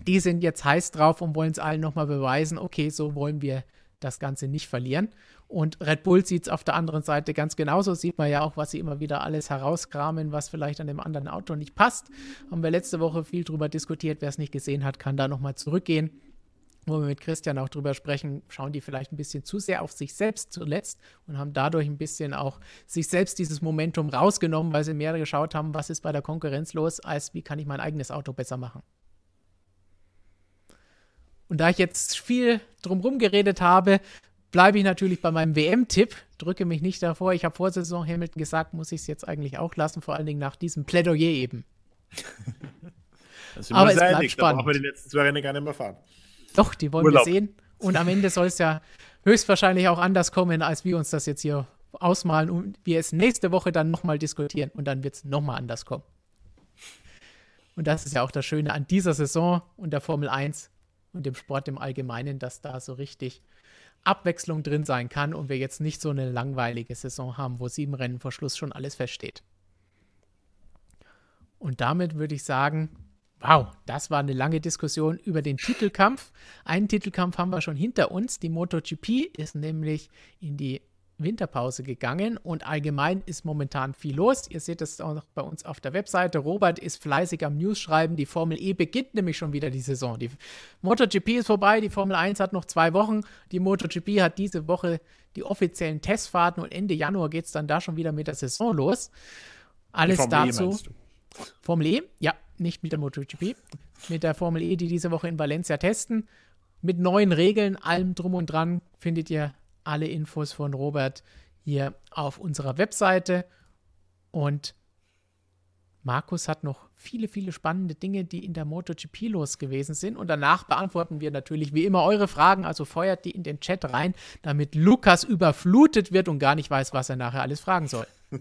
die sind jetzt heiß drauf und wollen es allen nochmal beweisen, okay, so wollen wir das Ganze nicht verlieren. Und Red Bull sieht es auf der anderen Seite ganz genauso. Sieht man ja auch, was sie immer wieder alles herauskramen, was vielleicht an dem anderen Auto nicht passt. Haben wir letzte Woche viel drüber diskutiert. Wer es nicht gesehen hat, kann da nochmal zurückgehen wo wir mit Christian auch drüber sprechen, schauen die vielleicht ein bisschen zu sehr auf sich selbst zuletzt und haben dadurch ein bisschen auch sich selbst dieses Momentum rausgenommen, weil sie mehr geschaut haben, was ist bei der Konkurrenz los, als wie kann ich mein eigenes Auto besser machen. Und da ich jetzt viel drumherum geredet habe, bleibe ich natürlich bei meinem WM-Tipp, drücke mich nicht davor. Ich habe vor Saison Hamilton gesagt, muss ich es jetzt eigentlich auch lassen, vor allen Dingen nach diesem Plädoyer eben. Aber es bleibt spannend. Da brauchen wir die letzten zwei Rennen gar nicht mehr fahren. Doch, die wollen Urlaub. wir sehen. Und am Ende soll es ja höchstwahrscheinlich auch anders kommen, als wir uns das jetzt hier ausmalen und wir es nächste Woche dann nochmal diskutieren und dann wird es nochmal anders kommen. Und das ist ja auch das Schöne an dieser Saison und der Formel 1 und dem Sport im Allgemeinen, dass da so richtig Abwechslung drin sein kann und wir jetzt nicht so eine langweilige Saison haben, wo sieben Rennen vor Schluss schon alles feststeht. Und damit würde ich sagen, Wow, das war eine lange Diskussion über den Titelkampf. Einen Titelkampf haben wir schon hinter uns. Die MotoGP ist nämlich in die Winterpause gegangen und allgemein ist momentan viel los. Ihr seht es auch noch bei uns auf der Webseite. Robert ist fleißig am News schreiben. Die Formel E beginnt nämlich schon wieder die Saison. Die MotoGP ist vorbei, die Formel 1 hat noch zwei Wochen. Die MotoGP hat diese Woche die offiziellen Testfahrten und Ende Januar geht es dann da schon wieder mit der Saison los. Alles e, dazu. E Formel E, ja, nicht mit der MotoGP, mit der Formel E, die diese Woche in Valencia testen. Mit neuen Regeln, allem drum und dran, findet ihr alle Infos von Robert hier auf unserer Webseite. Und Markus hat noch viele, viele spannende Dinge, die in der MotoGP los gewesen sind. Und danach beantworten wir natürlich wie immer eure Fragen. Also feuert die in den Chat rein, damit Lukas überflutet wird und gar nicht weiß, was er nachher alles fragen soll.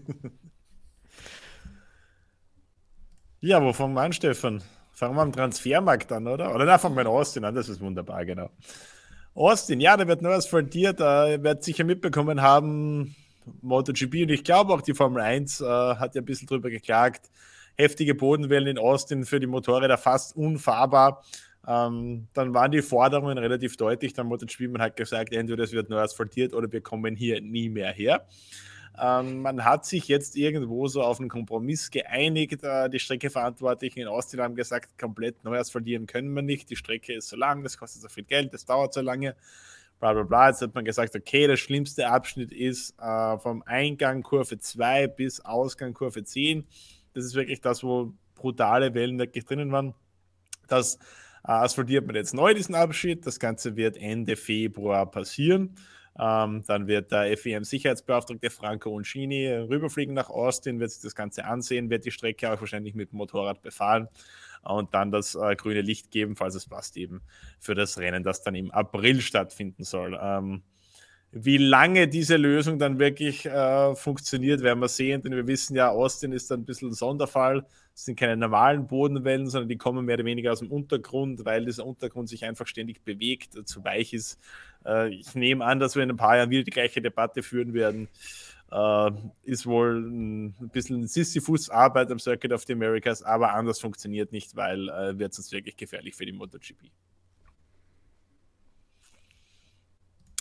Ja, wo fangen wir an, Stefan? Fangen wir am Transfermarkt an, oder? Oder da fangen wir in Austin an, das ist wunderbar, genau. Austin, ja, da wird neu asphaltiert, äh, ihr werdet sicher mitbekommen haben, MotoGP und ich glaube auch die Formel 1 äh, hat ja ein bisschen drüber geklagt. Heftige Bodenwellen in Austin für die Motorräder fast unfahrbar. Ähm, dann waren die Forderungen relativ deutlich. Dann MotoGP man hat gesagt, entweder es wird neu asphaltiert oder wir kommen hier nie mehr her. Ähm, man hat sich jetzt irgendwo so auf einen Kompromiss geeinigt. Äh, die Streckeverantwortlichen in Austin haben gesagt, komplett neu verlieren können wir nicht. Die Strecke ist so lang, das kostet so viel Geld, das dauert so lange. bla bla bla. Jetzt hat man gesagt, okay, der schlimmste Abschnitt ist äh, vom Eingang Kurve 2 bis Ausgang Kurve 10. Das ist wirklich das, wo brutale Wellen wirklich drinnen waren. Das äh, asphaltiert man jetzt neu, diesen Abschnitt. Das Ganze wird Ende Februar passieren. Ähm, dann wird der FEM-Sicherheitsbeauftragte Franco Uncini rüberfliegen nach Austin, wird sich das Ganze ansehen, wird die Strecke auch wahrscheinlich mit dem Motorrad befahren und dann das äh, grüne Licht geben, falls es passt, eben für das Rennen, das dann im April stattfinden soll. Ähm, wie lange diese Lösung dann wirklich äh, funktioniert, werden wir sehen, denn wir wissen ja, Austin ist ein bisschen ein Sonderfall. Sind keine normalen Bodenwellen, sondern die kommen mehr oder weniger aus dem Untergrund, weil dieser Untergrund sich einfach ständig bewegt, zu weich ist. Äh, ich nehme an, dass wir in ein paar Jahren wieder die gleiche Debatte führen werden. Äh, ist wohl ein bisschen Sisyphus-Arbeit am Circuit of the Americas, aber anders funktioniert nicht, weil äh, wird es wirklich gefährlich für die MotoGP.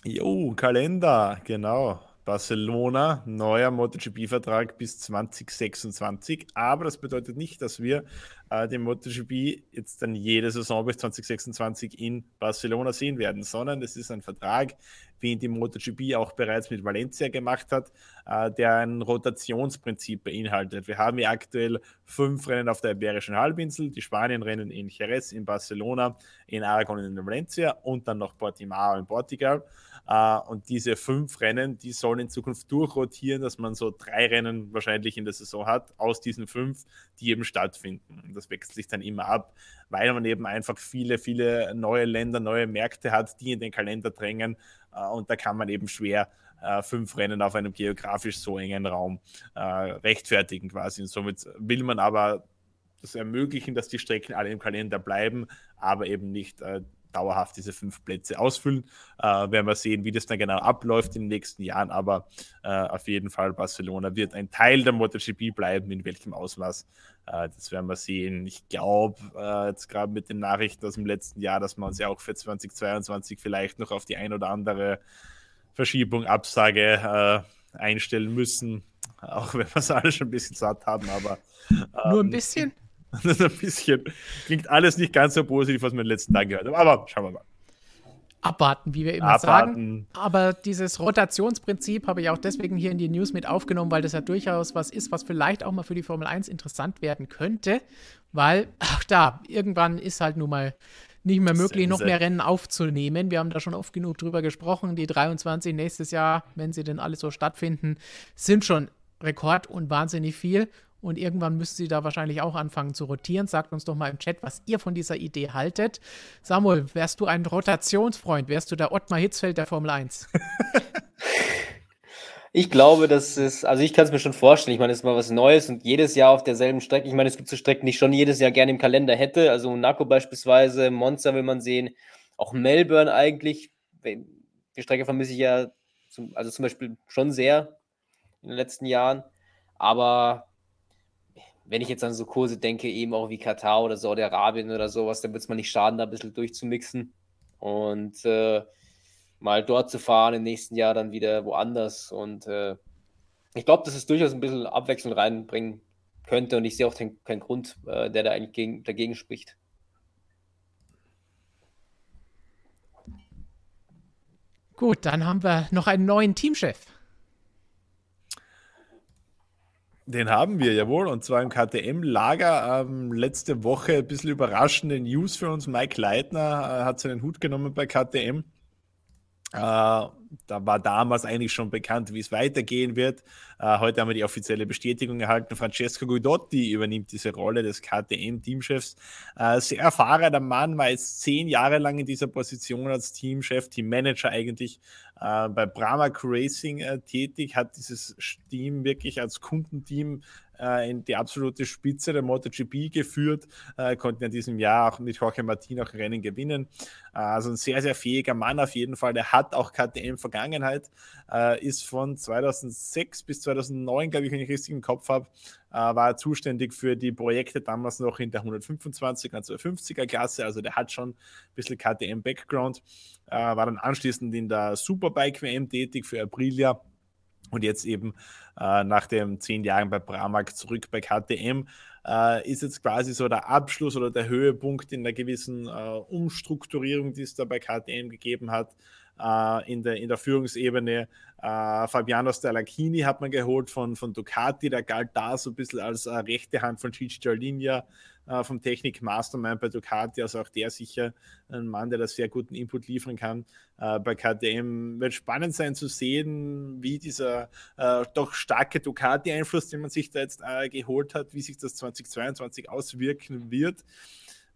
Jo, Kalender, genau. Barcelona, neuer MotoGP-Vertrag bis 2026. Aber das bedeutet nicht, dass wir äh, den MotoGP jetzt dann jede Saison bis 2026 in Barcelona sehen werden, sondern es ist ein Vertrag, wie ihn die MotoGP auch bereits mit Valencia gemacht hat, äh, der ein Rotationsprinzip beinhaltet. Wir haben ja aktuell fünf Rennen auf der Iberischen Halbinsel, die Spanien-Rennen in Jerez, in Barcelona, in Aragon und in Valencia und dann noch Portimao in Portugal. Uh, und diese fünf Rennen, die sollen in Zukunft durchrotieren, dass man so drei Rennen wahrscheinlich in der Saison hat, aus diesen fünf, die eben stattfinden. Das wechselt sich dann immer ab, weil man eben einfach viele, viele neue Länder, neue Märkte hat, die in den Kalender drängen. Uh, und da kann man eben schwer uh, fünf Rennen auf einem geografisch so engen Raum rechtfertigen quasi. Und somit will man aber das ermöglichen, dass die Strecken alle im Kalender bleiben, aber eben nicht dauerhaft diese fünf Plätze ausfüllen. Äh, werden wir sehen, wie das dann genau abläuft in den nächsten Jahren. Aber äh, auf jeden Fall, Barcelona wird ein Teil der MotoGP bleiben. In welchem Ausmaß, äh, das werden wir sehen. Ich glaube, äh, jetzt gerade mit den Nachrichten aus dem letzten Jahr, dass wir uns ja auch für 2022 vielleicht noch auf die ein oder andere Verschiebung, Absage äh, einstellen müssen. Auch wenn wir es alle schon ein bisschen satt haben, aber. Ähm, Nur ein ähm, bisschen? Das ein bisschen. Klingt alles nicht ganz so positiv, was wir in den letzten Tagen gehört haben. Aber schauen wir mal. Abwarten, wie wir immer Abwarten. sagen. Aber dieses Rotationsprinzip habe ich auch deswegen hier in die News mit aufgenommen, weil das ja durchaus was ist, was vielleicht auch mal für die Formel 1 interessant werden könnte. Weil, ach da, irgendwann ist halt nun mal nicht mehr möglich, Sense. noch mehr Rennen aufzunehmen. Wir haben da schon oft genug drüber gesprochen. Die 23 nächstes Jahr, wenn sie denn alle so stattfinden, sind schon Rekord und wahnsinnig viel. Und irgendwann müssen sie da wahrscheinlich auch anfangen zu rotieren. Sagt uns doch mal im Chat, was ihr von dieser Idee haltet. Samuel, wärst du ein Rotationsfreund? Wärst du der Ottmar Hitzfeld der Formel 1? Ich glaube, das ist, also ich kann es mir schon vorstellen. Ich meine, es ist mal was Neues und jedes Jahr auf derselben Strecke. Ich meine, es gibt so Strecken, die ich schon jedes Jahr gerne im Kalender hätte. Also Monaco beispielsweise, Monza will man sehen, auch Melbourne eigentlich. Die Strecke vermisse ich ja, zum, also zum Beispiel schon sehr in den letzten Jahren. Aber wenn ich jetzt an so Kurse denke, eben auch wie Katar oder Saudi-Arabien oder sowas, dann wird es mal nicht schaden, da ein bisschen durchzumixen und äh, mal dort zu fahren, im nächsten Jahr dann wieder woanders. Und äh, ich glaube, dass es durchaus ein bisschen Abwechslung reinbringen könnte und ich sehe auch den, keinen Grund, äh, der da eigentlich gegen, dagegen spricht. Gut, dann haben wir noch einen neuen Teamchef. Den haben wir, jawohl. Und zwar im KTM-Lager. Ähm, letzte Woche ein bisschen überraschende News für uns. Mike Leitner äh, hat seinen Hut genommen bei KTM. Äh, da war damals eigentlich schon bekannt, wie es weitergehen wird. Äh, heute haben wir die offizielle Bestätigung erhalten. Francesco Guidotti übernimmt diese Rolle des KTM-Teamchefs. Äh, sehr erfahrener Mann, war jetzt zehn Jahre lang in dieser Position als Teamchef, Teammanager eigentlich äh, bei Bramac Racing äh, tätig, hat dieses Team wirklich als Kundenteam äh, in die absolute Spitze der MotoGP geführt, äh, konnten in diesem Jahr auch mit Jorge Martin auch Rennen gewinnen. Äh, also ein sehr, sehr fähiger Mann auf jeden Fall. Der hat auch KTM-Vergangenheit, ist von 2006 bis 2009, glaube ich, wenn ich richtig im Kopf habe, war er zuständig für die Projekte damals noch in der 125 und 250er Klasse. Also der hat schon ein bisschen KTM-Background, äh, war dann anschließend in der Superbike-WM tätig für Aprilia und jetzt eben äh, nach den zehn Jahren bei Pramac zurück bei KTM, äh, ist jetzt quasi so der Abschluss oder der Höhepunkt in einer gewissen äh, Umstrukturierung, die es da bei KTM gegeben hat. Äh, in, der, in der Führungsebene. Äh, Fabiano Stallachini hat man geholt von, von Ducati, der galt da so ein bisschen als äh, rechte Hand von Gigi Jarlinia äh, vom Technik Mastermind bei Ducati, also auch der sicher ein Mann, der da sehr guten Input liefern kann. Äh, bei KTM wird spannend sein zu sehen, wie dieser äh, doch starke Ducati-Einfluss, den man sich da jetzt äh, geholt hat, wie sich das 2022 auswirken wird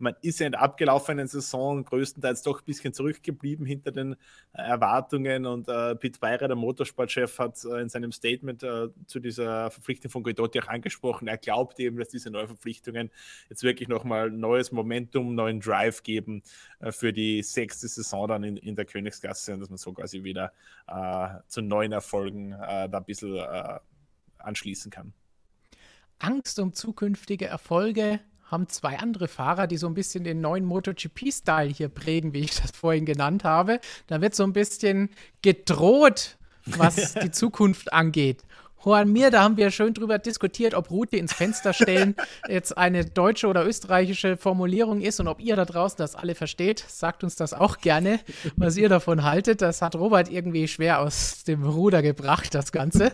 man ist ja in der abgelaufenen Saison größtenteils doch ein bisschen zurückgeblieben hinter den äh, Erwartungen und äh, Pete Beirer, der Motorsportchef, hat äh, in seinem Statement äh, zu dieser Verpflichtung von Guidotti auch angesprochen. Er glaubt eben, dass diese Neuverpflichtungen jetzt wirklich nochmal neues Momentum, neuen Drive geben äh, für die sechste Saison dann in, in der Königsklasse und dass man so quasi wieder äh, zu neuen Erfolgen da ein bisschen anschließen kann. Angst um zukünftige Erfolge haben zwei andere Fahrer, die so ein bisschen den neuen MotoGP-Style hier prägen, wie ich das vorhin genannt habe. Da wird so ein bisschen gedroht, was die Zukunft angeht. Juan Mir, da haben wir schön drüber diskutiert, ob Route ins Fenster stellen jetzt eine deutsche oder österreichische Formulierung ist und ob ihr da draußen das alle versteht. Sagt uns das auch gerne, was ihr davon haltet. Das hat Robert irgendwie schwer aus dem Ruder gebracht, das Ganze.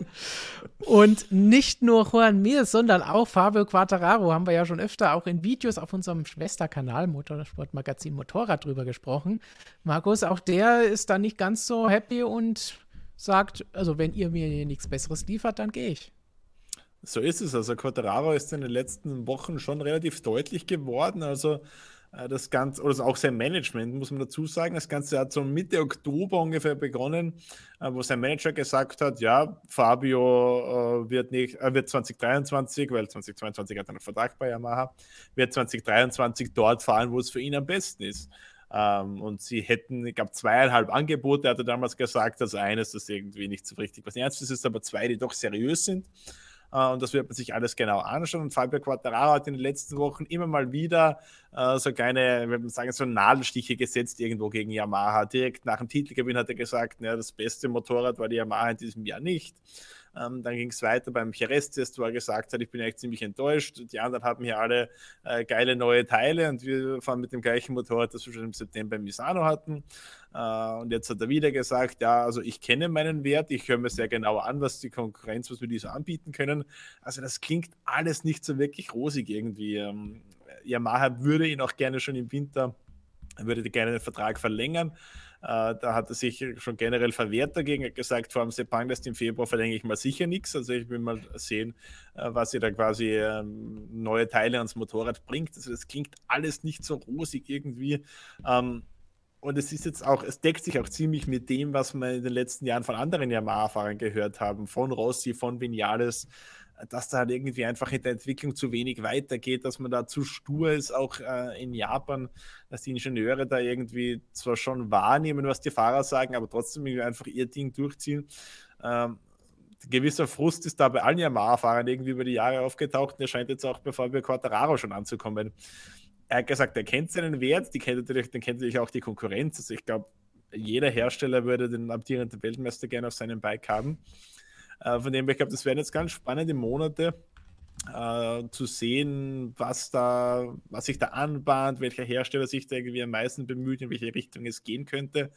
Und nicht nur Juan Mir, sondern auch Fabio Quattararo haben wir ja schon öfter auch in Videos auf unserem Schwesterkanal Motorsportmagazin Motorrad drüber gesprochen. Markus, auch der ist da nicht ganz so happy und sagt, also wenn ihr mir nichts Besseres liefert, dann gehe ich. So ist es. Also Quattararo ist in den letzten Wochen schon relativ deutlich geworden. Also äh, das Ganze, oder auch sein Management, muss man dazu sagen. Das Ganze hat so Mitte Oktober ungefähr begonnen, äh, wo sein Manager gesagt hat, ja, Fabio äh, wird, nicht, wird 2023, weil 2022 hat er einen Vertrag bei Yamaha, wird 2023 dort fahren, wo es für ihn am besten ist. Ähm, und sie hätten, ich glaube, zweieinhalb Angebote, hat er damals gesagt. Also eines, das irgendwie nicht so richtig was Ernstes ist, aber zwei, die doch seriös sind. Uh, und das wird man sich alles genau anschauen. Und Fabio Quattararo hat in den letzten Wochen immer mal wieder uh, so kleine, wenn man sagen, so Nadelstiche gesetzt irgendwo gegen Yamaha. Direkt nach dem Titelgewinn hat er gesagt, ja, das beste Motorrad war die Yamaha in diesem Jahr nicht. Ähm, dann ging es weiter beim Jerez-Test, wo er gesagt hat, ich bin echt ziemlich enttäuscht. Die anderen haben hier alle äh, geile neue Teile und wir fahren mit dem gleichen Motorrad, das wir schon im September in Misano hatten. Äh, und jetzt hat er wieder gesagt, ja, also ich kenne meinen Wert, ich höre mir sehr genau an, was die Konkurrenz, was wir die so anbieten können. Also das klingt alles nicht so wirklich rosig irgendwie. Ähm, Yamaha würde ihn auch gerne schon im Winter, würde gerne den Vertrag verlängern. Äh, da hat er sich schon generell verwehrt dagegen, hat gesagt, vor allem Sepang lässt im Februar verlängere ich mal sicher nichts. Also ich will mal sehen, äh, was ihr da quasi ähm, neue Teile ans Motorrad bringt. Also das klingt alles nicht so rosig irgendwie. Ähm, und es ist jetzt auch, es deckt sich auch ziemlich mit dem, was wir in den letzten Jahren von anderen Yamaha-Fahrern gehört haben, von Rossi, von Vinales, dass da halt irgendwie einfach in der Entwicklung zu wenig weitergeht, dass man da zu stur ist, auch äh, in Japan, dass die Ingenieure da irgendwie zwar schon wahrnehmen, was die Fahrer sagen, aber trotzdem einfach ihr Ding durchziehen. Ähm, gewisser Frust ist da bei allen Yamaha-Fahrern irgendwie über die Jahre aufgetaucht und der scheint jetzt auch bei Fabio Quattararo schon anzukommen. Er hat gesagt, er kennt seinen Wert, die kennt natürlich, den kennt natürlich auch die Konkurrenz. Also ich glaube, jeder Hersteller würde den amtierenden Weltmeister gerne auf seinem Bike haben. Äh, von dem ich glaube, das werden jetzt ganz spannende Monate. Uh, zu sehen, was da, was sich da anbahnt, welcher Hersteller sich da irgendwie am meisten bemüht, in welche Richtung es gehen könnte.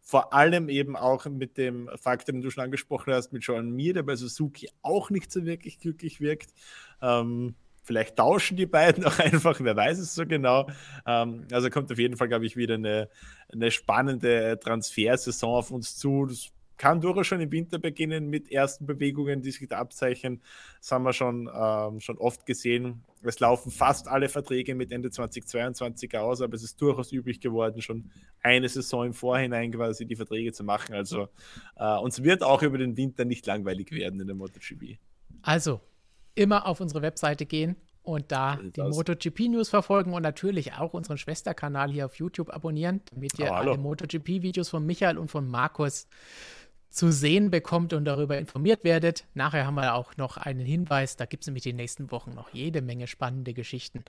Vor allem eben auch mit dem Faktor, den du schon angesprochen hast, mit Joan Mir, der bei Suzuki auch nicht so wirklich glücklich wirkt. Ähm, vielleicht tauschen die beiden auch einfach, wer weiß es so genau. Ähm, also kommt auf jeden Fall, glaube ich, wieder eine, eine spannende Transfersaison auf uns zu. Das kann durchaus schon im Winter beginnen mit ersten Bewegungen, die sich da abzeichnen. Das haben wir schon, ähm, schon oft gesehen. Es laufen fast alle Verträge mit Ende 2022 aus, aber es ist durchaus üblich geworden, schon eine Saison im Vorhinein quasi die Verträge zu machen. Also äh, uns wird auch über den Winter nicht langweilig werden in der MotoGP. Also immer auf unsere Webseite gehen und da die MotoGP-News verfolgen und natürlich auch unseren Schwesterkanal hier auf YouTube abonnieren, damit ihr oh, alle MotoGP-Videos von Michael und von Markus zu sehen bekommt und darüber informiert werdet. Nachher haben wir auch noch einen Hinweis, da gibt es nämlich die nächsten Wochen noch jede Menge spannende Geschichten.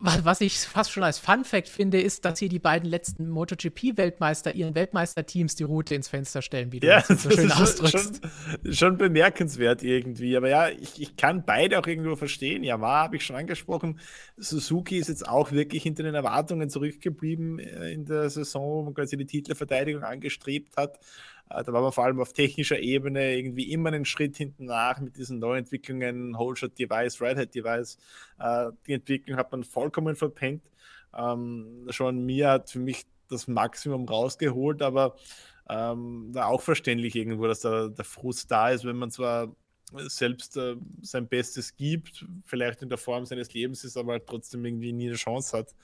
Was ich fast schon als Fun Fact finde, ist, dass hier die beiden letzten MotoGP-Weltmeister ihren Weltmeisterteams die Route ins Fenster stellen, wie du ja, das so schön ausdrückst. Schon, schon, bemerkenswert irgendwie. Aber ja, ich, ich kann beide auch irgendwo verstehen. Ja, war, habe ich schon angesprochen. Suzuki ist jetzt auch wirklich hinter den Erwartungen zurückgeblieben äh, in der Saison, wo man quasi die Titelverteidigung angestrebt hat. Äh, da war man vor allem auf technischer Ebene irgendwie immer einen Schritt hinten nach mit diesen Neuentwicklungen, Holeshot Device, Red Hat Device. Äh, die Entwicklung hat man vollkommen verpennt. Ähm, schon mir hat für mich das Maximum rausgeholt, aber ähm, da auch verständlich irgendwo, dass da der Frust da ist, wenn man zwar selbst äh, sein Bestes gibt, vielleicht in der Form seines Lebens ist, aber halt trotzdem irgendwie nie eine Chance hat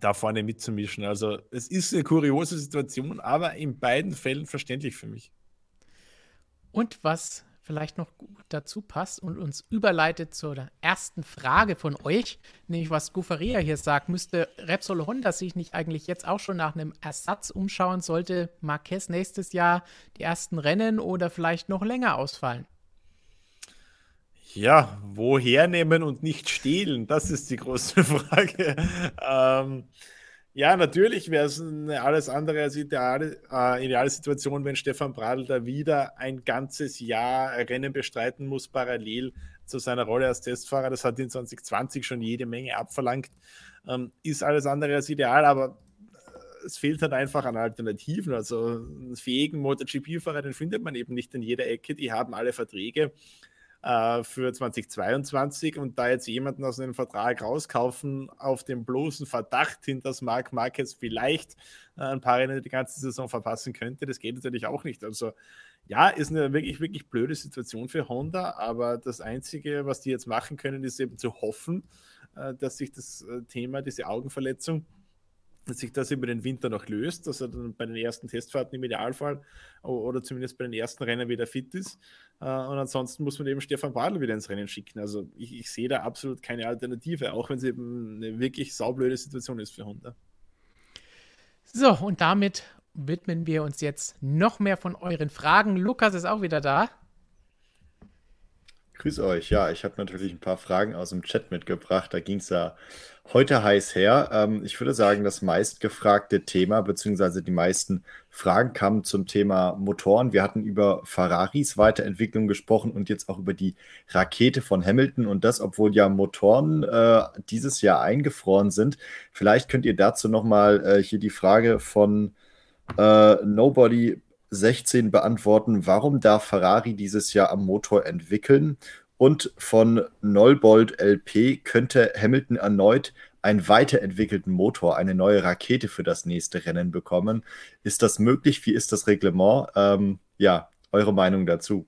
da vorne mitzumischen. Also es ist eine kuriose Situation, aber in beiden Fällen verständlich für mich. Und was vielleicht noch gut dazu passt und uns überleitet zur ersten Frage von euch, nämlich was Gufaria hier sagt, müsste Repsol Honda sich nicht eigentlich jetzt auch schon nach einem Ersatz umschauen, sollte Marquez nächstes Jahr die ersten Rennen oder vielleicht noch länger ausfallen? Ja, woher nehmen und nicht stehlen? Das ist die große Frage. ähm, ja, natürlich wäre es eine alles andere als ideale, äh, ideale Situation, wenn Stefan Bradl da wieder ein ganzes Jahr Rennen bestreiten muss, parallel zu seiner Rolle als Testfahrer. Das hat in 2020 schon jede Menge abverlangt. Ähm, ist alles andere als ideal, aber äh, es fehlt halt einfach an Alternativen. Also einen fähigen MotoGP-Fahrer, den findet man eben nicht in jeder Ecke. Die haben alle Verträge äh, für 2022 und da jetzt jemanden aus einem Vertrag rauskaufen, auf dem bloßen Verdacht hin, dass Marc Marquez vielleicht äh, ein paar Rennen die ganze Saison verpassen könnte, das geht natürlich auch nicht. Also ja, ist eine wirklich, wirklich blöde Situation für Honda, aber das Einzige, was die jetzt machen können, ist eben zu hoffen, äh, dass sich das Thema, diese Augenverletzung, dass sich das über den Winter noch löst, dass er dann bei den ersten Testfahrten im Idealfall oder zumindest bei den ersten Rennen wieder fit ist. Äh, und ansonsten muss man eben Stefan Bradl wieder ins Rennen schicken. Also ich, ich sehe da absolut keine Alternative, auch wenn es eben eine wirklich saublöde Situation ist für Honda. So, und damit widmen wir uns jetzt noch mehr von euren Fragen. Lukas ist auch wieder da. Grüß euch. Ja, ich habe natürlich ein paar Fragen aus dem Chat mitgebracht. Da ging es ja heute heiß her. Ähm, ich würde sagen, das meistgefragte Thema, beziehungsweise die meisten Fragen kamen zum Thema Motoren. Wir hatten über Ferraris Weiterentwicklung gesprochen und jetzt auch über die Rakete von Hamilton und das, obwohl ja Motoren äh, dieses Jahr eingefroren sind. Vielleicht könnt ihr dazu nochmal äh, hier die Frage von äh, Nobody 16 beantworten, warum darf Ferrari dieses Jahr am Motor entwickeln? Und von Nolbold LP könnte Hamilton erneut einen weiterentwickelten Motor, eine neue Rakete für das nächste Rennen bekommen. Ist das möglich? Wie ist das Reglement? Ähm, ja, eure Meinung dazu?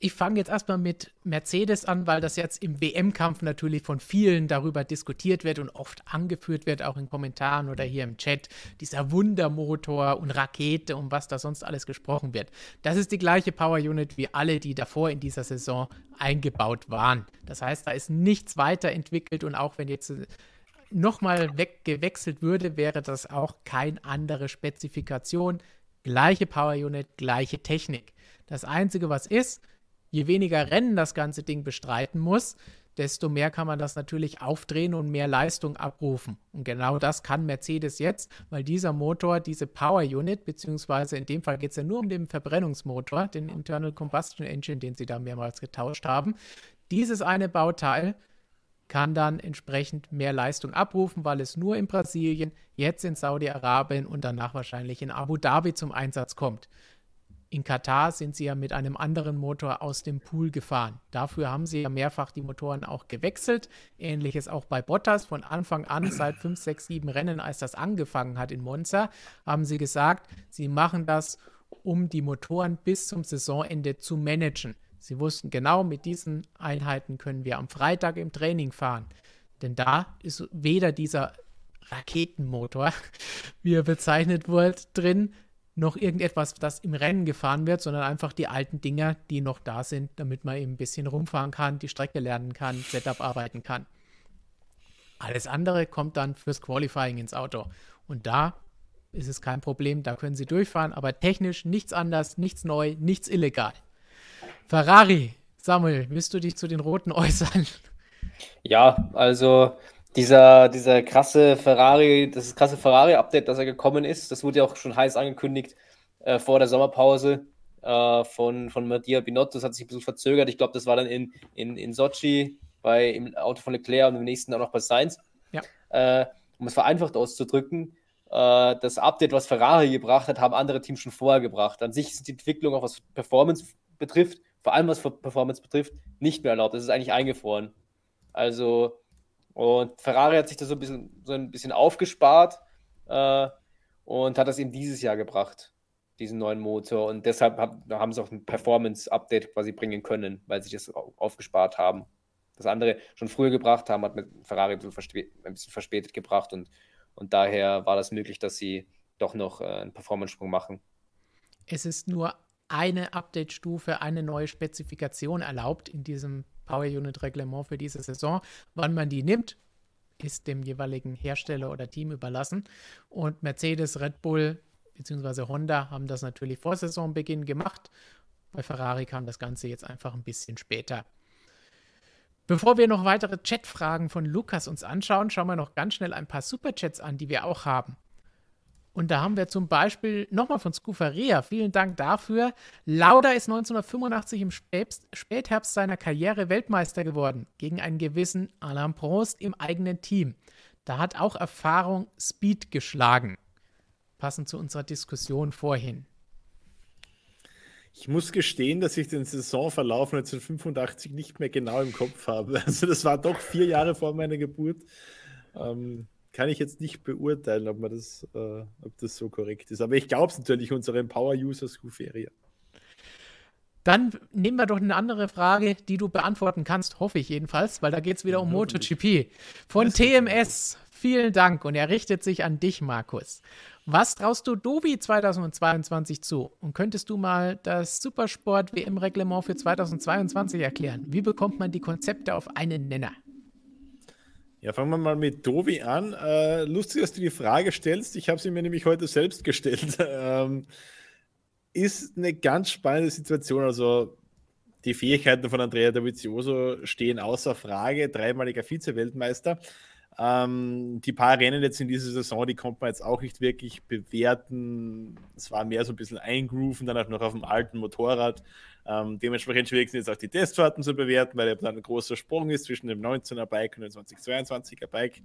Ich fange jetzt erstmal mit Mercedes an, weil das jetzt im WM-Kampf natürlich von vielen darüber diskutiert wird und oft angeführt wird, auch in Kommentaren oder hier im Chat, dieser Wundermotor und Rakete und was da sonst alles gesprochen wird. Das ist die gleiche Power Unit wie alle, die davor in dieser Saison eingebaut waren. Das heißt, da ist nichts weiterentwickelt und auch wenn jetzt nochmal weggewechselt würde, wäre das auch keine andere Spezifikation. Gleiche Power Unit, gleiche Technik. Das Einzige, was ist, je weniger Rennen das ganze Ding bestreiten muss, desto mehr kann man das natürlich aufdrehen und mehr Leistung abrufen. Und genau das kann Mercedes jetzt, weil dieser Motor, diese Power Unit, beziehungsweise in dem Fall geht es ja nur um den Verbrennungsmotor, den Internal Combustion Engine, den sie da mehrmals getauscht haben, dieses eine Bauteil kann dann entsprechend mehr Leistung abrufen, weil es nur in Brasilien, jetzt in Saudi-Arabien und danach wahrscheinlich in Abu Dhabi zum Einsatz kommt. In Katar sind sie ja mit einem anderen Motor aus dem Pool gefahren. Dafür haben sie ja mehrfach die Motoren auch gewechselt. Ähnliches auch bei Bottas. Von Anfang an, seit 5, 6, 7 Rennen, als das angefangen hat in Monza, haben sie gesagt, sie machen das, um die Motoren bis zum Saisonende zu managen. Sie wussten genau, mit diesen Einheiten können wir am Freitag im Training fahren. Denn da ist weder dieser Raketenmotor, wie er bezeichnet wurde, drin, noch irgendetwas, das im Rennen gefahren wird, sondern einfach die alten Dinger, die noch da sind, damit man eben ein bisschen rumfahren kann, die Strecke lernen kann, Setup arbeiten kann. Alles andere kommt dann fürs Qualifying ins Auto. Und da ist es kein Problem, da können Sie durchfahren, aber technisch nichts anders, nichts neu, nichts illegal. Ferrari, Samuel, willst du dich zu den Roten äußern? Ja, also Dieser, dieser krasse Ferrari, das krasse Ferrari-Update, das er gekommen ist, das wurde ja auch schon heiß angekündigt äh, vor der Sommerpause äh, von, von Mattia Binotto. Das hat sich ein bisschen verzögert. Ich glaube, das war dann in, in, in Sochi bei, im Auto von Leclerc und im nächsten auch noch bei Sainz. Ja. Äh, um es vereinfacht auszudrücken, äh, das Update, was Ferrari gebracht hat, haben andere Teams schon vorher gebracht. An sich ist die Entwicklung, auch was Performance betrifft, vor allem was Performance betrifft, nicht mehr erlaubt. Das ist eigentlich eingefroren. Also, und Ferrari hat sich da so ein bisschen, so ein bisschen aufgespart äh, und hat das eben dieses Jahr gebracht, diesen neuen Motor. Und deshalb hab, haben sie auch ein Performance-Update quasi bringen können, weil sie das aufgespart haben. Das andere schon früher gebracht haben, hat mit Ferrari ein bisschen verspätet gebracht und, und daher war das möglich, dass sie doch noch äh, einen Performance-Sprung machen. Es ist nur eine Update-Stufe, eine neue Spezifikation erlaubt in diesem Power Unit Reglement für diese Saison. Wann man die nimmt, ist dem jeweiligen Hersteller oder Team überlassen. Und Mercedes, Red Bull bzw. Honda haben das natürlich vor Saisonbeginn gemacht. Bei Ferrari kam das Ganze jetzt einfach ein bisschen später. Bevor wir noch weitere Chatfragen von Lukas uns anschauen, schauen wir noch ganz schnell ein paar Superchats an, die wir auch haben. Und da haben wir zum Beispiel nochmal von Scuferia, vielen Dank dafür. Lauda ist 1985 im Spätherbst seiner Karriere Weltmeister geworden, gegen einen gewissen Alain Prost im eigenen Team. Da hat auch Erfahrung Speed geschlagen. Passend zu unserer Diskussion vorhin. Ich muss gestehen, dass ich den Saisonverlauf 1985 nicht mehr genau im Kopf habe. Also das war doch vier Jahre vor meiner Geburt. Ähm, kann ich jetzt nicht beurteilen, ob, man das, äh, ob das so korrekt ist. Aber ich glaube es natürlich unseren Power-Users Kuferia. Dann nehmen wir doch eine andere Frage, die du beantworten kannst, hoffe ich jedenfalls, weil da geht es wieder um MotoGP. Von TMS, vielen Dank und er richtet sich an dich, Markus. Was traust du Dovi 2022 zu? Und könntest du mal das Supersport-WM-Reglement für 2022 erklären? Wie bekommt man die Konzepte auf einen Nenner? Ja, fangen wir mal mit Dovi an. Äh, lustig, dass du die Frage stellst. Ich habe sie mir nämlich heute selbst gestellt. ähm, ist eine ganz spannende Situation. Also die Fähigkeiten von Andrea Dovizioso stehen außer Frage. Dreimaliger Vize-Weltmeister. Ähm, die paar Rennen jetzt in dieser Saison, die konnte man jetzt auch nicht wirklich bewerten. Es war mehr so ein bisschen eingrooven, dann auch noch auf dem alten Motorrad. Ähm, dementsprechend schwierig sind jetzt auch die Testfahrten zu bewerten, weil da ein großer Sprung ist zwischen dem 19er Bike und dem 2022er Bike.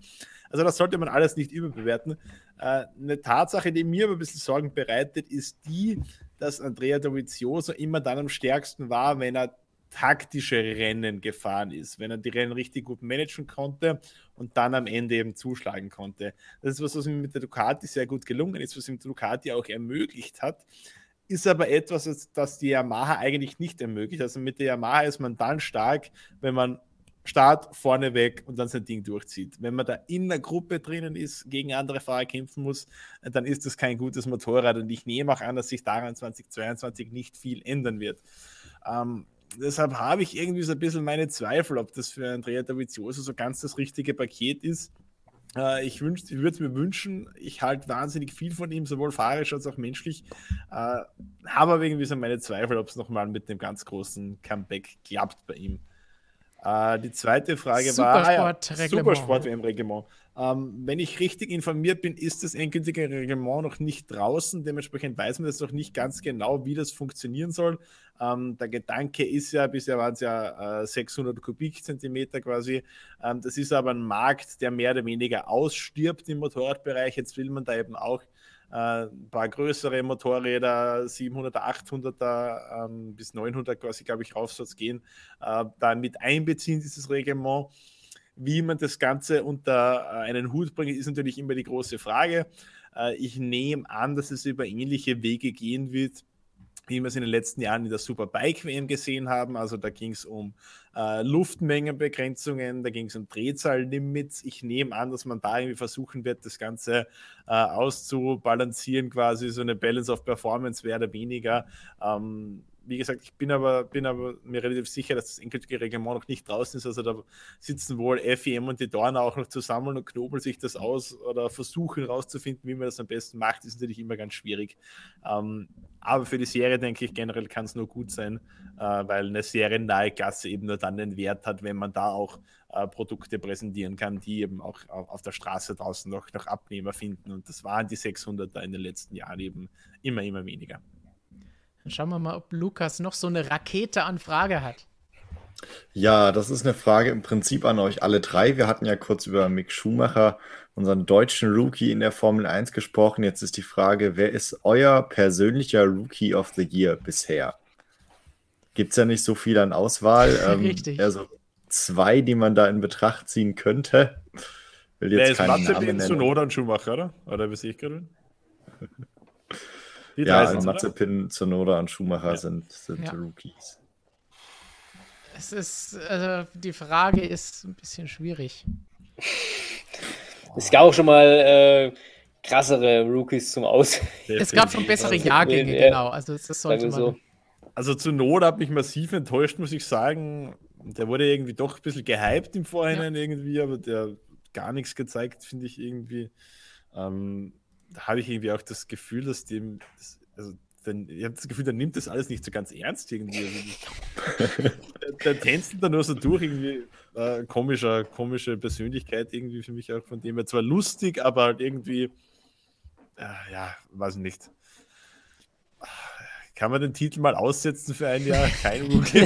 Also das sollte man alles nicht überbewerten. Äh, eine Tatsache, die mir aber ein bisschen Sorgen bereitet, ist die, dass Andrea Dovizioso immer dann am stärksten war, wenn er taktische Rennen gefahren ist, wenn er die Rennen richtig gut managen konnte und dann am Ende eben zuschlagen konnte. Das ist was, was mir mit der Ducati sehr gut gelungen ist, was ihm Ducati auch ermöglicht hat ist aber etwas, das die Yamaha eigentlich nicht ermöglicht. Also mit der Yamaha ist man dann stark, wenn man Start vorne weg und dann sein Ding durchzieht. Wenn man da in der Gruppe drinnen ist, gegen andere Fahrer kämpfen muss, dann ist das kein gutes Motorrad und ich nehme auch an, dass sich daran 2022 nicht viel ändern wird. Ähm, deshalb habe ich irgendwie so ein bisschen meine Zweifel, ob das für Andrea Davizioso so ganz das richtige Paket ist. Äh, ich, ich würde es mir wünschen. Ich halte wahnsinnig viel von ihm, sowohl fahrisch als auch menschlich. Äh, habe aber irgendwie so meine Zweifel, ob es nochmal mit dem ganz großen Comeback klappt bei ihm. Äh, die zweite Frage Supersport war ja, Supersport im Reglement. Ähm, wenn ich richtig informiert bin, ist das endgültige Reglement noch nicht draußen. Dementsprechend weiß man das noch nicht ganz genau, wie das funktionieren soll. Ähm, der Gedanke ist ja, bisher waren es ja äh, 600 Kubikzentimeter quasi. Ähm, das ist aber ein Markt, der mehr oder weniger ausstirbt im Motorradbereich. Jetzt will man da eben auch äh, ein paar größere Motorräder, 700er, 800er ähm, bis 900 quasi, glaube ich, Aufsatz gehen, äh, da mit einbeziehen, dieses Reglement. Wie man das Ganze unter äh, einen Hut bringt, ist natürlich immer die große Frage. Äh, ich nehme an, dass es über ähnliche Wege gehen wird, wie wir es in den letzten Jahren in der Superbike WM gesehen haben. Also da ging es um äh, Luftmengenbegrenzungen, da ging es um Drehzahllimits. Ich nehme an, dass man da irgendwie versuchen wird, das Ganze äh, auszubalancieren, quasi so eine Balance of Performance mehr oder weniger. Ähm, wie gesagt, ich bin aber, bin aber mir relativ sicher, dass das endgültige Reglement noch nicht draußen ist. Also da sitzen wohl FEM und die Dorn auch noch zusammen und knobeln sich das aus oder versuchen herauszufinden, wie man das am besten macht. Ist natürlich immer ganz schwierig. Ähm, aber für die Serie, denke ich, generell kann es nur gut sein, äh, weil eine seriennahe Klasse eben nur dann den Wert hat, wenn man da auch äh, Produkte präsentieren kann, die eben auch auf der Straße draußen noch, noch Abnehmer finden. Und das waren die 600er in den letzten Jahren eben immer, immer weniger. Dann schauen wir mal, ob Lukas noch so eine Rakete an Frage hat. Ja, das ist eine Frage im Prinzip an euch alle drei. Wir hatten ja kurz über Mick Schumacher, unseren deutschen Rookie in der Formel 1 gesprochen. Jetzt ist die Frage, wer ist euer persönlicher Rookie of the Year bisher? Gibt es ja nicht so viel an Auswahl. Ähm, Richtig. Also zwei, die man da in Betracht ziehen könnte. Will jetzt Wer ist Mazepin, Tsunoda und Schumacher, oder? Oder wie sehe ich gerade? Ja, also Mazepin, Tsunoda und Schumacher ja. sind, sind ja. Rookies. Es ist, also die Frage ist ein bisschen schwierig. Es gab auch schon mal äh, krassere Rookies zum Aus. Es gab schon bessere Jahrgänge, genau. Also das sollte man. So. Also zu Not hat mich massiv enttäuscht, muss ich sagen. Der wurde irgendwie doch ein bisschen gehypt im Vorhinein ja. irgendwie, aber der hat gar nichts gezeigt, finde ich irgendwie. Ähm, habe ich irgendwie auch das Gefühl, dass dem, das, also denn ich habe das Gefühl, der nimmt das alles nicht so ganz ernst irgendwie. Also, der, tänzelt da nur so durch, irgendwie äh, komischer, komische Persönlichkeit irgendwie für mich auch von dem her. Zwar lustig, aber halt irgendwie, äh, ja, weiß ich nicht. Kann man den Titel mal aussetzen für ein Jahr? Kein Rookie.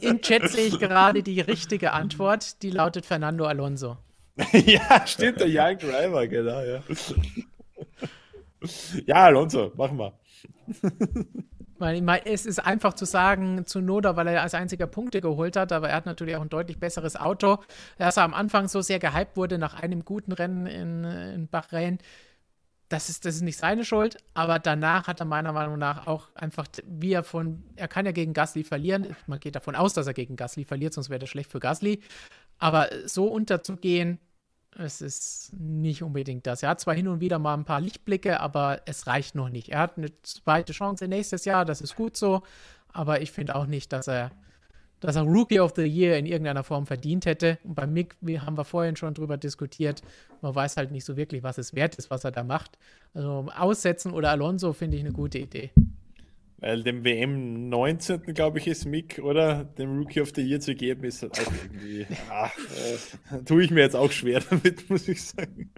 Im Chat sehe ich gerade die richtige Antwort, die lautet Fernando Alonso. ja, stimmt, der Young Driver, genau, ja. Ja, Alonso, mach mal. es ist einfach zu sagen, zu Noda, weil er als einziger Punkte geholt hat, aber er hat natürlich auch ein deutlich besseres Auto. Dass er am Anfang so sehr gehypt wurde nach einem guten Rennen in, in Bahrain, das ist, das ist nicht seine Schuld, aber danach hat er meiner Meinung nach auch einfach, wie er von, er kann ja gegen Gasly verlieren. Man geht davon aus, dass er gegen Gasly verliert, sonst wäre das schlecht für Gasly. Aber so unterzugehen, es ist nicht unbedingt das. Er hat zwar hin und wieder mal ein paar Lichtblicke, aber es reicht noch nicht. Er hat eine zweite Chance nächstes Jahr, das ist gut so, aber ich finde auch nicht, dass er, dass er Rookie of the Year in irgendeiner Form verdient hätte. Und bei Mick, haben wir vorhin schon drüber diskutiert, man weiß halt nicht so wirklich, was es wert ist, was er da macht. Also aussetzen oder Alonso finde ich eine gute Idee. Weil dem WM 19. glaube ich ist Mick, oder? Dem Rookie of the Year zu geben, ist halt auch irgendwie. ach, äh, tue ich mir jetzt auch schwer damit, muss ich sagen.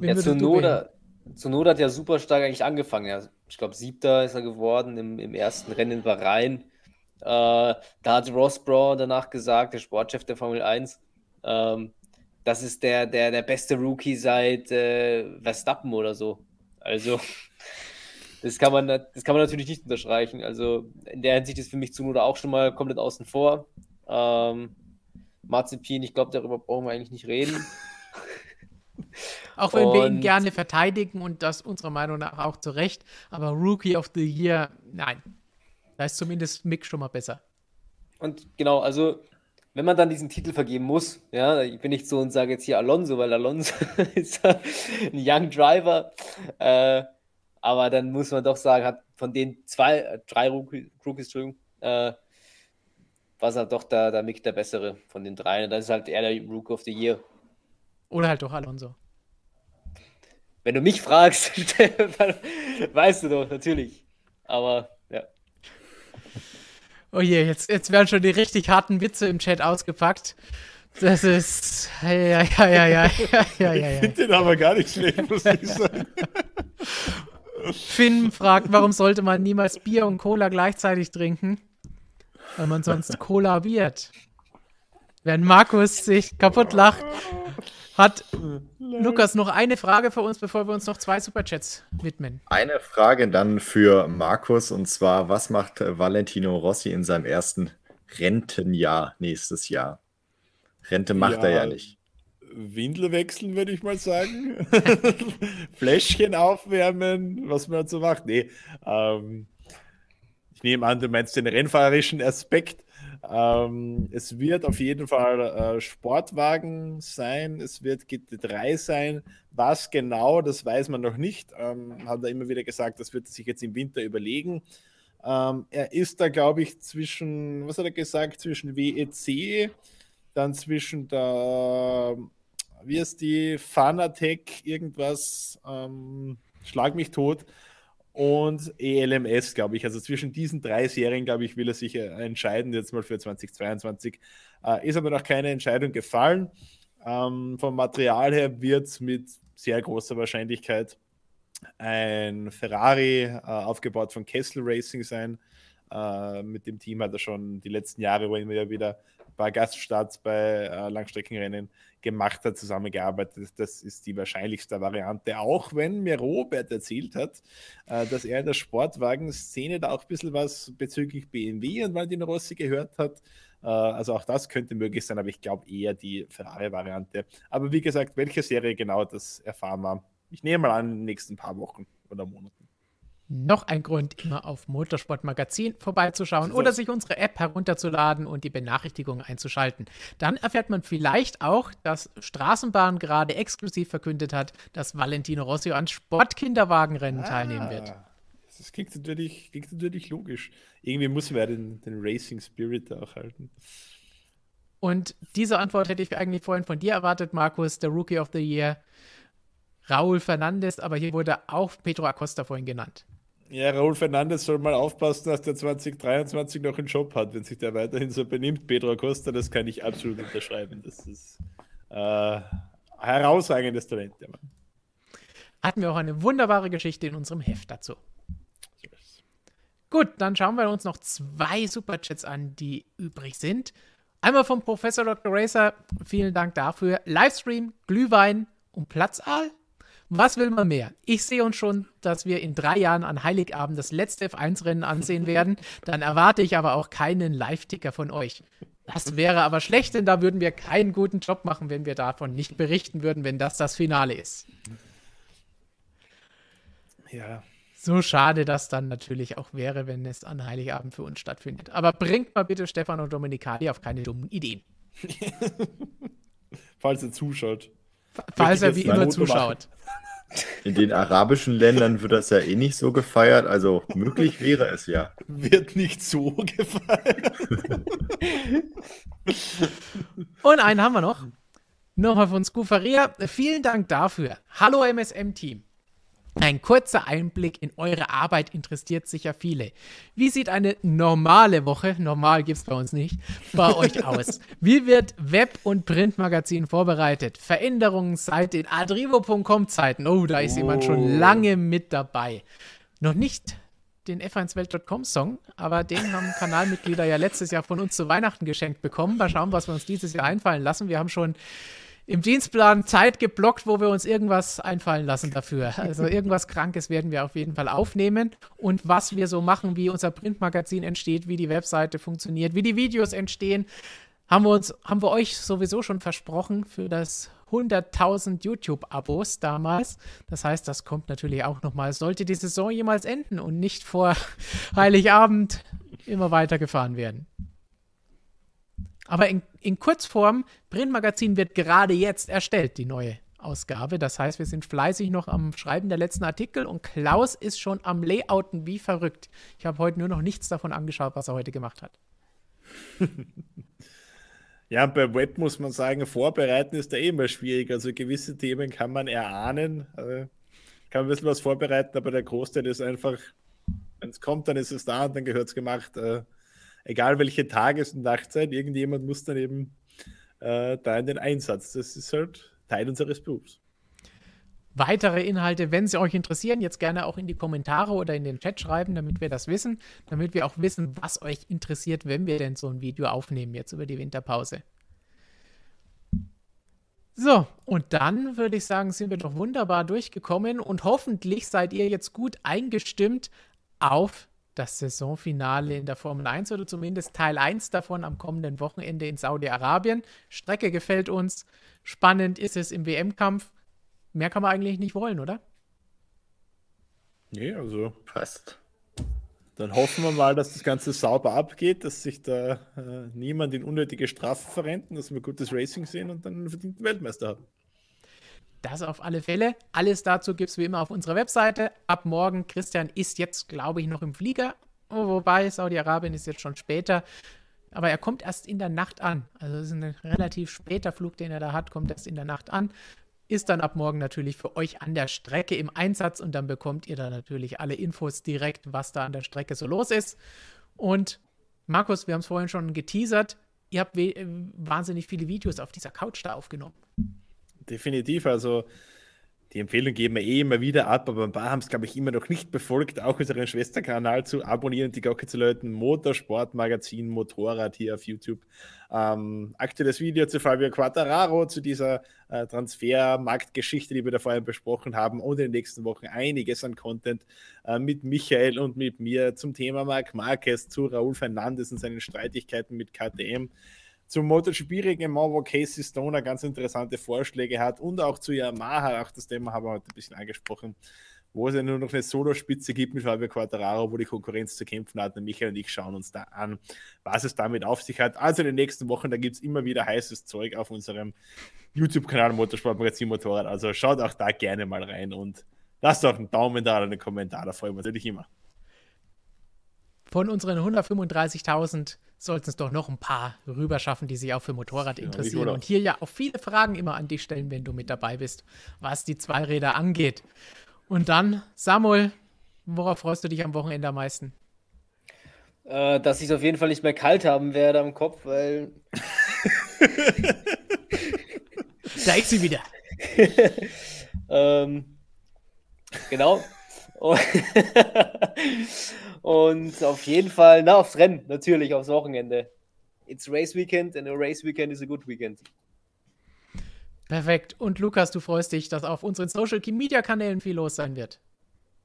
Ja, Zunoda, Zunoda hat ja super stark eigentlich angefangen. Ja. Ich glaube, siebter ist er geworden im, im ersten Rennen in Bahrain. Äh, da hat Ross Braun danach gesagt, der Sportchef der Formel 1, ähm, das ist der, der, der beste Rookie seit äh, Verstappen oder so. Also das kann man, das kann man natürlich nicht unterstreichen. Also in der Hinsicht ist für mich Zunoda auch schon mal komplett außen vor. Ähm, Marzipin, ich glaube, darüber brauchen wir eigentlich nicht reden. Auch wenn und, wir ihn gerne verteidigen und das unserer Meinung nach auch zu Recht. Aber Rookie of the Year, nein. Da ist zumindest Mick schon mal besser. Und genau, also wenn man dann diesen Titel vergeben muss, ja, ich bin nicht so und sage jetzt hier Alonso, weil Alonso ist ein Young Driver. Äh, aber dann muss man doch sagen, hat von den zwei, äh, drei Rookies, Entschuldigung, äh, war halt doch der, der Mick der bessere von den dreien. Und dann ist halt er der Rookie of the Year. Oder halt doch Alonso. Wenn du mich fragst, weißt du doch, natürlich. Aber ja. Oh je, jetzt, jetzt werden schon die richtig harten Witze im Chat ausgepackt. Das ist. Ja, ja, ja, ja, ja, ja, ja. Ich finde den aber gar nicht schlecht, muss ich sagen. Finn fragt, warum sollte man niemals Bier und Cola gleichzeitig trinken? Weil man sonst Cola wird. Wenn Markus sich kaputt lacht, hat Lukas noch eine Frage für uns, bevor wir uns noch zwei Superchats widmen. Eine Frage dann für Markus und zwar: Was macht Valentino Rossi in seinem ersten Rentenjahr nächstes Jahr? Rente macht ja, er ja nicht. Windel wechseln, würde ich mal sagen. Fläschchen aufwärmen, was man so macht. Nee, ähm, ich nehme an, du meinst den rennfahrerischen Aspekt. Ähm, es wird auf jeden Fall äh, Sportwagen sein, es wird GT3 sein. Was genau, das weiß man noch nicht. Ähm, hat er immer wieder gesagt, das wird er sich jetzt im Winter überlegen. Ähm, er ist da, glaube ich, zwischen, was hat er gesagt, zwischen WEC, dann zwischen der wie ist die Fanatec irgendwas, ähm, Schlag mich tot und ELMS, glaube ich. Also zwischen diesen drei Serien, glaube ich, will er sich äh, entscheiden, jetzt mal für 2022. Äh, ist aber noch keine Entscheidung gefallen. Ähm, vom Material her wird es mit sehr großer Wahrscheinlichkeit ein Ferrari äh, aufgebaut von Kessel Racing sein. Äh, mit dem Team hat er schon die letzten Jahre, er immer wieder paar Gaststarts bei äh, Langstreckenrennen gemacht hat, zusammengearbeitet. Das ist die wahrscheinlichste Variante, auch wenn mir Robert erzählt hat, äh, dass er in der Sportwagen-Szene da auch ein bisschen was bezüglich BMW und Valentino Rossi gehört hat. Äh, also auch das könnte möglich sein, aber ich glaube eher die Ferrari-Variante. Aber wie gesagt, welche Serie genau, das erfahren wir. Ich nehme mal an, in den nächsten paar Wochen oder Monaten noch ein Grund, immer auf Motorsportmagazin vorbeizuschauen oder sich unsere App herunterzuladen und die Benachrichtigungen einzuschalten. Dann erfährt man vielleicht auch, dass Straßenbahn gerade exklusiv verkündet hat, dass Valentino Rossi an Sportkinderwagenrennen ah, teilnehmen wird. Das klingt natürlich, klingt natürlich logisch. Irgendwie muss man den, den Racing Spirit da auch halten. Und diese Antwort hätte ich eigentlich vorhin von dir erwartet, Markus, der Rookie of the Year. Raúl Fernandes, aber hier wurde auch Pedro Acosta vorhin genannt. Ja, Raúl Fernandes soll mal aufpassen, dass der 2023 noch einen Job hat, wenn sich der weiterhin so benimmt. Pedro Acosta, das kann ich absolut unterschreiben. Das ist äh, herausragendes Talent, der Mann. Hatten wir auch eine wunderbare Geschichte in unserem Heft dazu. Gut, dann schauen wir uns noch zwei Superchats an, die übrig sind. Einmal vom Professor Dr. Racer, vielen Dank dafür. Livestream, Glühwein und Platzaal? Was will man mehr? Ich sehe uns schon, dass wir in drei Jahren an Heiligabend das letzte F1-Rennen ansehen werden. Dann erwarte ich aber auch keinen Live-Ticker von euch. Das wäre aber schlecht, denn da würden wir keinen guten Job machen, wenn wir davon nicht berichten würden, wenn das das Finale ist. Ja. So schade das dann natürlich auch wäre, wenn es an Heiligabend für uns stattfindet. Aber bringt mal bitte Stefan und Dominikali auf keine dummen Ideen. Falls ihr zuschaut. Falls er wie immer zuschaut. In den arabischen Ländern wird das ja eh nicht so gefeiert, also möglich wäre es ja. Wird nicht so gefeiert. Und einen haben wir noch. Nochmal von Scufaria. Vielen Dank dafür. Hallo MSM-Team. Ein kurzer Einblick in eure Arbeit interessiert sicher viele. Wie sieht eine normale Woche, normal gibt es bei uns nicht, bei euch aus? Wie wird Web- und Printmagazin vorbereitet? Veränderungen seit den adrivo.com-Zeiten. Oh, da ist oh. jemand schon oh. lange mit dabei. Noch nicht den f1welt.com-Song, aber den haben Kanalmitglieder ja letztes Jahr von uns zu Weihnachten geschenkt bekommen. Mal schauen, was wir uns dieses Jahr einfallen lassen. Wir haben schon im Dienstplan Zeit geblockt, wo wir uns irgendwas einfallen lassen dafür. Also irgendwas Krankes werden wir auf jeden Fall aufnehmen. Und was wir so machen, wie unser Printmagazin entsteht, wie die Webseite funktioniert, wie die Videos entstehen, haben wir uns, haben wir euch sowieso schon versprochen für das 100.000 YouTube-Abos damals. Das heißt, das kommt natürlich auch nochmal. Sollte die Saison jemals enden und nicht vor Heiligabend immer weitergefahren werden. Aber in, in Kurzform, Printmagazin wird gerade jetzt erstellt, die neue Ausgabe. Das heißt, wir sind fleißig noch am Schreiben der letzten Artikel und Klaus ist schon am Layouten wie verrückt. Ich habe heute nur noch nichts davon angeschaut, was er heute gemacht hat. Ja, bei Web muss man sagen, vorbereiten ist da eh immer schwierig. Also gewisse Themen kann man erahnen, also kann ein bisschen was vorbereiten, aber der Großteil ist einfach, wenn es kommt, dann ist es da und dann gehört es gemacht. Äh, egal welche Tages- und Nachtzeit, irgendjemand muss dann eben äh, da in den Einsatz. Das ist halt Teil unseres Berufs. Weitere Inhalte, wenn sie euch interessieren, jetzt gerne auch in die Kommentare oder in den Chat schreiben, damit wir das wissen, damit wir auch wissen, was euch interessiert, wenn wir denn so ein Video aufnehmen jetzt über die Winterpause. So, und dann würde ich sagen, sind wir doch wunderbar durchgekommen und hoffentlich seid ihr jetzt gut eingestimmt auf das Saisonfinale in der Formel 1 oder zumindest Teil 1 davon am kommenden Wochenende in Saudi-Arabien. Strecke gefällt uns. Spannend ist es im WM-Kampf. Mehr kann man eigentlich nicht wollen, oder? Nee, also passt. Dann hoffen wir mal, dass das Ganze sauber abgeht, dass sich da äh, niemand in unnötige Strafen verrennt, dass wir gutes Racing sehen und dann einen verdienten Weltmeister haben. Das auf alle Fälle. Alles dazu gibt es wie immer auf unserer Webseite. Ab morgen, Christian ist jetzt, glaube ich, noch im Flieger. Oh, wobei, Saudi-Arabien ist jetzt schon später. Aber er kommt erst in der Nacht an. Also es ist ein relativ später Flug, den er da hat, kommt erst in der Nacht an. ist dann ab morgen natürlich für euch an der Strecke im Einsatz und dann bekommt ihr da natürlich alle Infos direkt, was da an der Strecke so los ist. Und Markus, wir haben es vorhin schon geteasert, ihr habt wahnsinnig viele Videos auf dieser Couch da aufgenommen. Definitiv, also die Empfehlung geben wir eh immer wieder ab, aber ein paar haben es, glaube ich, immer noch nicht befolgt, auch unseren Schwesterkanal zu abonnieren, die Glocke zu läuten, Motorsportmagazin, Motorrad hier auf YouTube. Ähm, aktuelles Video zu Fabio Quattararo, zu dieser äh, Transfermarktgeschichte, die wir da vorhin besprochen haben und in den nächsten Wochen einiges an Content äh, mit Michael und mit mir zum Thema Marc Marquez, zu Raúl Fernandes und seinen Streitigkeiten mit KTM zum MotoGP-Reglement, wo Casey Stoner ganz interessante Vorschläge hat und auch zu Yamaha, auch das Thema haben wir heute ein bisschen angesprochen, wo es ja nur noch eine Solo-Spitze gibt mit Fabio Quattararo, wo die Konkurrenz zu kämpfen hat. Und Michael und ich schauen uns da an, was es damit auf sich hat. Also in den nächsten Wochen, da gibt es immer wieder heißes Zeug auf unserem YouTube-Kanal Motorsportmagazin Motorrad. Also schaut auch da gerne mal rein und lasst auch einen Daumen da oder einen Kommentar, da freuen wir uns natürlich immer. Von unseren 135.000 sollten es doch noch ein paar rüberschaffen, die sich auch für Motorrad interessieren. Und hier ja auch viele Fragen immer an dich stellen, wenn du mit dabei bist, was die Zweiräder angeht. Und dann, Samuel, worauf freust du dich am Wochenende am meisten? Äh, dass ich es auf jeden Fall nicht mehr kalt haben werde am Kopf, weil. da ist sie wieder. ähm, genau. Und auf jeden Fall, na, aufs Rennen, natürlich, aufs Wochenende. It's Race Weekend and a Race Weekend is a good weekend. Perfekt. Und Lukas, du freust dich, dass auf unseren Social Media Kanälen viel los sein wird.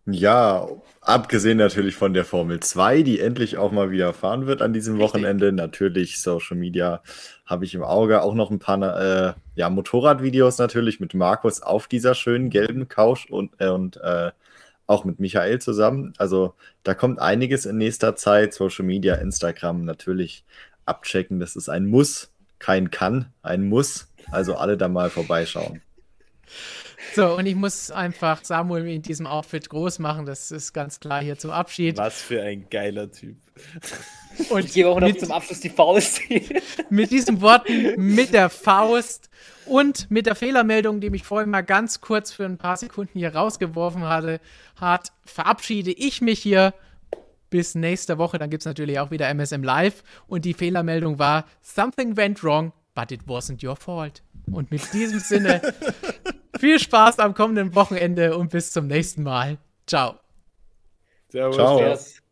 Ja, abgesehen natürlich von der Formel 2, die endlich auch mal wieder fahren wird an diesem Richtig. Wochenende. Natürlich Social Media habe ich im Auge. Auch noch ein paar äh, ja, Motorradvideos natürlich mit Markus auf dieser schönen gelben Couch und, äh, und äh, auch mit Michael zusammen. Also da kommt einiges in nächster Zeit. Social Media, Instagram natürlich abchecken. Das ist ein Muss, kein Kann, ein Muss. Also alle da mal vorbeischauen. So, und ich muss einfach Samuel in diesem Outfit groß machen. Das ist ganz klar hier zum Abschied. Was für ein geiler Typ. Und ich gebe auch noch mit, zum Abschluss die Faust. mit diesen Worten, mit der Faust und mit der Fehlermeldung, die mich vorhin mal ganz kurz für ein paar Sekunden hier rausgeworfen hatte, hat, verabschiede ich mich hier bis nächste Woche. Dann gibt es natürlich auch wieder MSM Live. Und die Fehlermeldung war: Something went wrong, but it wasn't your fault. Und mit diesem Sinne, viel Spaß am kommenden Wochenende und bis zum nächsten Mal. Ciao. Servus. Ciao.